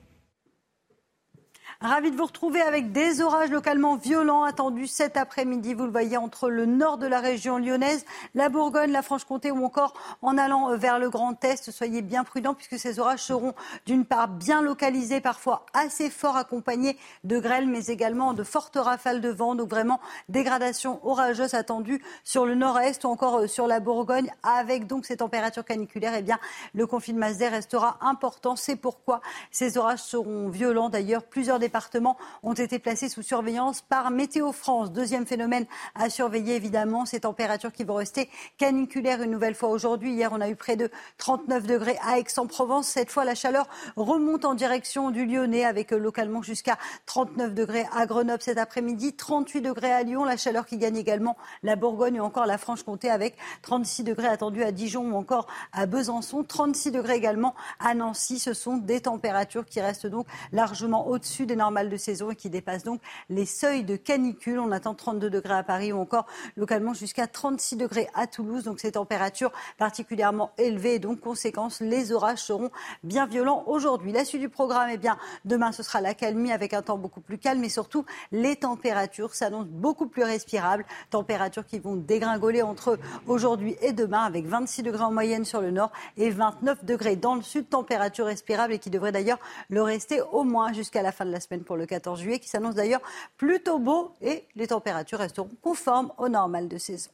Ravi de vous retrouver avec des orages localement violents attendus cet après-midi. Vous le voyez entre le nord de la région lyonnaise, la Bourgogne, la Franche-Comté ou encore en allant vers le Grand Est. Soyez bien prudents puisque ces orages seront d'une part bien localisés, parfois assez forts, accompagnés de grêles, mais également de fortes rafales de vent. Donc vraiment dégradation orageuse attendue sur le nord-est ou encore euh, sur la Bourgogne avec donc ces températures caniculaires. Eh bien, le confinement d'air restera important. C'est pourquoi ces orages seront violents. D'ailleurs, plusieurs départements ont été placés sous surveillance par Météo France. Deuxième phénomène à surveiller, évidemment, ces températures qui vont rester caniculaires une nouvelle fois aujourd'hui. Hier, on a eu près de 39 degrés à Aix-en-Provence. Cette fois, la chaleur remonte en direction du Lyonnais avec euh, localement jusqu'à 39 degrés à Grenoble cet après-midi, 38 degrés à Lyon. La chaleur qui gagne également la Bourgogne ou encore la Franche-Comté avec 36 degrés attendus à Dijon ou encore à Besançon, 36 degrés également à Nancy. Ce sont des températures qui restent donc largement au-dessus des normale de saison et qui dépasse donc les seuils de canicule. On attend 32 degrés à Paris ou encore localement jusqu'à 36 degrés à Toulouse. Donc ces températures particulièrement élevées et donc conséquence, les orages seront bien violents aujourd'hui. La suite du programme, eh bien, demain ce sera la calmie avec un temps beaucoup plus calme et surtout les températures s'annoncent beaucoup plus respirables. Températures qui vont dégringoler entre aujourd'hui et demain avec 26 degrés en moyenne sur le nord et 29 degrés dans le sud. Température respirable et qui devrait d'ailleurs le rester au moins jusqu'à la fin de la semaine pour le 14 juillet, qui s'annonce d'ailleurs plutôt beau et les températures resteront conformes au normal de saison.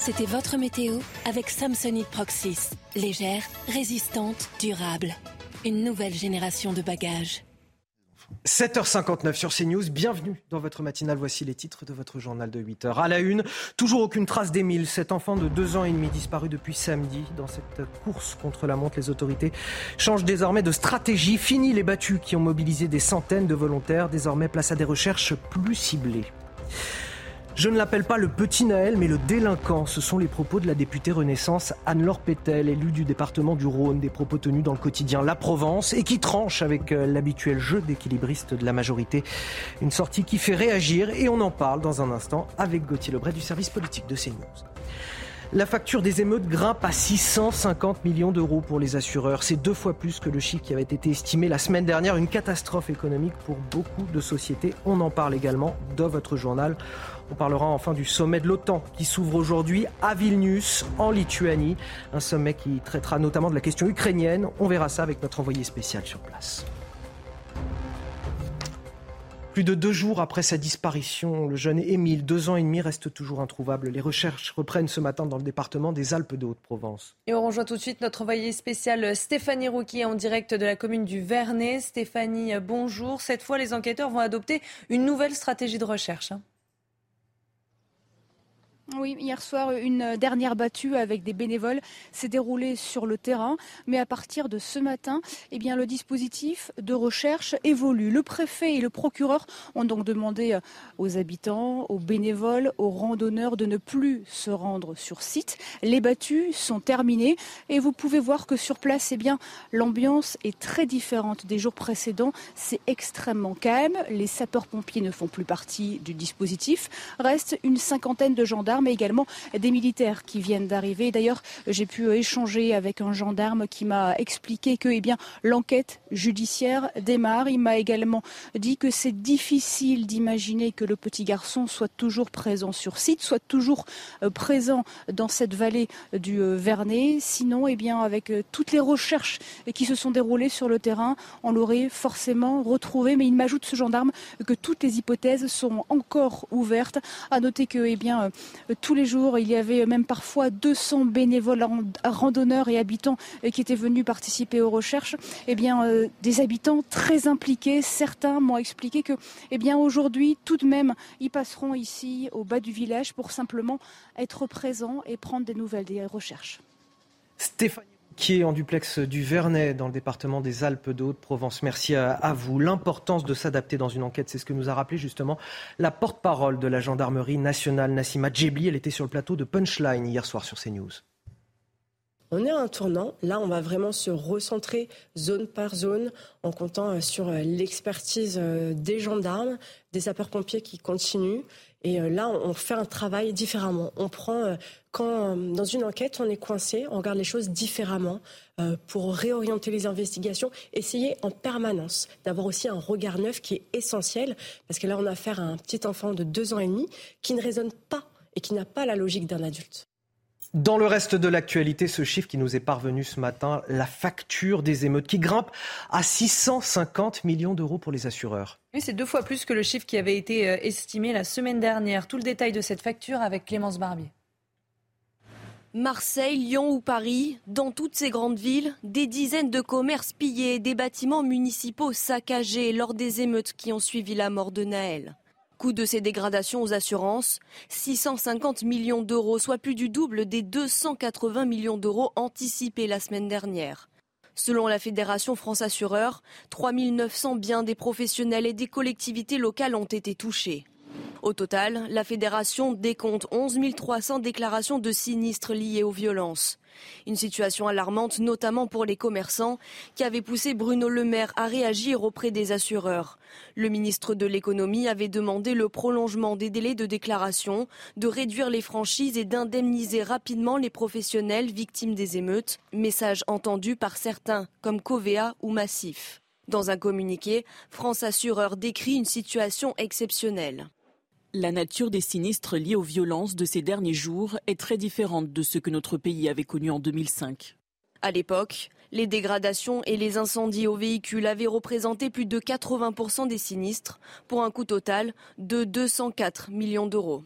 C'était votre météo avec Samsonite Proxys. Légère, résistante, durable. Une nouvelle génération de bagages.
7h59 sur CNews, bienvenue dans votre matinale. Voici les titres de votre journal de 8h. À la une, toujours aucune trace d'Émile, cet enfant de 2 ans et demi disparu depuis samedi. Dans cette course contre la montre, les autorités changent désormais de stratégie. Fini les battus qui ont mobilisé des centaines de volontaires. Désormais, place à des recherches plus ciblées. Je ne l'appelle pas le petit Naël, mais le délinquant. Ce sont les propos de la députée Renaissance Anne-Laure Pétel, élue du département du Rhône, des propos tenus dans le quotidien La Provence et qui tranche avec euh, l'habituel jeu d'équilibriste de la majorité. Une sortie qui fait réagir et on en parle dans un instant avec Gauthier Lebray du service politique de CNews. La facture des émeutes grimpe à 650 millions d'euros pour les assureurs. C'est deux fois plus que le chiffre qui avait été estimé la semaine dernière. Une catastrophe économique pour beaucoup de sociétés. On en parle également dans votre journal. On parlera enfin du sommet de l'OTAN qui s'ouvre aujourd'hui à Vilnius, en Lituanie. Un sommet qui traitera notamment de la question ukrainienne. On verra ça avec notre envoyé spécial sur place. Plus de deux jours après sa disparition, le jeune Émile, deux ans et demi, reste toujours introuvable. Les recherches reprennent ce matin dans le département des Alpes de Haute-Provence.
Et on rejoint tout de suite notre envoyé spécial Stéphanie Rouquier en direct de la commune du Vernet. Stéphanie, bonjour. Cette fois, les enquêteurs vont adopter une nouvelle stratégie de recherche.
Oui, hier soir, une dernière battue avec des bénévoles s'est déroulée sur le terrain. Mais à partir de ce matin, eh bien, le dispositif de recherche évolue. Le préfet et le procureur ont donc demandé aux habitants, aux bénévoles, aux randonneurs de ne plus se rendre sur site. Les battues sont terminées et vous pouvez voir que sur place, eh bien, l'ambiance est très différente des jours précédents. C'est extrêmement calme. Les sapeurs-pompiers ne font plus partie du dispositif. Reste une cinquantaine de gendarmes mais également des militaires qui viennent d'arriver. D'ailleurs, j'ai pu échanger avec un gendarme qui m'a expliqué que eh bien, l'enquête judiciaire démarre. Il m'a également dit que c'est difficile d'imaginer que le petit garçon soit toujours présent sur site, soit toujours euh, présent dans cette vallée du euh, Vernet. Sinon, eh bien, avec euh, toutes les recherches qui se sont déroulées sur le terrain, on l'aurait forcément retrouvé. Mais il m'ajoute ce gendarme que toutes les hypothèses sont encore ouvertes. À noter que eh bien, tous les jours. Il y avait même parfois 200 bénévoles randonneurs et habitants euh, qui étaient venus participer aux recherches. Eh bien, euh, des habitants très impliqués. Certains m'ont expliqué que, eh bien, aujourd'hui, tout de même, ils passeront ici au bas du village pour simplement être présents et prendre des nouvelles des recherches.
Stéphanie qui est en duplex du Vernet dans le département des Alpes de Haute-Provence. Merci à, vous. L'importance de s'adapter dans une enquête, c'est ce que nous a rappelé justement la porte-parole de la gendarmerie nationale, Nassima Djebli. Elle était sur le plateau de Punchline hier soir sur CNews.
On est à un tournant. Là, on va vraiment se recentrer zone par zone en comptant euh, sur euh, l'expertise euh, des gendarmes, des sapeurs-pompiers qui continuent. Et là, on fait un travail différemment. On prend, quand dans une enquête, on est coincé, on regarde les choses différemment pour réorienter les investigations, essayer en permanence d'avoir aussi un regard neuf qui est essentiel, parce que là, on a affaire à un petit enfant de deux ans et demi qui ne raisonne pas et qui n'a pas la logique d'un adulte.
Dans le reste de l'actualité, ce chiffre qui nous est parvenu ce matin, la facture des émeutes qui grimpe à 650 millions d'euros pour les assureurs.
Oui, c'est deux fois plus que le chiffre qui avait été euh, estimé la semaine dernière. Tout le détail de cette facture avec Clémence Barbier.
Marseille, Lyon ou Paris, dans toutes ces grandes villes, des dizaines de commerces pillés, des bâtiments municipaux saccagés lors des émeutes qui ont suivi la mort de Naël. Coût de ces dégradations aux assurances, 650 millions d'euros, soit plus du double des 280 millions d'euros anticipés la semaine dernière. Selon la Fédération France Assureur, 3900 biens des professionnels et des collectivités locales ont été touchés. Au total, la fédération décompte 11 300 déclarations de sinistres liés aux violences. Une situation alarmante notamment pour les commerçants qui avait poussé Bruno Le Maire à réagir auprès des assureurs. Le ministre de l'économie avait demandé le prolongement des délais de déclaration, de réduire les franchises et d'indemniser rapidement les professionnels victimes des émeutes, message entendu par certains comme Covea ou Massif. Dans un communiqué, France Assureur décrit une situation exceptionnelle.
La nature des sinistres liés aux violences de ces derniers jours est très différente de ce que notre pays avait connu en 2005.
À l'époque, les dégradations et les incendies aux véhicules avaient représenté plus de 80% des sinistres, pour un coût total de 204 millions d'euros.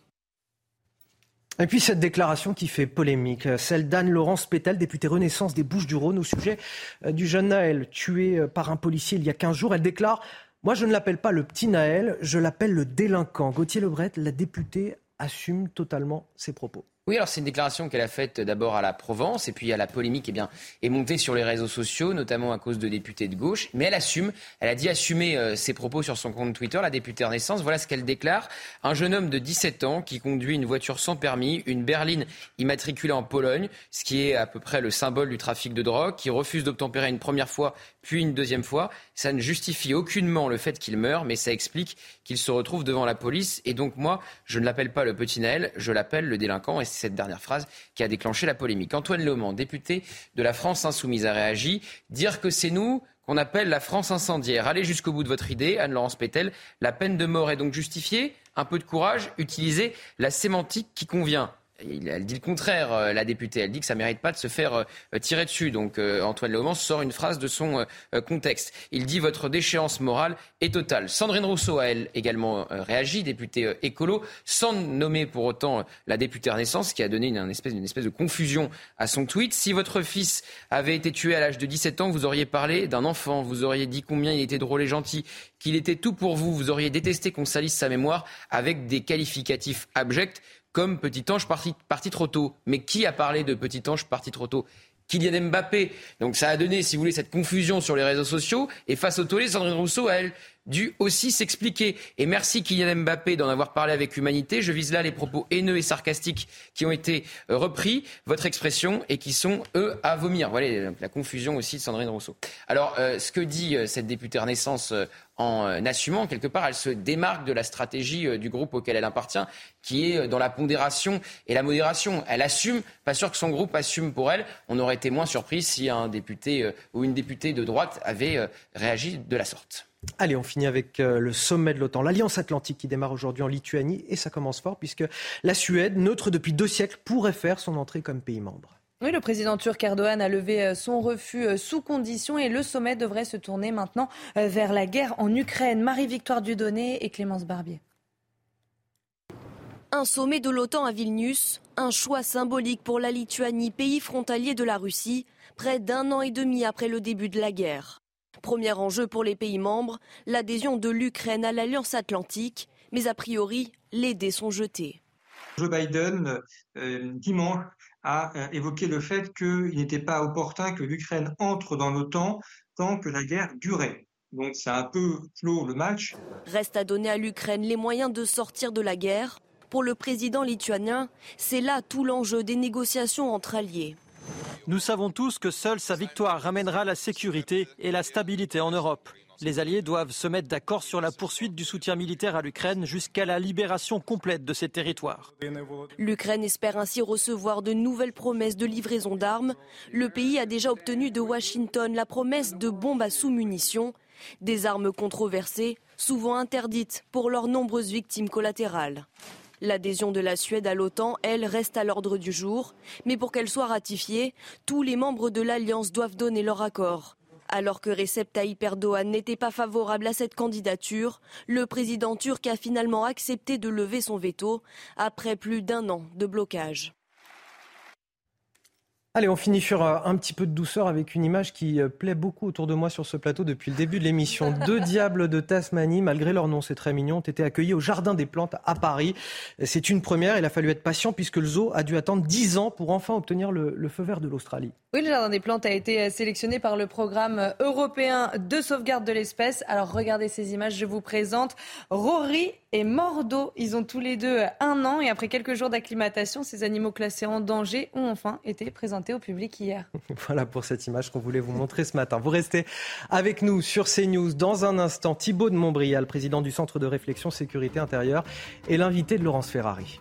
Et puis cette déclaration qui fait polémique, celle d'Anne-Laurence Pétel, députée Renaissance des Bouches-du-Rhône, au sujet euh, du jeune Naël, tué euh, par un policier il y a 15 jours. Elle déclare Moi, je ne l'appelle pas le petit Naël, je l'appelle le délinquant. Gauthier Lebret, la députée, assume totalement ses propos.
Oui, alors c'est une déclaration qu'elle a faite d'abord à la Provence et puis à la polémique eh est montée sur les réseaux sociaux, notamment à cause de députés de gauche. Mais elle assume, elle a dit assumer euh, ses propos sur son compte Twitter, la députée Renaissance. Voilà ce qu'elle déclare. Un jeune homme de 17 ans qui conduit une voiture sans permis, une berline immatriculée en Pologne, ce qui est à peu près le symbole du trafic de drogue, qui refuse d'obtempérer une première fois puis une deuxième fois. Ça ne justifie aucunement le fait qu'il meure, mais ça explique qu'il se retrouve devant la police. Et donc moi, je ne l'appelle pas le petit Naël, je l'appelle le délinquant. Et c'est cette dernière phrase qui a déclenché la polémique. Antoine Leman, député de la France Insoumise, a réagi. Dire que c'est nous qu'on appelle la France incendiaire. Allez jusqu'au bout de votre idée, Anne-Laurence Pétel. La peine de mort est donc justifiée. Un peu de courage, utilisez la sémantique qui convient elle dit le contraire, euh, la députée. Elle dit que ça ne mérite pas de se faire euh, tirer dessus. Donc euh, Antoine Léaumont sort une phrase de son contexte. Il dit votre déchéance morale est totale. Sandrine Rousseau a elle également réagi, députée écolo, sans nommer pour autant la députée Renaissance, qui a donné une, espèce, une espèce de confusion à son tweet. Si votre fils avait été tué à l'âge de 17 ans, vous auriez parlé d'un enfant, vous auriez dit combien il était drôle et gentil, qu'il était tout pour vous, vous auriez détesté qu'on salisse sa mémoire avec des qualificatifs abjects comme Petit Ange parti, trop tôt. Mais qui a parlé de Petit Ange parti trop tôt? Kylian Mbappé. Donc ça a donné, si vous voulez, cette confusion sur les réseaux sociaux. Et face au tollé, Sandrine Rousseau elle, dû aussi s'expliquer. Et merci Kylian Mbappé d'en avoir parlé avec humanité. Je vise là les propos haineux et sarcastiques qui ont été euh, repris, votre expression, et qui sont, eux, à vomir. Voilà la confusion aussi de Sandrine Rousseau. Alors, euh, ce que dit euh, cette députée Renaissance en assumant, quelque part, elle se démarque de la stratégie du groupe auquel elle appartient, qui est dans la pondération et la modération. Elle assume, pas sûr que son groupe assume pour elle. On aurait été moins surpris si un député ou une députée de droite avait réagi de la sorte.
Allez, on finit avec euh, le sommet de l'OTAN, l'Alliance Atlantique qui démarre aujourd'hui en Lituanie et ça commence fort puisque la Suède, neutre depuis deux siècles, pourrait faire son entrée comme pays membre.
Oui, le président turc Erdogan a levé euh, son refus euh, sous condition et le sommet devrait se tourner maintenant vers la guerre en Ukraine. Marie-Victoire Dudonné et Clémence Barbier.
Un sommet de l'OTAN à Vilnius, un choix symbolique pour la Lituanie, pays frontalier de la Russie, près d'un an et demi après le début de la guerre. Premier enjeu pour les pays membres, l'adhésion de l'Ukraine à l'Alliance atlantique, mais a priori, les dés sont jetés.
Joe Biden, euh, dimanche, a euh, évoqué le fait qu'il n'était pas opportun que l'Ukraine entre dans l'OTAN tant que la guerre durait. Donc c'est un peu clos le match.
Reste à donner à l'Ukraine les moyens de sortir de la guerre. Pour le président lituanien, c'est là tout l'enjeu des négociations entre alliés.
Nous savons tous que seule sa victoire ramènera la sécurité et la stabilité en Europe. Les Alliés doivent se mettre d'accord sur la poursuite du soutien militaire à l'Ukraine jusqu'à la libération complète de ses territoires.
L'Ukraine espère ainsi recevoir de nouvelles promesses de livraison d'armes. Le pays a déjà obtenu de Washington la promesse de bombes à sous-munitions, des armes controversées, souvent interdites pour leurs nombreuses victimes collatérales. L'adhésion de la Suède à l'OTAN, elle, reste à l'ordre du jour. Mais pour qu'elle soit ratifiée, tous les membres de l'Alliance doivent donner leur accord. Alors que Recep Tayyip Erdogan n'était pas favorable à cette candidature, le président turc a finalement accepté de lever son veto après plus d'un an de blocage.
Allez, on finit sur euh, un petit peu de douceur avec une image qui euh, plaît beaucoup autour de moi sur ce plateau depuis le début de l'émission. Deux diables de Tasmanie, malgré leur nom, c'est très mignon, ont été accueillis au Jardin des Plantes à Paris. C'est une première, il a fallu être patient puisque le zoo a dû attendre dix ans pour enfin obtenir le, le feu vert de l'Australie.
Oui, le Jardin des Plantes a été euh, sélectionné par le programme européen de sauvegarde de l'espèce. Alors regardez ces images, je vous présente Rory et Mordo. Ils ont tous les deux un an et après quelques jours d'acclimatation, ces animaux classés en danger ont enfin été présentés au public hier.
Voilà pour cette image qu'on voulait vous montrer ce matin. Vous restez avec nous sur CNews. Dans un instant, Thibault de Montbrial, président du Centre de réflexion sécurité intérieure, et l'invité de Laurence Ferrari.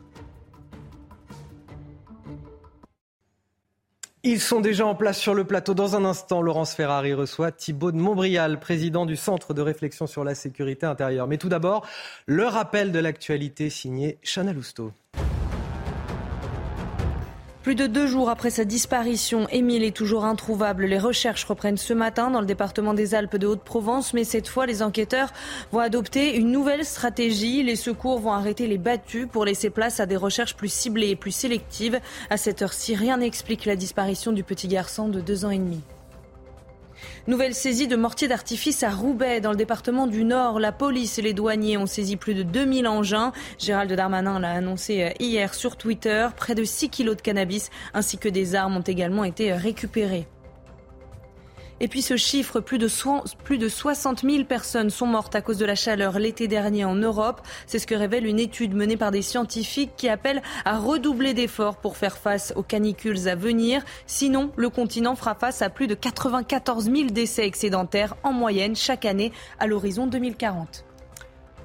Ils sont déjà en place sur le plateau. Dans un instant, Laurence Ferrari reçoit Thibault de Montbrial, président du Centre de réflexion sur la sécurité intérieure. Mais tout d'abord, le rappel de l'actualité signé Chana Lousteau.
Plus de deux jours après sa disparition, Émile est toujours introuvable. Les recherches reprennent ce matin dans le département des Alpes de Haute-Provence, mais cette fois, les enquêteurs vont adopter une nouvelle stratégie. Les secours vont arrêter les battus pour laisser place à des recherches plus ciblées et plus sélectives. À cette heure-ci, rien n'explique la disparition du petit garçon de deux ans et demi. Nouvelle saisie de mortiers d'artifice à Roubaix, dans le département du Nord. La police et les douaniers ont saisi plus de 2000 engins. Gérald Darmanin l'a annoncé euh, hier sur Twitter. Près de 6 kilos de cannabis ainsi que des armes ont également été récupérées. Et puis ce chiffre, plus de, plus de 60 000 personnes sont mortes à cause de la chaleur l'été dernier en Europe. C'est ce que révèle une étude menée par des scientifiques qui appellent à redoubler d'efforts pour faire face aux canicules à venir. Sinon, le continent fera face à plus de 94 000 décès excédentaires en moyenne chaque année à l'horizon 2040.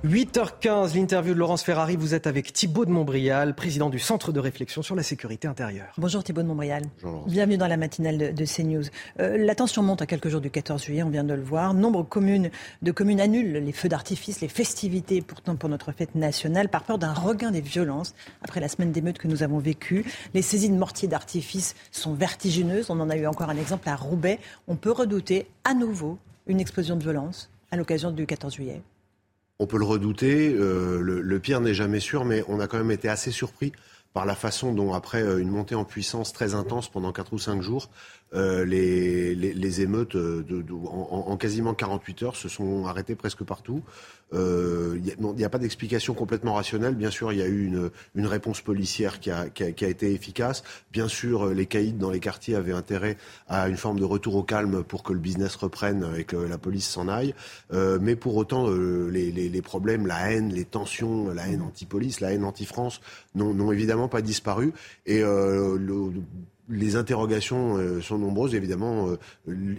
8h15, l'interview de Laurence Ferrari. Vous êtes avec Thibault de Montbrial, président du Centre de réflexion sur la sécurité intérieure.
Bonjour Thibault de Montbrial. Bienvenue dans la matinale de, CNews. Euh, la tension monte à quelques jours du 14 juillet, on vient de le voir. Nombre communes, de communes annulent les feux d'artifice, les festivités pourtant pour notre fête nationale par peur d'un regain des violences après la semaine d'émeutes que nous avons vécue. Les saisies de mortiers d'artifice sont vertigineuses. On en a eu encore un exemple à Roubaix. On peut redouter à nouveau une explosion de violence à l'occasion du 14 juillet.
On peut le redouter, euh, le, pire n'est jamais sûr, mais on a quand même été assez surpris par la façon dont, après euh, une montée en puissance très intense pendant 4 ou 5 jours, euh, les, les, émeutes de, en, en, quasiment 48 heures se sont arrêtées presque partout. Il euh, n'y a, pas d'explication complètement rationnelle. Bien sûr, il y a eu une, une réponse policière qui a, qui, a, qui a, été efficace. Bien sûr, les caïds dans les quartiers avaient intérêt à une forme de retour au calme pour que le business reprenne et que la police s'en aille. Euh, mais pour autant, euh, les, les, les, problèmes, la haine, les tensions, la haine anti-police, la haine anti-France n'ont évidemment pas disparu. Et le, les interrogations euh, sont nombreuses. Évidemment, euh,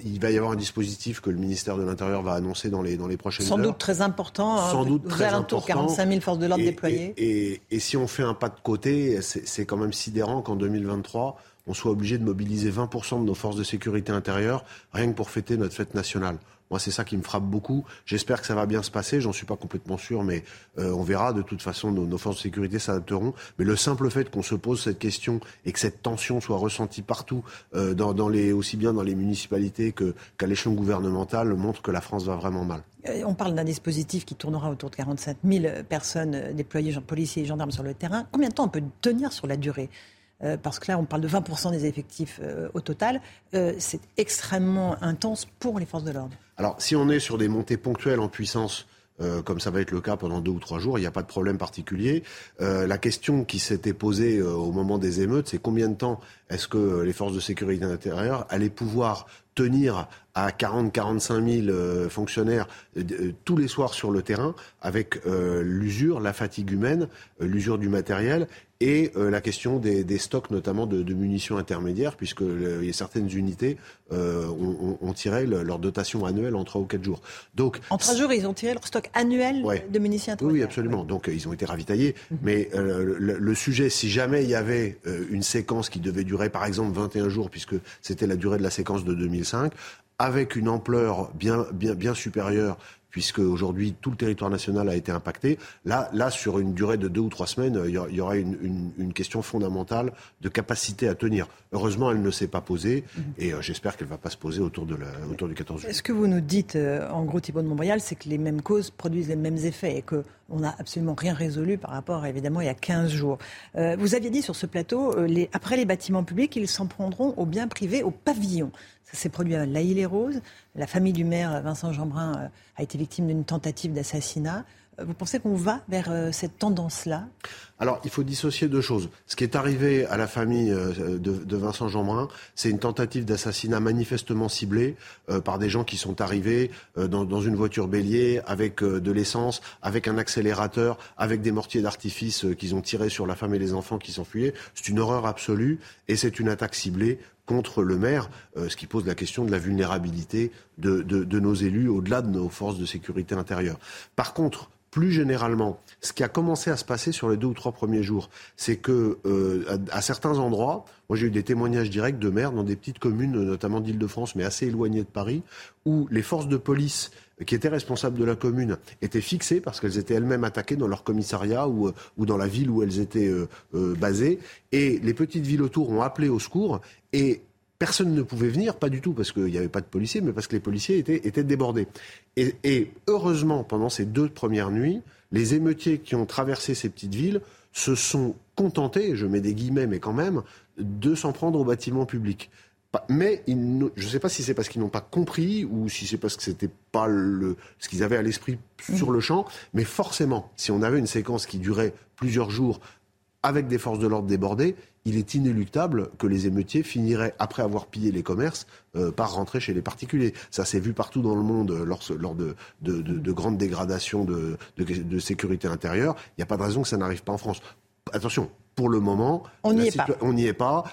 il va y avoir un dispositif que le ministère de l'Intérieur va annoncer dans les, dans les prochaines
Sans
heures.
Sans doute très important. Hein,
Sans doute très important.
45 000 forces de l'ordre déployées.
Et, et, si on fait un pas de côté, c'est quand même sidérant qu'en 2023, on soit obligé de mobiliser 20% de nos forces de sécurité intérieure rien que pour fêter notre fête nationale. C'est ça qui me frappe beaucoup. J'espère que ça va bien se passer. J'en suis pas complètement sûr, mais euh, on verra. De toute façon, nos, forces de sécurité s'adapteront. Mais le simple fait qu'on se pose cette question et que cette tension soit ressentie partout, euh, dans, les, aussi bien dans les municipalités qu'à l'échelon gouvernemental, montre que la France va vraiment mal.
Euh, on parle d'un dispositif qui tournera autour de 45 000 personnes déployées, policiers et gendarmes sur le terrain. Combien de temps on peut tenir sur la durée? Euh, parce que là, on parle de 20% des effectifs euh, au total. Euh, c'est extrêmement intense pour les forces de l'ordre.
Alors, si on est sur des montées ponctuelles en puissance, comme ça va être le cas pendant deux ou trois jours, il n'y a pas de problème particulier. la question qui s'était posée au moment des émeutes, c'est combien de temps est-ce que les forces de sécurité intérieure allaient pouvoir tenir à 40-45 000 fonctionnaires tous les soirs sur le terrain avec l'usure, la fatigue humaine, l'usure du matériel et euh, la question des, des, stocks, notamment de, de munitions intermédiaires, puisque certaines unités euh, ont, ont, tiré leur dotation annuelle en 3 ou 4 jours.
Donc, en 3 jours, ils ont tiré leur stock annuel de munitions intermédiaires
Oui, absolument. Donc, ils ont été ravitaillés. Mhm. Mais euh, le, le, sujet, si jamais il y avait euh, une séquence qui devait durer, par exemple, 21 jours, puisque c'était la durée de la séquence de 2005, avec une ampleur bien, bien, bien supérieure puisque aujourd'hui tout le territoire national a été impacté. Là, là sur une durée de deux ou trois semaines, il y aura une, une, question fondamentale de capacité à tenir. Heureusement, elle ne s'est pas posée mhm. et euh, j'espère qu'elle ne va pas se poser autour, de la, autour du 14 juillet.
Ce que vous nous dites, euh, en gros, Thibault de Montbrial, c'est que les mêmes causes produisent les mêmes effets et qu'on n'a absolument rien résolu par rapport, évidemment, il y a 15 jours? Euh, vous aviez dit sur ce plateau, les, après les bâtiments publics, ils s'en prendront aux biens privés, aux pavillons. Ça s'est produit à La les roses La famille du maire Vincent Jeanbrun euh, a été victime d'une tentative d'assassinat. Euh, vous pensez qu'on va vers euh, cette tendance-là?
Alors, il faut dissocier deux choses. Ce qui est arrivé à la famille de, Vincent Jeanbrun, c'est une tentative d'assassinat manifestement ciblée par des gens qui sont arrivés dans, une voiture bélier avec de l'essence, avec un accélérateur, avec des mortiers d'artifice qu'ils ont tirés sur la femme et les enfants qui s'enfuyaient. C'est une horreur absolue et c'est une attaque ciblée contre le maire, euh, ce qui pose la question de la vulnérabilité de, de, nos élus au-delà de nos forces de sécurité intérieure. Par contre, plus généralement, ce qui a commencé à se passer sur les deux ou trois premiers jours, c'est que euh, à, certains endroits, moi j'ai eu des témoignages directs de maires dans des petites communes, notamment d'Île-de-France, mais assez éloignées de Paris, où les forces de police qui étaient responsables de la commune étaient fixées parce qu'elles étaient elles-mêmes attaquées dans leur commissariat ou, ou dans la ville où elles étaient euh, euh, basées. Et les petites villes autour ont appelé au secours et personne ne pouvait venir, pas du tout parce qu'il n'y avait pas de policiers, mais parce que les policiers étaient, étaient débordés. Et, et, heureusement, pendant ces deux premières nuits, les émeutiers qui ont traversé ces petites villes se sont contentés, je mets des guillemets, mais quand même, de s'en prendre aux bâtiments publics Mais je ne sais pas si c'est parce qu'ils n'ont pas compris ou si c'est parce que c'était pas le, ce qu'ils avaient à l'esprit sur le champ. Mais forcément, si on avait une séquence qui durait plusieurs jours avec des forces de l'ordre débordées, il est inéluctable que les émeutiers finiraient, après avoir pillé les commerces, euh, par rentrer chez les particuliers. Ça s'est vu partout dans le monde lors, lors de, de, de, grandes dégradations de, sécurité intérieure. Il n'y a pas de raison que ça n'arrive pas en France. Attention, pour le moment,
on n'y est, pas.
On n'y est pas.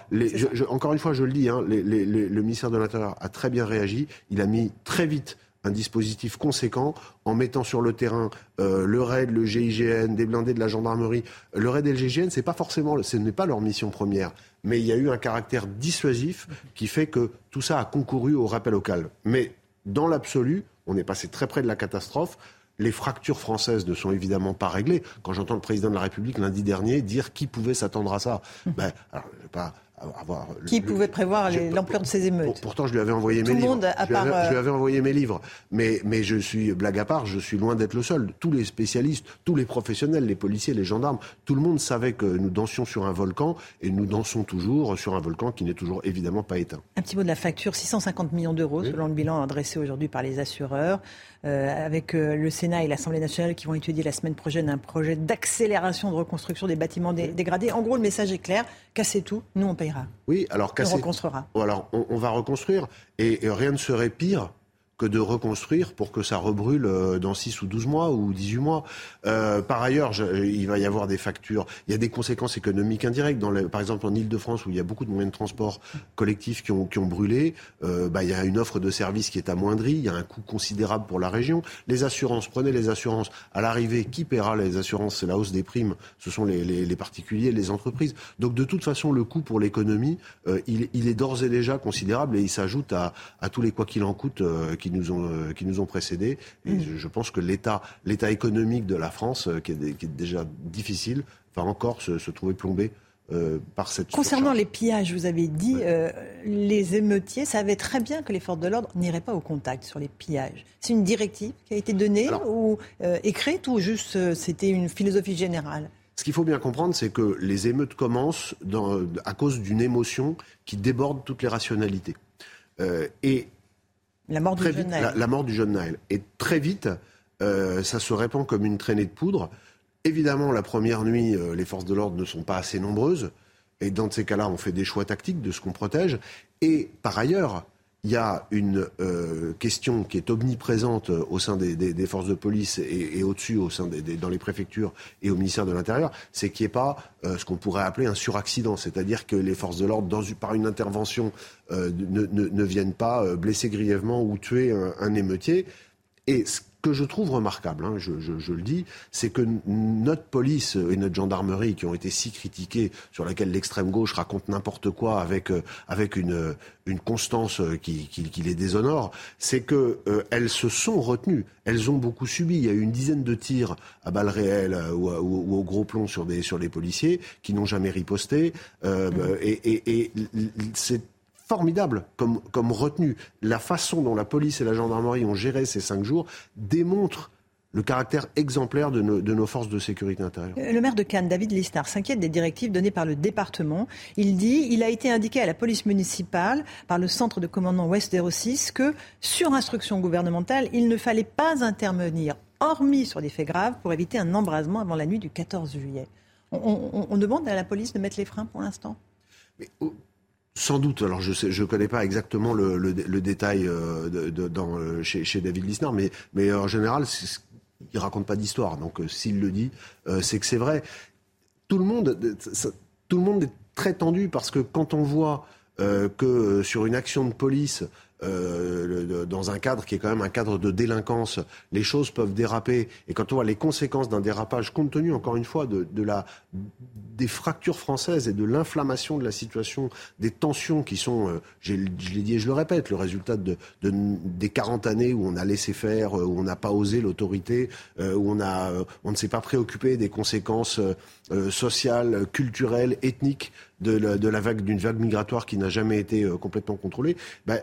encore une fois, je le dis, hein, le ministère de l'Intérieur a très bien réagi. Il a mis très vite un dispositif conséquent en mettant sur le terrain euh, le RAID, le GIGN, des blindés de la gendarmerie. Le RAID et le GIGN, c'est pas forcément, ce n'est pas leur mission première, mais il y a eu un caractère dissuasif qui fait que tout ça a concouru au rappel au calme. Mais dans l'absolu, on est passé très près de la catastrophe. Les fractures françaises ne sont évidemment pas réglées. Quand j'entends le président de la République lundi dernier dire qui pouvait s'attendre à ça, ben, pas
qui pouvait prévoir l'ampleur de ces émeutes
Pourtant, je lui avais envoyé mes livres. je, lui avais, avais, envoyé mes livres. Mais, mais je suis, blague à part, je suis loin d'être le seul. Tous les spécialistes, tous les professionnels, les policiers, les gendarmes, tout le monde savait que nous dansions sur un volcan et nous dansons toujours sur un volcan qui n'est toujours évidemment pas éteint.
Un petit mot de la facture 650 millions d'euros, selon le bilan adressé aujourd'hui par les assureurs. Euh, avec euh, le Sénat et l'Assemblée nationale qui vont étudier la semaine prochaine un projet d'accélération de reconstruction des bâtiments dégradés. En gros, le message est clair cassez tout, nous on payera.
Oui, alors casser.
On reconstruira.
Alors on, va reconstruire et rien ne serait pire de reconstruire pour que ça rebrûle euh, dans 6 ou 12 mois ou 18 mois. Euh, par ailleurs, il va y avoir des factures. Il y a des conséquences économiques indirectes. Par exemple, en Ile-de-France, où il y a beaucoup de moyens de transport collectifs qui ont, qui ont brûlé, euh, bah, il y a une offre de services qui est amoindrie. Il y a un coût considérable pour la région. Les assurances, prenez les assurances. À l'arrivée, qui paiera les assurances? C'est la hausse des primes. Ce sont les, particuliers, les entreprises. Donc, de toute façon, le coût pour l'économie, il, est d'ores et déjà considérable et il s'ajoute à, tous les quoi qu'il en coûte nous ont, euh, qui nous ont précédés. Et mm. je, pense que l'état, l'état économique de la France, euh, qui est, qui est, déjà difficile, va encore se, se trouver plombé euh, par cette
Concernant les pillages, vous avez dit, euh, les émeutiers savaient très bien que les forces de l'ordre n'iraient pas au contact sur les pillages. C'est une directive qui a été donnée ou écrite ou juste c'était une philosophie générale?
Ce qu'il faut bien comprendre, c'est que les émeutes commencent dans, à cause d'une émotion qui déborde toutes les rationalités. et
la mort du jeune Naël.
La, mort du jeune Naël. Et très vite, euh, ça se répand comme une traînée de poudre. Évidemment, la première nuit, euh, les forces de l'ordre ne sont pas assez nombreuses. Et dans ces cas-là, on fait des choix tactiques de ce qu'on protège. Et par ailleurs, il y a une euh, question qui est omniprésente au sein des, forces de police et, au-dessus, au sein des, dans les préfectures et au ministère de l'Intérieur, c'est qu'il n'y ait pas euh, ce qu'on pourrait appeler un suraccident, c'est-à-dire que les forces de l'ordre, par une intervention, euh, ne, ne, viennent pas blesser grièvement ou tuer un, émeutier. Que je trouve remarquable, hein, je, le dis, c'est que notre police et notre gendarmerie, qui ont été si critiquées, sur laquelle l'extrême gauche raconte n'importe quoi avec, euh, avec une, une constance euh, qui, qui, les déshonore, c'est qu'elles euh, elles se sont retenues. Elles ont beaucoup subi. Il y a eu une dizaine de tirs à balles réelles ou, au gros plomb sur des sur les policiers qui n'ont jamais riposté. Mmh. Et, et, et c'est formidable comme, comme retenue. La façon dont la police et la gendarmerie ont géré ces cinq jours démontre le caractère exemplaire de nos, de nos, forces de sécurité intérieure.
Le maire de Cannes, David Lisnard, s'inquiète des directives données par le département. Il dit il a été indiqué à la police municipale, par le centre de commandement Ouest 06, que, sur instruction gouvernementale, il ne fallait pas intervenir, hormis sur des faits graves, pour éviter un embrasement avant la nuit du 14 juillet. On, on demande à la police de mettre les freins pour l'instant
sans doute. Alors je ne connais pas exactement le, détail euh, euh, chez, David Lisnard, mais, mais en général, il raconte pas d'histoire. Donc euh, s'il le dit, c'est que c'est vrai. Tout le monde, tout le monde est très tendu parce que quand on voit que sur une action de police, euh, dans un cadre qui est quand même un cadre de délinquance, les choses peuvent déraper. Et quand on voit les conséquences d'un dérapage, compte tenu encore une fois de, la, des fractures françaises et de l'inflammation de la situation, des tensions qui sont, euh, je l'ai dit et je le répète, le résultat de, de, des 40 années où on a laissé faire, euh, où on n'a pas osé l'autorité, où on, a, on ne s'est pas préoccupé des conséquences sociales, culturelles, ethniques de la, de vague d'une vague migratoire qui n'a jamais été complètement contrôlée. Ben,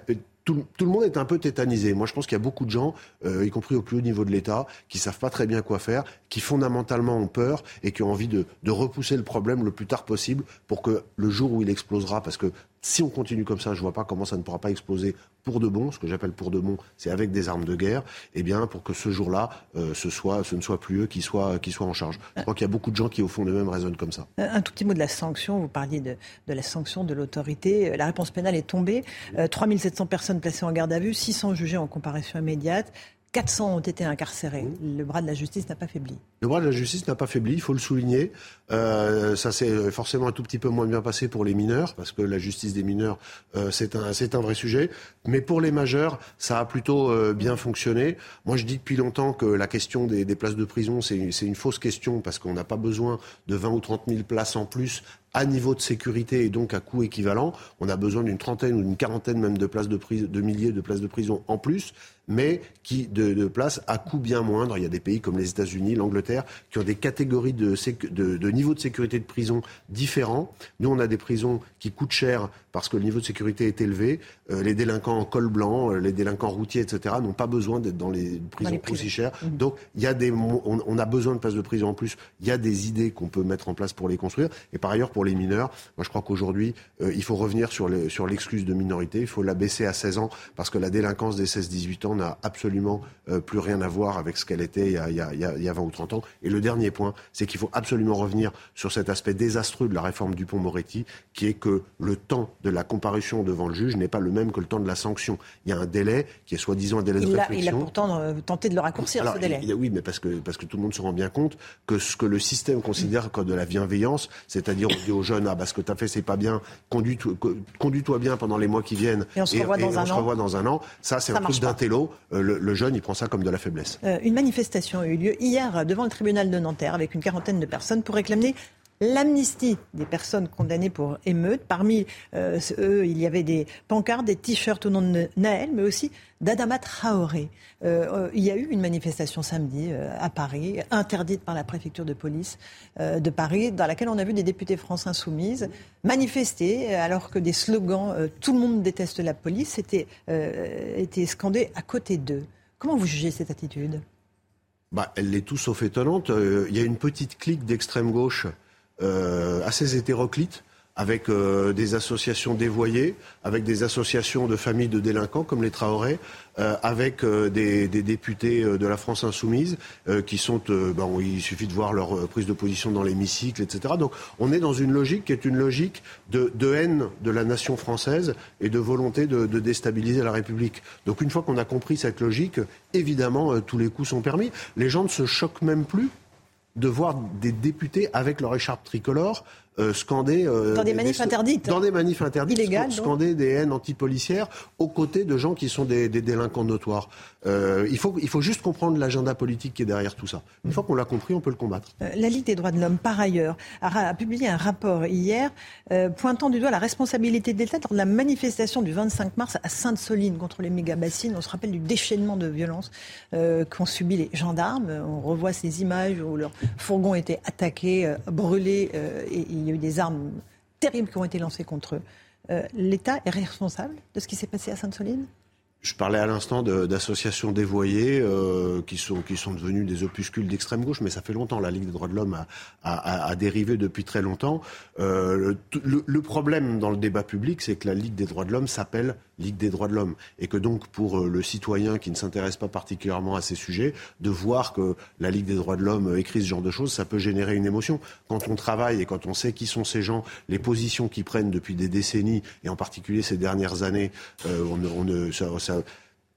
tout, le monde est un peu tétanisé. Moi, je pense qu'il y a beaucoup de gens, euh, y compris au plus haut niveau de l'État, qui savent pas très bien quoi faire, qui fondamentalement ont peur et qui ont envie de, repousser le problème le plus tard possible pour que le jour où il explosera, parce que Si on continue comme ça, je ne vois pas comment ça ne pourra pas exploser pour de bon. Ce que j'appelle pour de bon, c'est avec des armes de guerre. Eh bien, pour que ce jour-là, euh, ce, ne soit plus eux qui soient, en charge. Je crois qu'il y a beaucoup de gens qui, au fond de même, raisonnent comme ça.
Un tout petit mot de la sanction. Vous parliez de, la sanction de l'autorité. La réponse pénale est tombée. 3700 personnes placées en garde à vue, 600 jugés en comparution immédiate. 400 ont été incarcérés. Le bras de la justice n'a pas faibli.
Le bras de la justice n'a pas faibli, il faut le souligner. Euh, ça s'est forcément un tout petit peu moins bien passé pour les mineurs, parce que la justice des mineurs, euh, c'est un, un, vrai sujet. Mais pour les majeurs, ça a plutôt euh, bien fonctionné. Moi, je dis depuis longtemps que la question des, places de prison, c'est une fausse question, parce qu'on n'a pas besoin de 20 ou 30 000 places en plus à niveau de sécurité et donc à coût équivalent. On a besoin d'une trentaine ou d'une quarantaine même de places de, de milliers de places de prison en plus, mais qui de, de places à coût bien moindre. Il y a des pays comme les États-Unis, l'Angleterre, qui ont des catégories de, de, de niveau de sécurité de prison différents. Nous, on a des prisons qui coûtent cher parce que le niveau de sécurité est élevé. Euh, les délinquants en col blanc, euh, les délinquants routiers, etc., n'ont pas besoin d'être dans les prisons aussi chères. Mmh. Donc, il y a des, on, on, a besoin de places de prison en plus. Il y a des idées qu'on peut mettre en place pour les construire. Et par ailleurs, pour les mineurs, moi, je crois qu'aujourd'hui, euh, il faut revenir sur l'excuse sur de minorité. Il faut la baisser à 16 ans parce que la délinquance des 16-18 ans n'a absolument euh, plus rien à voir avec ce qu'elle était il y, a, il, y a, il y, a, 20 ou 30 ans. Et le dernier point, c'est qu'il faut absolument revenir sur cet aspect désastreux de la réforme du pont Moretti, qui est que le temps de la comparution devant le juge n'est pas le même que le temps de la sanction. Il y a un délai qui est soi-disant un délai
il
de
a,
réflexion.
Il a pourtant euh, tenté de le raccourcir,
Alors,
ce délai.
Il, oui, mais parce que, parce que tout le monde se rend bien compte que ce que le système considère comme de la bienveillance, c'est-à-dire on dit aux jeunes, ah, bah, ce que tu as fait, c'est pas bien, conduis-toi conduis bien pendant les mois qui viennent.
Et on se revoit,
et,
dans,
et
un
on se revoit dans un an. Ça, c'est un truc d'un télo. Euh, le, le, jeune, il prend ça comme de la faiblesse.
Euh, une manifestation a eu lieu hier devant le tribunal de Nanterre avec une quarantaine de personnes pour réclamer l'amnistie des personnes condamnées pour émeute. Parmi euh, eux, il y avait des pancartes, des t-shirts au nom de Naël, mais aussi d'Adama Traoré. Euh, il y a eu une manifestation samedi euh, à Paris, interdite par la préfecture de police euh, de Paris, dans laquelle on a vu des députés France Insoumise manifester alors que des slogans euh, Tout le monde déteste la police étaient, étaient scandés à côté d'eux. Comment vous jugez cette attitude?
Bah, Elle est tout sauf étonnante. Il y a une petite clique d'extrême gauche euh, assez hétéroclite, avec euh, des associations dévoyées, avec des associations de familles de délinquants comme les Traoré, euh, avec des, députés de la France insoumise qui sont, bon, il suffit de voir leur prise de position dans l'hémicycle, etc. Donc on est dans une logique qui est une logique de, de haine de la nation française et de volonté de, de déstabiliser la République. Donc une fois qu'on a compris cette logique, évidemment, tous les coups sont permis. Les gens ne se choquent même plus de voir des députés avec leur écharpe tricolore euh, scander
euh, dans des manifs
des,
interdites,
dans des manifs interdites,
Illégal,
scander des haines antipolicières aux côtés de gens qui sont des, des délinquants notoires. Euh, il faut il faut juste comprendre l'agenda politique qui est derrière tout ça. Une fois qu'on l'a compris, on peut le combattre.
La Ligue des droits de l'homme, par ailleurs, a, a publié un rapport hier pointant du doigt la responsabilité de l'État lors de la manifestation du 25 mars à Sainte-Soline contre les méga-bassines. On se rappelle du déchaînement de violence qu'ont subi les gendarmes. On revoit ces images où leur fourgon était attaqué, brûlé et y a eu des armes terribles qui ont été lancées contre eux. Euh, L'État est responsable de ce qui s'est passé à Sainte-Soline?
Je parlais à l'instant d'associations dévoyées euh, qui, sont, qui sont devenues des opuscules d'extrême gauche, mais ça fait longtemps. La Ligue des droits de l'homme a, dérivé depuis très longtemps. Euh, le, problème dans le débat public, c'est que la Ligue des droits de l'homme s'appelle Ligue des droits de l'homme. Et que donc, pour le citoyen qui ne s'intéresse pas particulièrement à ces sujets, de voir que la Ligue des droits de l'homme écrit ce genre de choses, ça peut générer une émotion. Quand on travaille et quand on sait qui sont ces gens, les positions qu'ils prennent depuis des décennies, et en particulier ces dernières années, euh,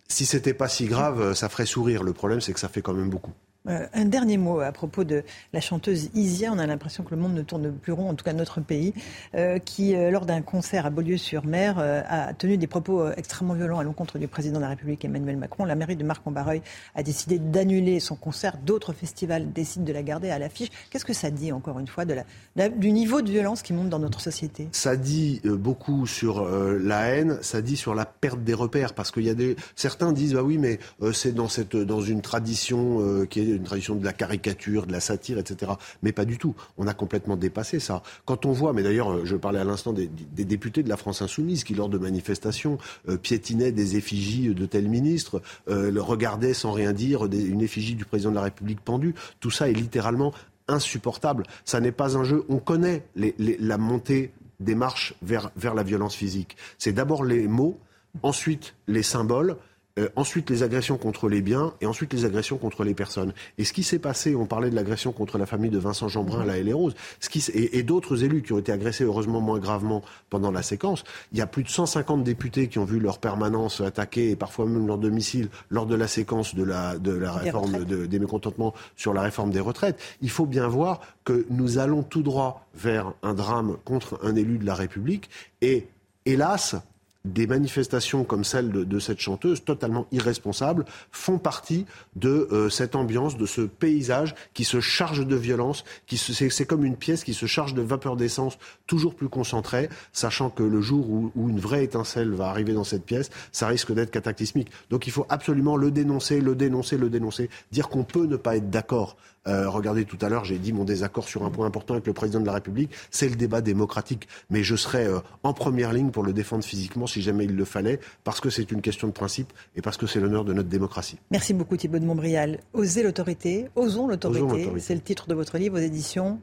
si c'était pas si grave, ça ferait sourire. Le problème, c'est que ça fait quand même beaucoup.
Euh, un dernier mot à propos de la chanteuse Isia. On a l'impression que le monde ne tourne plus rond, en tout cas notre pays, euh, qui, euh, lors d'un concert à Beaulieu-sur-Mer, a tenu des propos extrêmement violents à l'encontre du président de la République, Emmanuel Macron. La mairie de Marc-en-Barreuil a décidé d'annuler son concert. D'autres festivals décident de la garder à l'affiche. Qu'est-ce que ça dit, encore une fois, du niveau de violence qui monte dans notre société?
Ça dit beaucoup sur la haine, ça dit sur la perte des repères, parce qu'il y a des... Certains disent, bah oui, mais c'est dans une tradition qui est une tradition de la caricature, de la satire, etc. Mais pas du tout. On a complètement dépassé ça. Quand on voit, mais d'ailleurs, je parlais à l'instant des, des, députés de la France insoumise qui, lors de manifestations, euh, piétinaient des effigies de tels ministres, euh, regardaient sans rien dire, des, une effigie du président de la République pendue. Tout ça est littéralement insupportable. Ça n'est pas un jeu. On connaît la montée démarche vers, vers la violence physique. C'est d'abord les mots, ensuite les symboles, euh, ensuite les agressions contre les biens et ensuite les agressions contre les personnes. Et ce qui s'est passé, on parlait de l'agression contre la famille de Vincent Jeanbrun, la et Rose, ce qui, et, et d'autres élus qui ont été agressés heureusement moins gravement pendant la séquence. Il y a plus de 150 députés qui ont vu leur permanence attaquée et parfois même leur domicile lors de la séquence de la, de la réforme de, des mécontentements sur la réforme des retraites. Il faut bien voir que nous allons tout droit vers un drame contre un élu de la République et hélas, des manifestations comme celle de, cette chanteuse, totalement irresponsables, font partie de euh, cette ambiance, de ce paysage qui se charge de violence, qui c'est comme une pièce qui se charge de vapeur d'essence toujours plus concentrée, sachant que le jour où, où, une vraie étincelle va arriver dans cette pièce, ça risque d'être cataclysmique. Donc il faut absolument le dénoncer, le dénoncer, le dénoncer, dire qu'on peut ne pas être d'accord euh, regardez, tout à l'heure, j'ai dit mon désaccord sur un point important avec le président de la République, c'est le débat démocratique. Mais je serai euh, en première ligne pour le défendre physiquement si jamais il le fallait, parce que c'est une question de principe et parce que c'est l'honneur de notre démocratie.
Merci beaucoup Thibault de Montbrial. Oser l'autorité, osons l'autorité, c'est le titre de votre livre aux éditions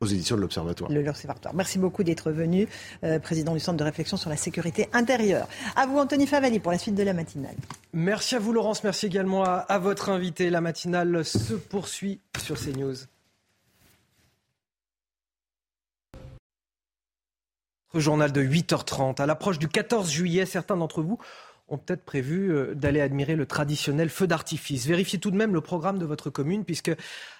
aux éditions de l'Observatoire.
L'Observatoire. Merci beaucoup d'être venu, euh, président du Centre de réflexion sur la sécurité intérieure. À vous, Anthony Favali, pour la suite de la matinale.
Merci à vous, Laurence. Merci également à, à votre invité. La matinale se poursuit sur CNews. Journal de 8h30. À l'approche du 14 juillet, certains d'entre vous ont peut-être prévu euh, d'aller admirer le traditionnel feu d'artifice. Vérifiez tout de même le programme de votre commune, puisque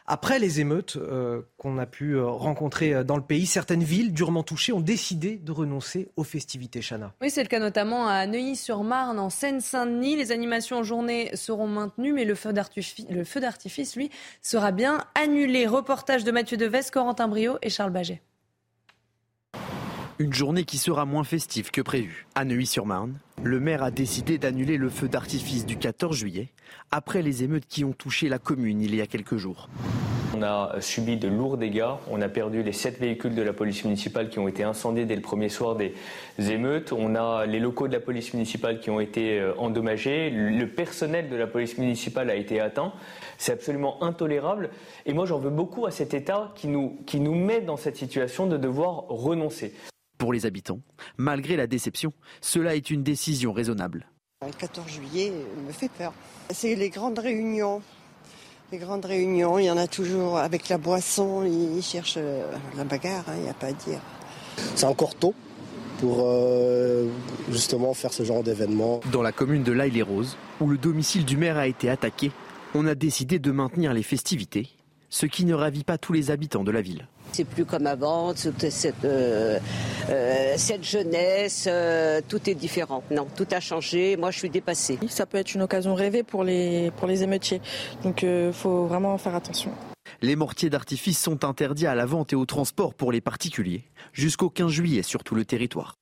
après les émeutes euh, qu'on a pu euh, rencontrer dans le pays, certaines villes durement touchées ont décidé de renoncer aux festivités, Chana.
Oui, c'est le cas notamment à Neuilly-sur-Marne, en Seine-Saint-Denis. Les animations en journée seront maintenues, mais le feu d'artifice, lui, sera bien annulé. Reportage de Mathieu Deves, Corentin Brio et Charles Baget.
Une journée qui sera moins festive que prévu. À Neuilly-sur-Marne, le maire a décidé d'annuler le feu d'artifice du 14 juillet après les émeutes qui ont touché la commune il y a quelques jours.
On a subi de lourds dégâts. On a perdu les sept véhicules de la police municipale qui ont été incendiés dès le premier soir des émeutes. On a les locaux de la police municipale qui ont été euh, endommagés. Le personnel de la police municipale a été atteint. C'est absolument intolérable. Et moi, j'en veux beaucoup à cet État qui nous, qui nous met dans cette situation de devoir renoncer.
Pour les habitants, malgré la déception, cela est une décision raisonnable.
Le 14 juillet me fait peur. C'est les grandes réunions. Les grandes réunions, il y en a toujours avec la boisson, ils cherchent euh, la bagarre, hein, il n'y a pas à dire.
C'est encore tôt pour euh, justement faire ce genre d'événement.
Dans la commune de l'Aille-les-Roses, où le domicile du maire a été attaqué, on a décidé de maintenir les festivités, ce qui ne ravit pas tous les habitants de la ville.
C'est plus comme avant, cette, euh, euh, cette jeunesse, euh, tout est différent. Non, tout a changé. Moi, je suis dépassée.
Ça peut être une occasion rêvée pour les, pour les émeutiers. Donc, il faut vraiment faire attention.
Les mortiers d'artifice sont interdits à la vente et au transport pour les particuliers jusqu'au 15 juillet sur tout le territoire.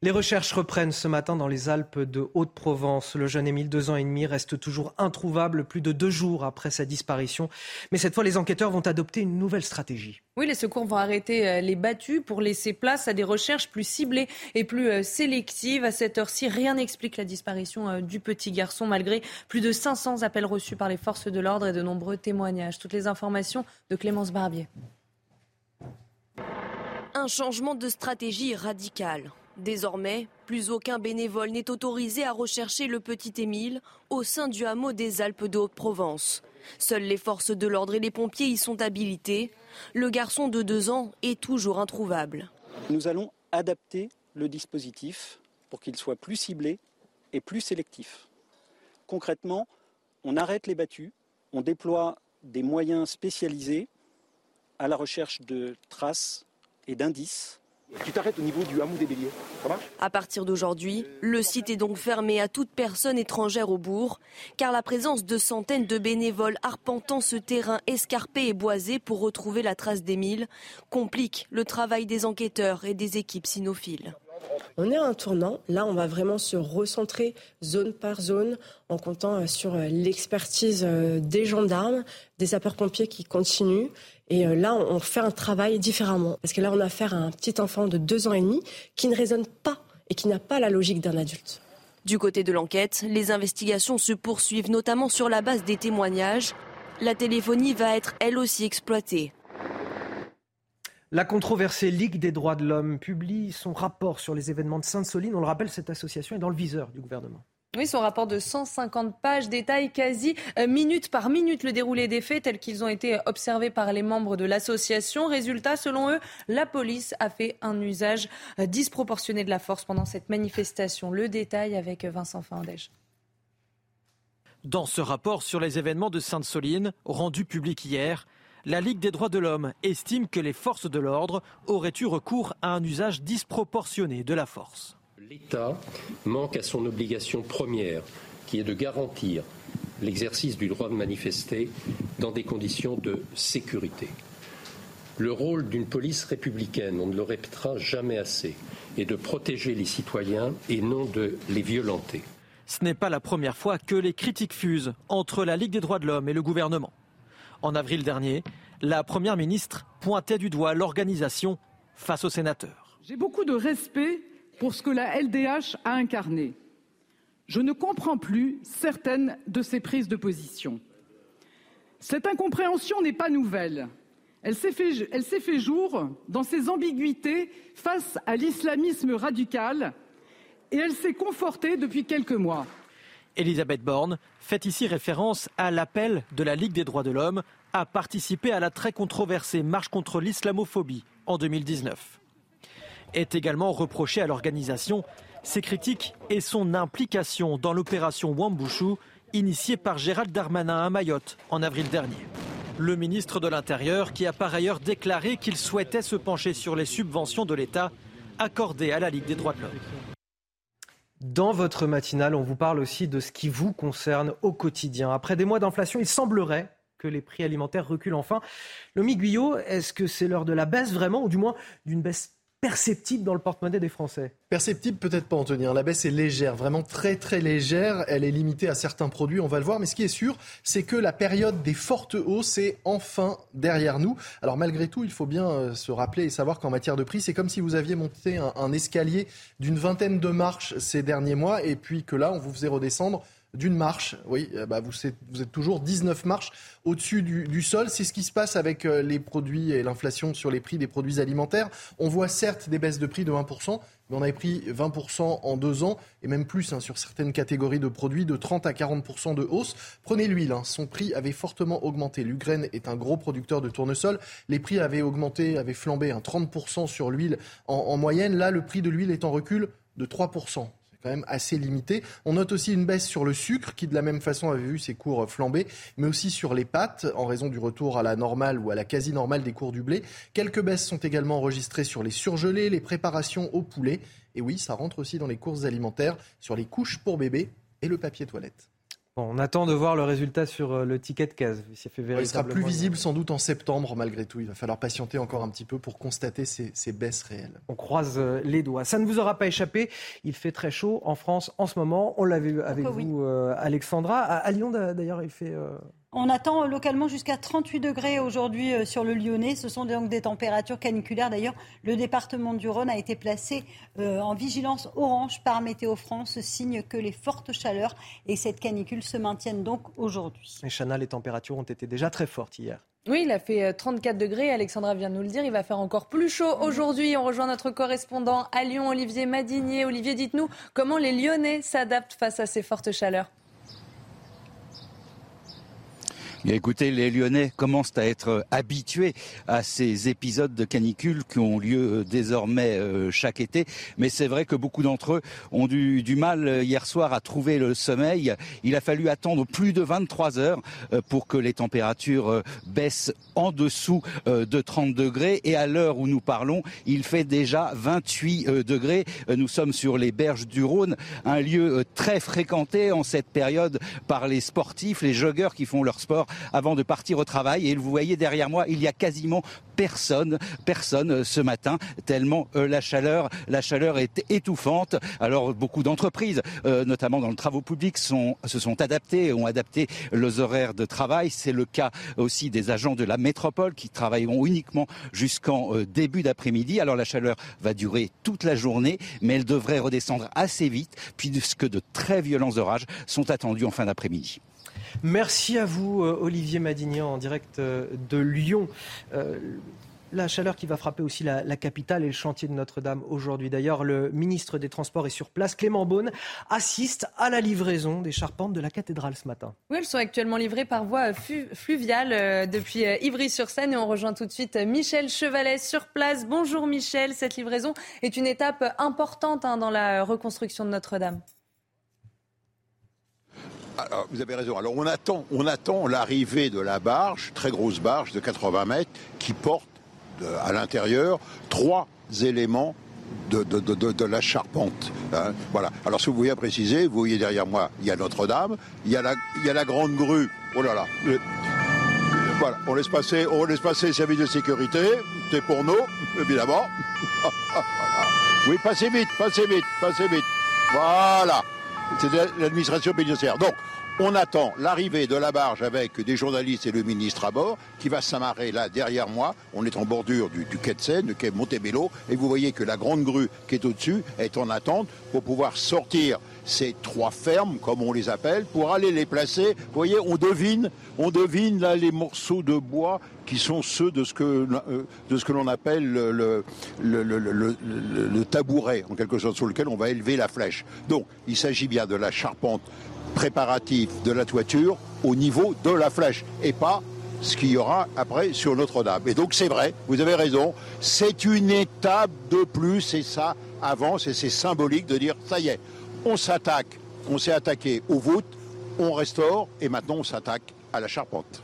Les recherches reprennent ce matin dans les Alpes de Haute-Provence. Le jeune Émile, deux ans et demi, reste toujours introuvable plus de deux jours après sa disparition. Mais cette fois, les enquêteurs vont adopter une nouvelle stratégie.
Oui, les secours vont arrêter euh, les battus pour laisser place à des recherches plus ciblées et plus euh, sélectives. À cette heure-ci, rien n'explique la disparition euh, du petit garçon, malgré plus de 500 appels reçus par les forces de l'ordre et de nombreux témoignages. Toutes les informations de Clémence Barbier.
Un changement de stratégie radical. Désormais, plus aucun bénévole n'est autorisé à rechercher le petit Émile au sein du hameau des Alpes de Haute-Provence. Seules les forces de l'ordre et les pompiers y sont habilités. Le garçon de deux ans est toujours introuvable.
Nous allons adapter le dispositif pour qu'il soit plus ciblé et plus sélectif. Concrètement, on arrête les battus, on déploie des moyens spécialisés à la recherche de traces et d'indices
tu t'arrêtes au niveau du hameau des Béliers. Ça marche?
À partir d'aujourd'hui, le site est donc fermé à toute personne étrangère au bourg, car la présence de centaines de bénévoles arpentant ce terrain escarpé et boisé pour retrouver la trace d'Émile complique le travail des enquêteurs et des équipes cynophiles.
On est à un tournant. Là, on va vraiment se recentrer zone par zone en comptant euh, sur euh, l'expertise euh, des gendarmes, des sapeurs-pompiers qui continuent et euh, là, on fait un travail différemment. Parce que là, on a affaire à un petit enfant de deux ans et demi qui ne raisonne pas et qui n'a pas la logique d'un adulte.
Du côté de l'enquête, les investigations se poursuivent notamment sur la base des témoignages. La téléphonie va être elle aussi exploitée.
La controversée Ligue des droits de l'homme publie son rapport sur les événements de Sainte-Soline. On le rappelle, cette association est dans le viseur du gouvernement.
Oui, son rapport de 150 pages détaille quasi euh, minute par minute le déroulé des faits tels qu'ils ont été observés par les membres de l'association. Résultat, selon eux, la police a fait un usage euh, disproportionné de la force pendant cette manifestation. Le détail avec Vincent Fandège.
Dans ce rapport sur les événements de Sainte-Soline, rendu public hier, la Ligue des droits de l'homme estime que les forces de l'ordre auraient eu recours à un usage disproportionné de la force.
L'État manque à son obligation première, qui est de garantir l'exercice du droit de manifester dans des conditions de sécurité. Le rôle d'une police républicaine, on ne le répétera jamais assez, est de protéger les citoyens et non de les violenter.
Ce n'est pas la première fois que les critiques fusent entre la Ligue des droits de l'homme et le gouvernement. En avril dernier, la Première ministre pointait du doigt l'organisation face aux sénateurs.
J'ai beaucoup de respect pour ce que la LDH a incarné. Je ne comprends plus certaines de ses prises de position. Cette incompréhension n'est pas nouvelle. Elle s'est fait, jour dans ses ambiguïtés face à l'islamisme radical et elle s'est confortée depuis quelques mois.
Elisabeth Borne fait ici référence à l'appel de la Ligue des droits de l'homme à participer à la très controversée marche contre l'islamophobie en 2019. Est également reproché à l'organisation ses critiques et son implication dans l'opération Wambushu initiée par Gérald Darmanin à Mayotte en avril dernier. Le ministre de l'Intérieur qui a par ailleurs déclaré qu'il souhaitait se pencher sur les subventions de l'État accordées à la Ligue des droits de l'homme.
Dans votre matinale, on vous parle aussi de ce qui vous concerne au quotidien. Après des mois d'inflation, il semblerait que les prix alimentaires reculent enfin. Le Guyot, est-ce que c'est l'heure de la baisse vraiment, ou du moins d'une baisse perceptible dans le porte-monnaie des Français
Perceptible peut-être pas, Anthony. La baisse est légère, vraiment très très légère. Elle est limitée à certains produits, on va le voir. Mais ce qui est sûr, c'est que la période des fortes hausses est enfin derrière nous. Alors malgré tout, il faut bien euh, se rappeler et savoir qu'en matière de prix, c'est comme si vous aviez monté un, escalier d'une vingtaine de marches ces derniers mois et puis que là, on vous faisait redescendre d'une marche. Oui, euh, bah vous, êtes, toujours 19 marches au-dessus du, sol. C'est ce qui se passe avec euh, les produits et l'inflation sur les prix des produits alimentaires. On voit certes des baisses de prix de 1%, mais on avait pris 20% en deux ans, et même plus hein, sur certaines catégories de produits, de 30 à 40% de hausse. Prenez l'huile, hein. son prix avait fortement augmenté. L'Ukraine est un gros producteur de tournesol. Les prix avaient augmenté, avaient flambé, 30% sur l'huile en, en moyenne. Là, le prix de l'huile est en recul de 3% quand même assez limité. On note aussi une baisse sur le sucre qui de la même façon avait vu ses cours flamber, mais aussi sur les pâtes en raison du retour à la normale ou à la quasi normale des cours du blé. Quelques baisses sont également enregistrées sur les surgelés, les préparations au poulet. Et oui, ça rentre aussi dans les courses alimentaires sur les couches pour bébés et le papier toilette
on attend de voir le résultat sur euh, le ticket de case.
Il sera plus visible sans doute en septembre malgré tout. Il va falloir patienter encore un petit peu pour constater ces, baisses réelles.
On croise euh, les doigts. Ça ne vous aura pas échappé. Il fait très chaud en France en ce moment. On l'a vu avec vous, euh, Alexandra. À, Lyon d'ailleurs, il fait...
On attend localement jusqu'à 38 degrés aujourd'hui euh, sur le Lyonnais. Ce sont donc des températures caniculaires. D'ailleurs, le département du Rhône a été placé euh, en vigilance orange par Météo France, signe que les fortes chaleurs et cette canicule se maintiennent donc aujourd'hui.
Et Chana, les températures ont été déjà très fortes hier.
Oui, il a fait 34 euh, degrés. Alexandra vient de nous le dire. Il va faire encore plus chaud aujourd'hui. On rejoint notre correspondant à Lyon, Olivier Madinier. Olivier, dites-nous comment les Lyonnais s'adaptent face à ces fortes chaleurs.
Écoutez, les Lyonnais commencent à être habitués à ces épisodes de canicule qui ont lieu euh, désormais euh, chaque été. Mais c'est vrai que beaucoup d'entre eux ont du, du, mal euh, hier soir à trouver le sommeil. Il a fallu attendre plus de 23 heures pour que les températures baissent en dessous de 30 degrés. Et à l'heure où nous parlons, il fait déjà 28 degrés. Nous sommes sur les berges du Rhône, un lieu très fréquenté en cette période par les sportifs, les joggeurs qui font leur sport avant de partir au travail. Et vous voyez derrière moi, il y a quasiment personne, personne euh, ce matin, tellement euh, la chaleur, la chaleur est étouffante. Alors beaucoup d'entreprises, euh, notamment dans le travaux publics, sont, se sont adaptées, ont adapté leurs horaires de travail. C'est le cas aussi des agents de la métropole qui travailleront uniquement jusqu'en début d'après-midi. Alors la chaleur va durer toute la journée, mais elle devrait redescendre assez vite puisque de très violents orages sont attendus en fin d'après-midi.
Merci à vous, euh, Olivier Madignan, en direct euh, de Lyon. Euh, La chaleur qui va frapper aussi la, capitale et le chantier de Notre-Dame aujourd'hui. D'ailleurs, le ministre des Transports est sur place. Clément Beaune assiste à la livraison des charpentes de la cathédrale ce matin.
Oui, elles sont actuellement livrées par voie fluviale depuis Ivry-sur-Seine et on rejoint tout de suite Michel Chevalet sur place. Bonjour Michel, cette livraison est une étape importante hein, dans la reconstruction de Notre-Dame.
Vous avez raison. Alors on attend, on attend l'arrivée de la barge, très grosse barge de 80 mètres, qui porte à l'intérieur trois éléments de, de, la charpente. Hein. voilà. Alors, si vous voyez préciser, vous voyez derrière moi, il y a Notre-Dame, il, y a la, il y a la grande grue. Oh là là. voilà. On laisse passer, on laisse passer les services de sécurité. C'est pour nous, évidemment. oui, passez vite, passez vite, passez vite. Voilà. C'est l'administration pénitentiaire. Donc, on attend l'arrivée de la barge avec des journalistes et le ministre à bord qui va s'amarrer là derrière moi. On est en bordure du, quai de Seine, du quai Montebello, et vous voyez que la grande grue qui est au-dessus est en attente pour pouvoir sortir ces trois fermes, comme on les appelle, pour aller les placer. Vous voyez, on devine, on devine là les morceaux de bois qui sont ceux de ce que, euh, de ce que l'on appelle le, le, tabouret, en quelque sorte, sur lequel on va élever la flèche. Donc, il s'agit bien de la charpente préparatif de la toiture au niveau de la flèche et pas ce qu'il y aura après sur Notre-Dame. Et donc c'est vrai, vous avez raison, c'est une étape de plus et ça avance et c'est symbolique de dire ça y est, on s'attaque, on s'est attaqué aux voûtes, on restaure et maintenant on s'attaque à la charpente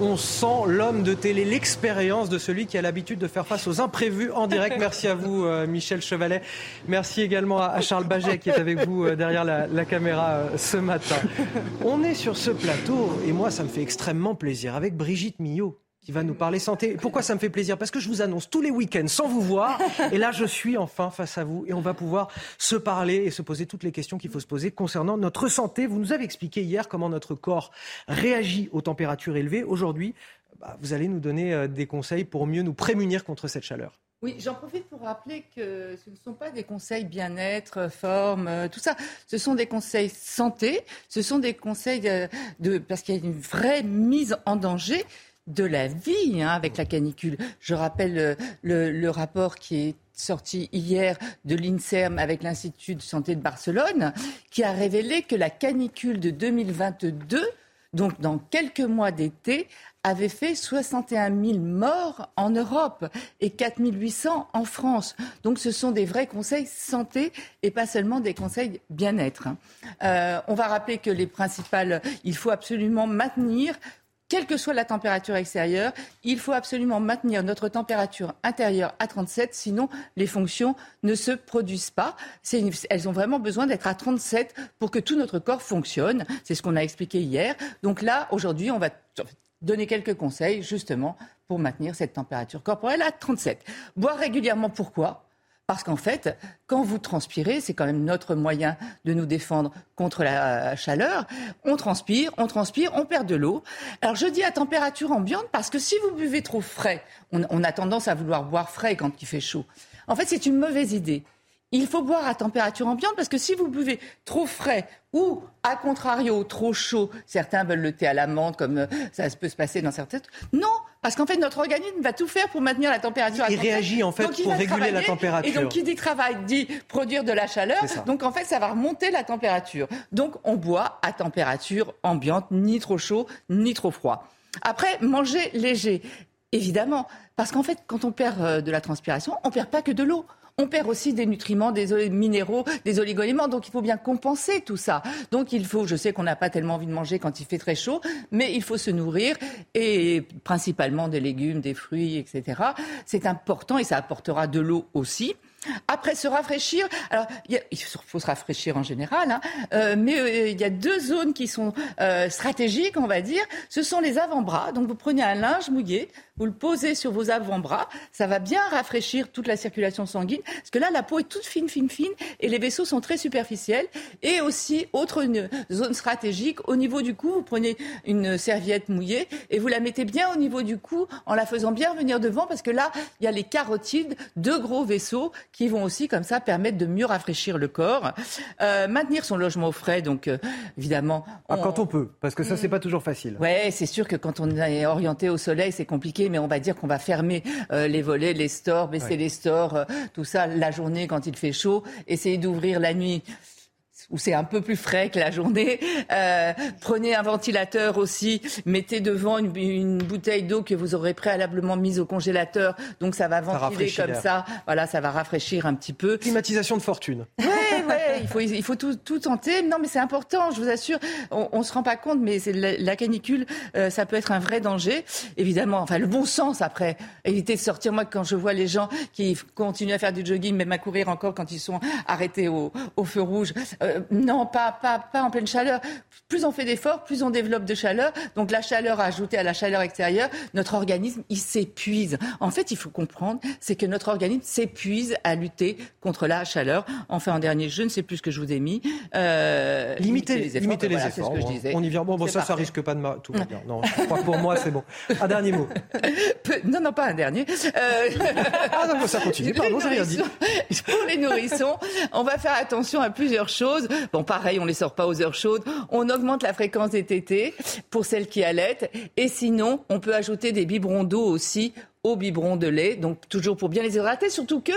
on sent l'homme de télé, l'expérience de celui qui a l'habitude de faire face aux imprévus en direct. Merci à vous, euh, Michel Chevalet. Merci également à Charles Baget qui est avec vous euh, derrière la, caméra euh, ce matin. On est sur ce plateau et moi, ça me fait extrêmement plaisir avec Brigitte Millot qui va nous parler santé. Pourquoi ça me fait plaisir? Parce que je vous annonce tous les week-ends sans vous voir. Et là, je suis enfin face à vous et on va pouvoir se parler et se poser toutes les questions qu'il faut se poser concernant notre santé. Vous nous avez expliqué hier comment notre corps réagit aux températures élevées. Aujourd'hui, bah, vous allez nous donner euh, des conseils pour mieux nous prémunir contre cette chaleur.
Oui, j'en profite pour rappeler que ce ne sont pas des conseils bien-être, forme, euh, tout ça. Ce sont des conseils santé. Ce sont des conseils de parce qu'il y a une vraie mise en danger de la vie hein, avec la canicule. Je rappelle euh, le, rapport qui est sorti hier de l'INSERM avec l'Institut de santé de Barcelone, qui a révélé que la canicule de 2022, donc dans quelques mois d'été, avait fait 61 000 morts en Europe et 4 800 en France. Donc ce sont des vrais conseils santé et pas seulement des conseils bien-être. Hein. Euh, on va rappeler que les principales, il faut absolument maintenir quelle que soit la température extérieure, il faut absolument maintenir notre température intérieure à 37, sinon les fonctions ne se produisent pas. elles ont vraiment besoin d'être à 37 pour que tout notre corps fonctionne. C'est ce qu'on a expliqué hier. Donc là, aujourd'hui, on va donner quelques conseils justement pour maintenir cette température corporelle à 37. Boire régulièrement, pourquoi? Parce qu'en fait, quand vous transpirez, c'est quand même notre moyen de nous défendre contre la chaleur. On transpire, on transpire, on perd de l'eau. Alors je dis à température ambiante parce que si vous buvez trop frais, on, a tendance à vouloir boire frais quand il fait chaud. En fait, c'est une mauvaise idée. Il faut boire à température ambiante parce que si vous buvez trop frais ou, à contrario, trop chaud, certains veulent le thé à l'amande comme euh, ça peut se passer dans certaines... Non, parce qu'en fait, notre organisme va tout faire pour maintenir la température.
Il réagit en fait pour réguler la température.
Et donc, qui dit travail dit produire de la chaleur. Donc, en fait, ça va remonter la température. Donc, on boit à température ambiante, ni trop chaud, ni trop froid. Après, manger léger. Évidemment, parce qu'en fait, quand on perd euh, de la transpiration, on perd pas que de l'eau on perd aussi des nutriments, des minéraux, des oligoéléments. Donc il faut bien compenser tout ça. Donc il faut, je sais qu'on n'a pas tellement envie de manger quand il fait très chaud, mais il faut se nourrir et principalement des légumes, des fruits, etc. C'est important et ça apportera de l'eau aussi. Après, se rafraîchir. Alors, il faut se rafraîchir en général, hein, euh, mais euh, il y a deux zones qui sont euh, stratégiques, on va dire. Ce sont les avant-bras. Donc, vous prenez un linge mouillé, vous le posez sur vos avant-bras. Ça va bien rafraîchir toute la circulation sanguine, parce que là, la peau est toute fine, fine, fine, et les vaisseaux sont très superficiels. Et aussi, autre zone stratégique, au niveau du cou, vous prenez une serviette mouillée et vous la mettez bien au niveau du cou en la faisant bien venir devant, parce que là, il y a les carotides, deux gros vaisseaux qui vont aussi comme ça permettre de mieux rafraîchir le corps, euh, maintenir son logement au frais. Donc euh, évidemment,
ah, quand on peut, parce que ça c'est pas toujours facile.
Ouais, c'est sûr que quand on est orienté au soleil, c'est compliqué, mais on va dire qu'on va fermer euh, les volets, les stores, baisser les stores, tout ça la journée quand il fait chaud, essayer d'ouvrir la nuit où c'est un peu plus frais que la journée. Euh, prenez un ventilateur aussi, mettez devant une, bouteille d'eau que vous aurez préalablement mise au congélateur, donc ça va ventiler comme ça. Voilà, ça va rafraîchir un petit peu.
Climatisation de fortune.
Ouais, il faut, tout, tenter. Non, mais c'est important, je vous assure. On, ne se rend pas compte, mais la, canicule, euh, ça peut être un vrai danger. Évidemment, enfin le bon sens après. Éviter de sortir. Moi, quand je vois les gens qui continuent à faire du jogging, même à courir encore quand ils sont arrêtés au, feu rouge. Euh, non, pas, pas, pas en pleine chaleur. Plus on fait d'efforts, plus on développe de chaleur. Donc la chaleur ajoutée à la chaleur extérieure, notre organisme, il s'épuise. En fait, il faut comprendre, c'est que notre organisme s'épuise à lutter contre la chaleur. Enfin, en dernier, je ne sais plus ce que je vous ai mis.
Euh, limiter, les efforts. Limiter les efforts. Ce que je disais. On y vient. Bon, bon ça, ça risque pas de tout va bien. Non, je crois que pour moi, c'est bon. Un dernier mot.
non, non, pas un dernier.
Euh... ah non, ça continue. Pardon, j'ai rien dit.
Pour les nourrissons, on va faire attention à plusieurs choses. Bon, pareil, on les sort pas aux heures chaudes. On augmente la fréquence des tétés pour celles qui allaitent. Et sinon, on peut ajouter des biberons d'eau aussi au biberon de lait, donc toujours pour bien les hydrater, surtout que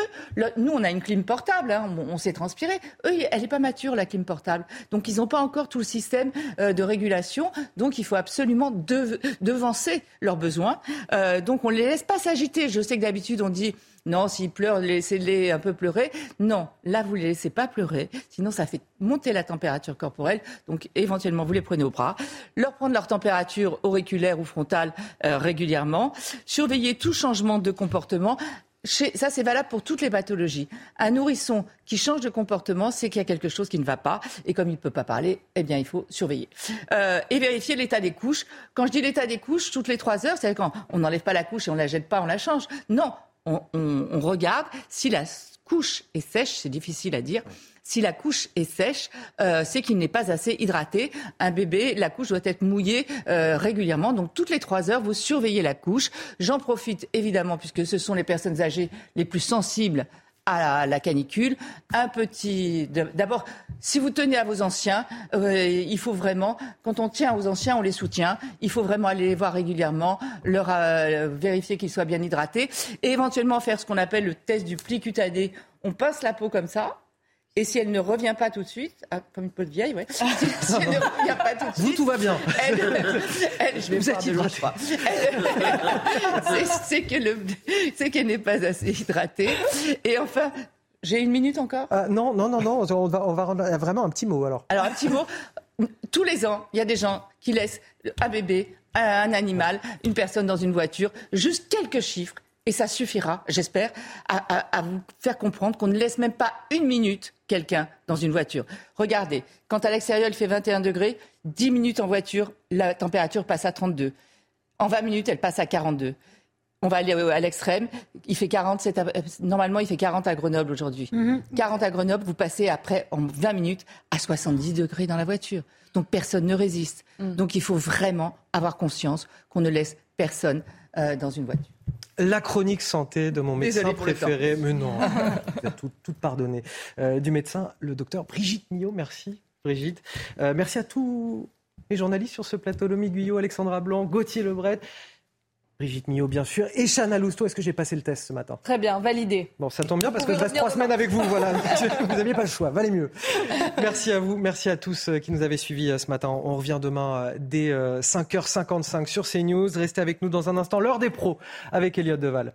nous, on a une clim portable, hein, on, s'est transpiré. Eux, elle n'est pas mature, la clim portable. Donc, ils n'ont pas encore tout le système euh, de régulation. Donc, il faut absolument devancer leurs besoins. Euh, donc, on ne les laisse pas s'agiter. Je sais que d'habitude, on dit non, s'ils pleurent, laissez-les un peu pleurer. Non, là, vous ne les laissez pas pleurer. Sinon, ça fait monter la température corporelle. Donc, éventuellement, vous les prenez au bras. Leur prendre leur température auriculaire ou frontale euh, régulièrement. Surveiller tout changement de comportement. ça, c'est valable pour toutes les pathologies. Un nourrisson qui change de comportement, c'est qu'il y a quelque chose qui ne va pas. Et comme il ne peut pas parler, eh bien, il faut surveiller. Euh, et vérifier l'état des couches. Quand je dis l'état des couches, toutes les trois heures, c'est quand n'enlève pas la couche et on ne la jette pas, on la change. Non, on, regarde si la couche est sèche, c'est difficile à dire. Si la couche est sèche, euh, c'est qu'il n'est pas assez hydraté. Un bébé, la couche doit être mouillée euh, régulièrement. Donc toutes les trois heures, vous surveillez la couche. J'en profite évidemment, puisque ce sont les personnes âgées les plus sensibles à la, canicule. Un petit. D'abord, si vous tenez à vos anciens, euh, il faut vraiment, quand on tient aux anciens, on les soutient. Il faut vraiment aller les voir régulièrement, leur euh, vérifier qu'ils soient bien hydratés, et éventuellement faire ce qu'on appelle le test du pli cutané. On pince la peau comme ça. Et si elle ne revient pas tout de suite, ah, comme une peau de vieille, ouais. Si, elle ne revient pas tout de suite.
Vous, tout va bien.
Elle, je vais Vous êtes C'est qu'elle n'est pas assez hydratée. Et enfin, j'ai une minute encore?
Euh, Non, non, non, non. On va, on va rendre vraiment un petit mot alors.
Alors, un petit mot. Tous les ans, il y a des gens qui laissent un bébé, un animal, une personne dans une voiture, juste quelques chiffres et ça suffira, j'espère, à, vous faire comprendre qu'on ne laisse même pas une minute quelqu'un dans une voiture. Regardez, quand à l'extérieur il fait 21 degrés, 10 minutes en voiture, la température passe à 32. En 20 minutes, elle passe à 42. On va aller à l'extrême. Il fait 40, normalement, il fait 40 à Grenoble aujourd'hui. 40 mhm. à Grenoble, vous passez après, en 20 minutes, à 70 degrés dans la voiture. Donc personne ne résiste. Mhm. Donc il faut vraiment avoir conscience qu'on ne laisse personne euh, dans une voiture.
La chronique santé de mon médecin préféré, mais non, tout, tout pardonné, euh, du médecin, le docteur Brigitte Millot. Merci Brigitte. Euh, merci à tous les journalistes sur ce plateau, Lomi Guyot, Alexandra Blanc, Gauthier Lebret. Brigitte Millot, bien sûr. Et Chana Lousteau, est-ce que j'ai passé le test ce matin?
Très bien, validé.
Bon, ça tombe bien parce que je reste trois semaines avec vous. Voilà, vous n'aviez pas le choix, valait mieux. Merci à vous, merci à tous euh, qui nous avez suivis euh, ce matin. On revient demain euh, dès 5h55 sur CNews. Restez avec nous dans un instant, l'heure des pros avec Elliot Deval.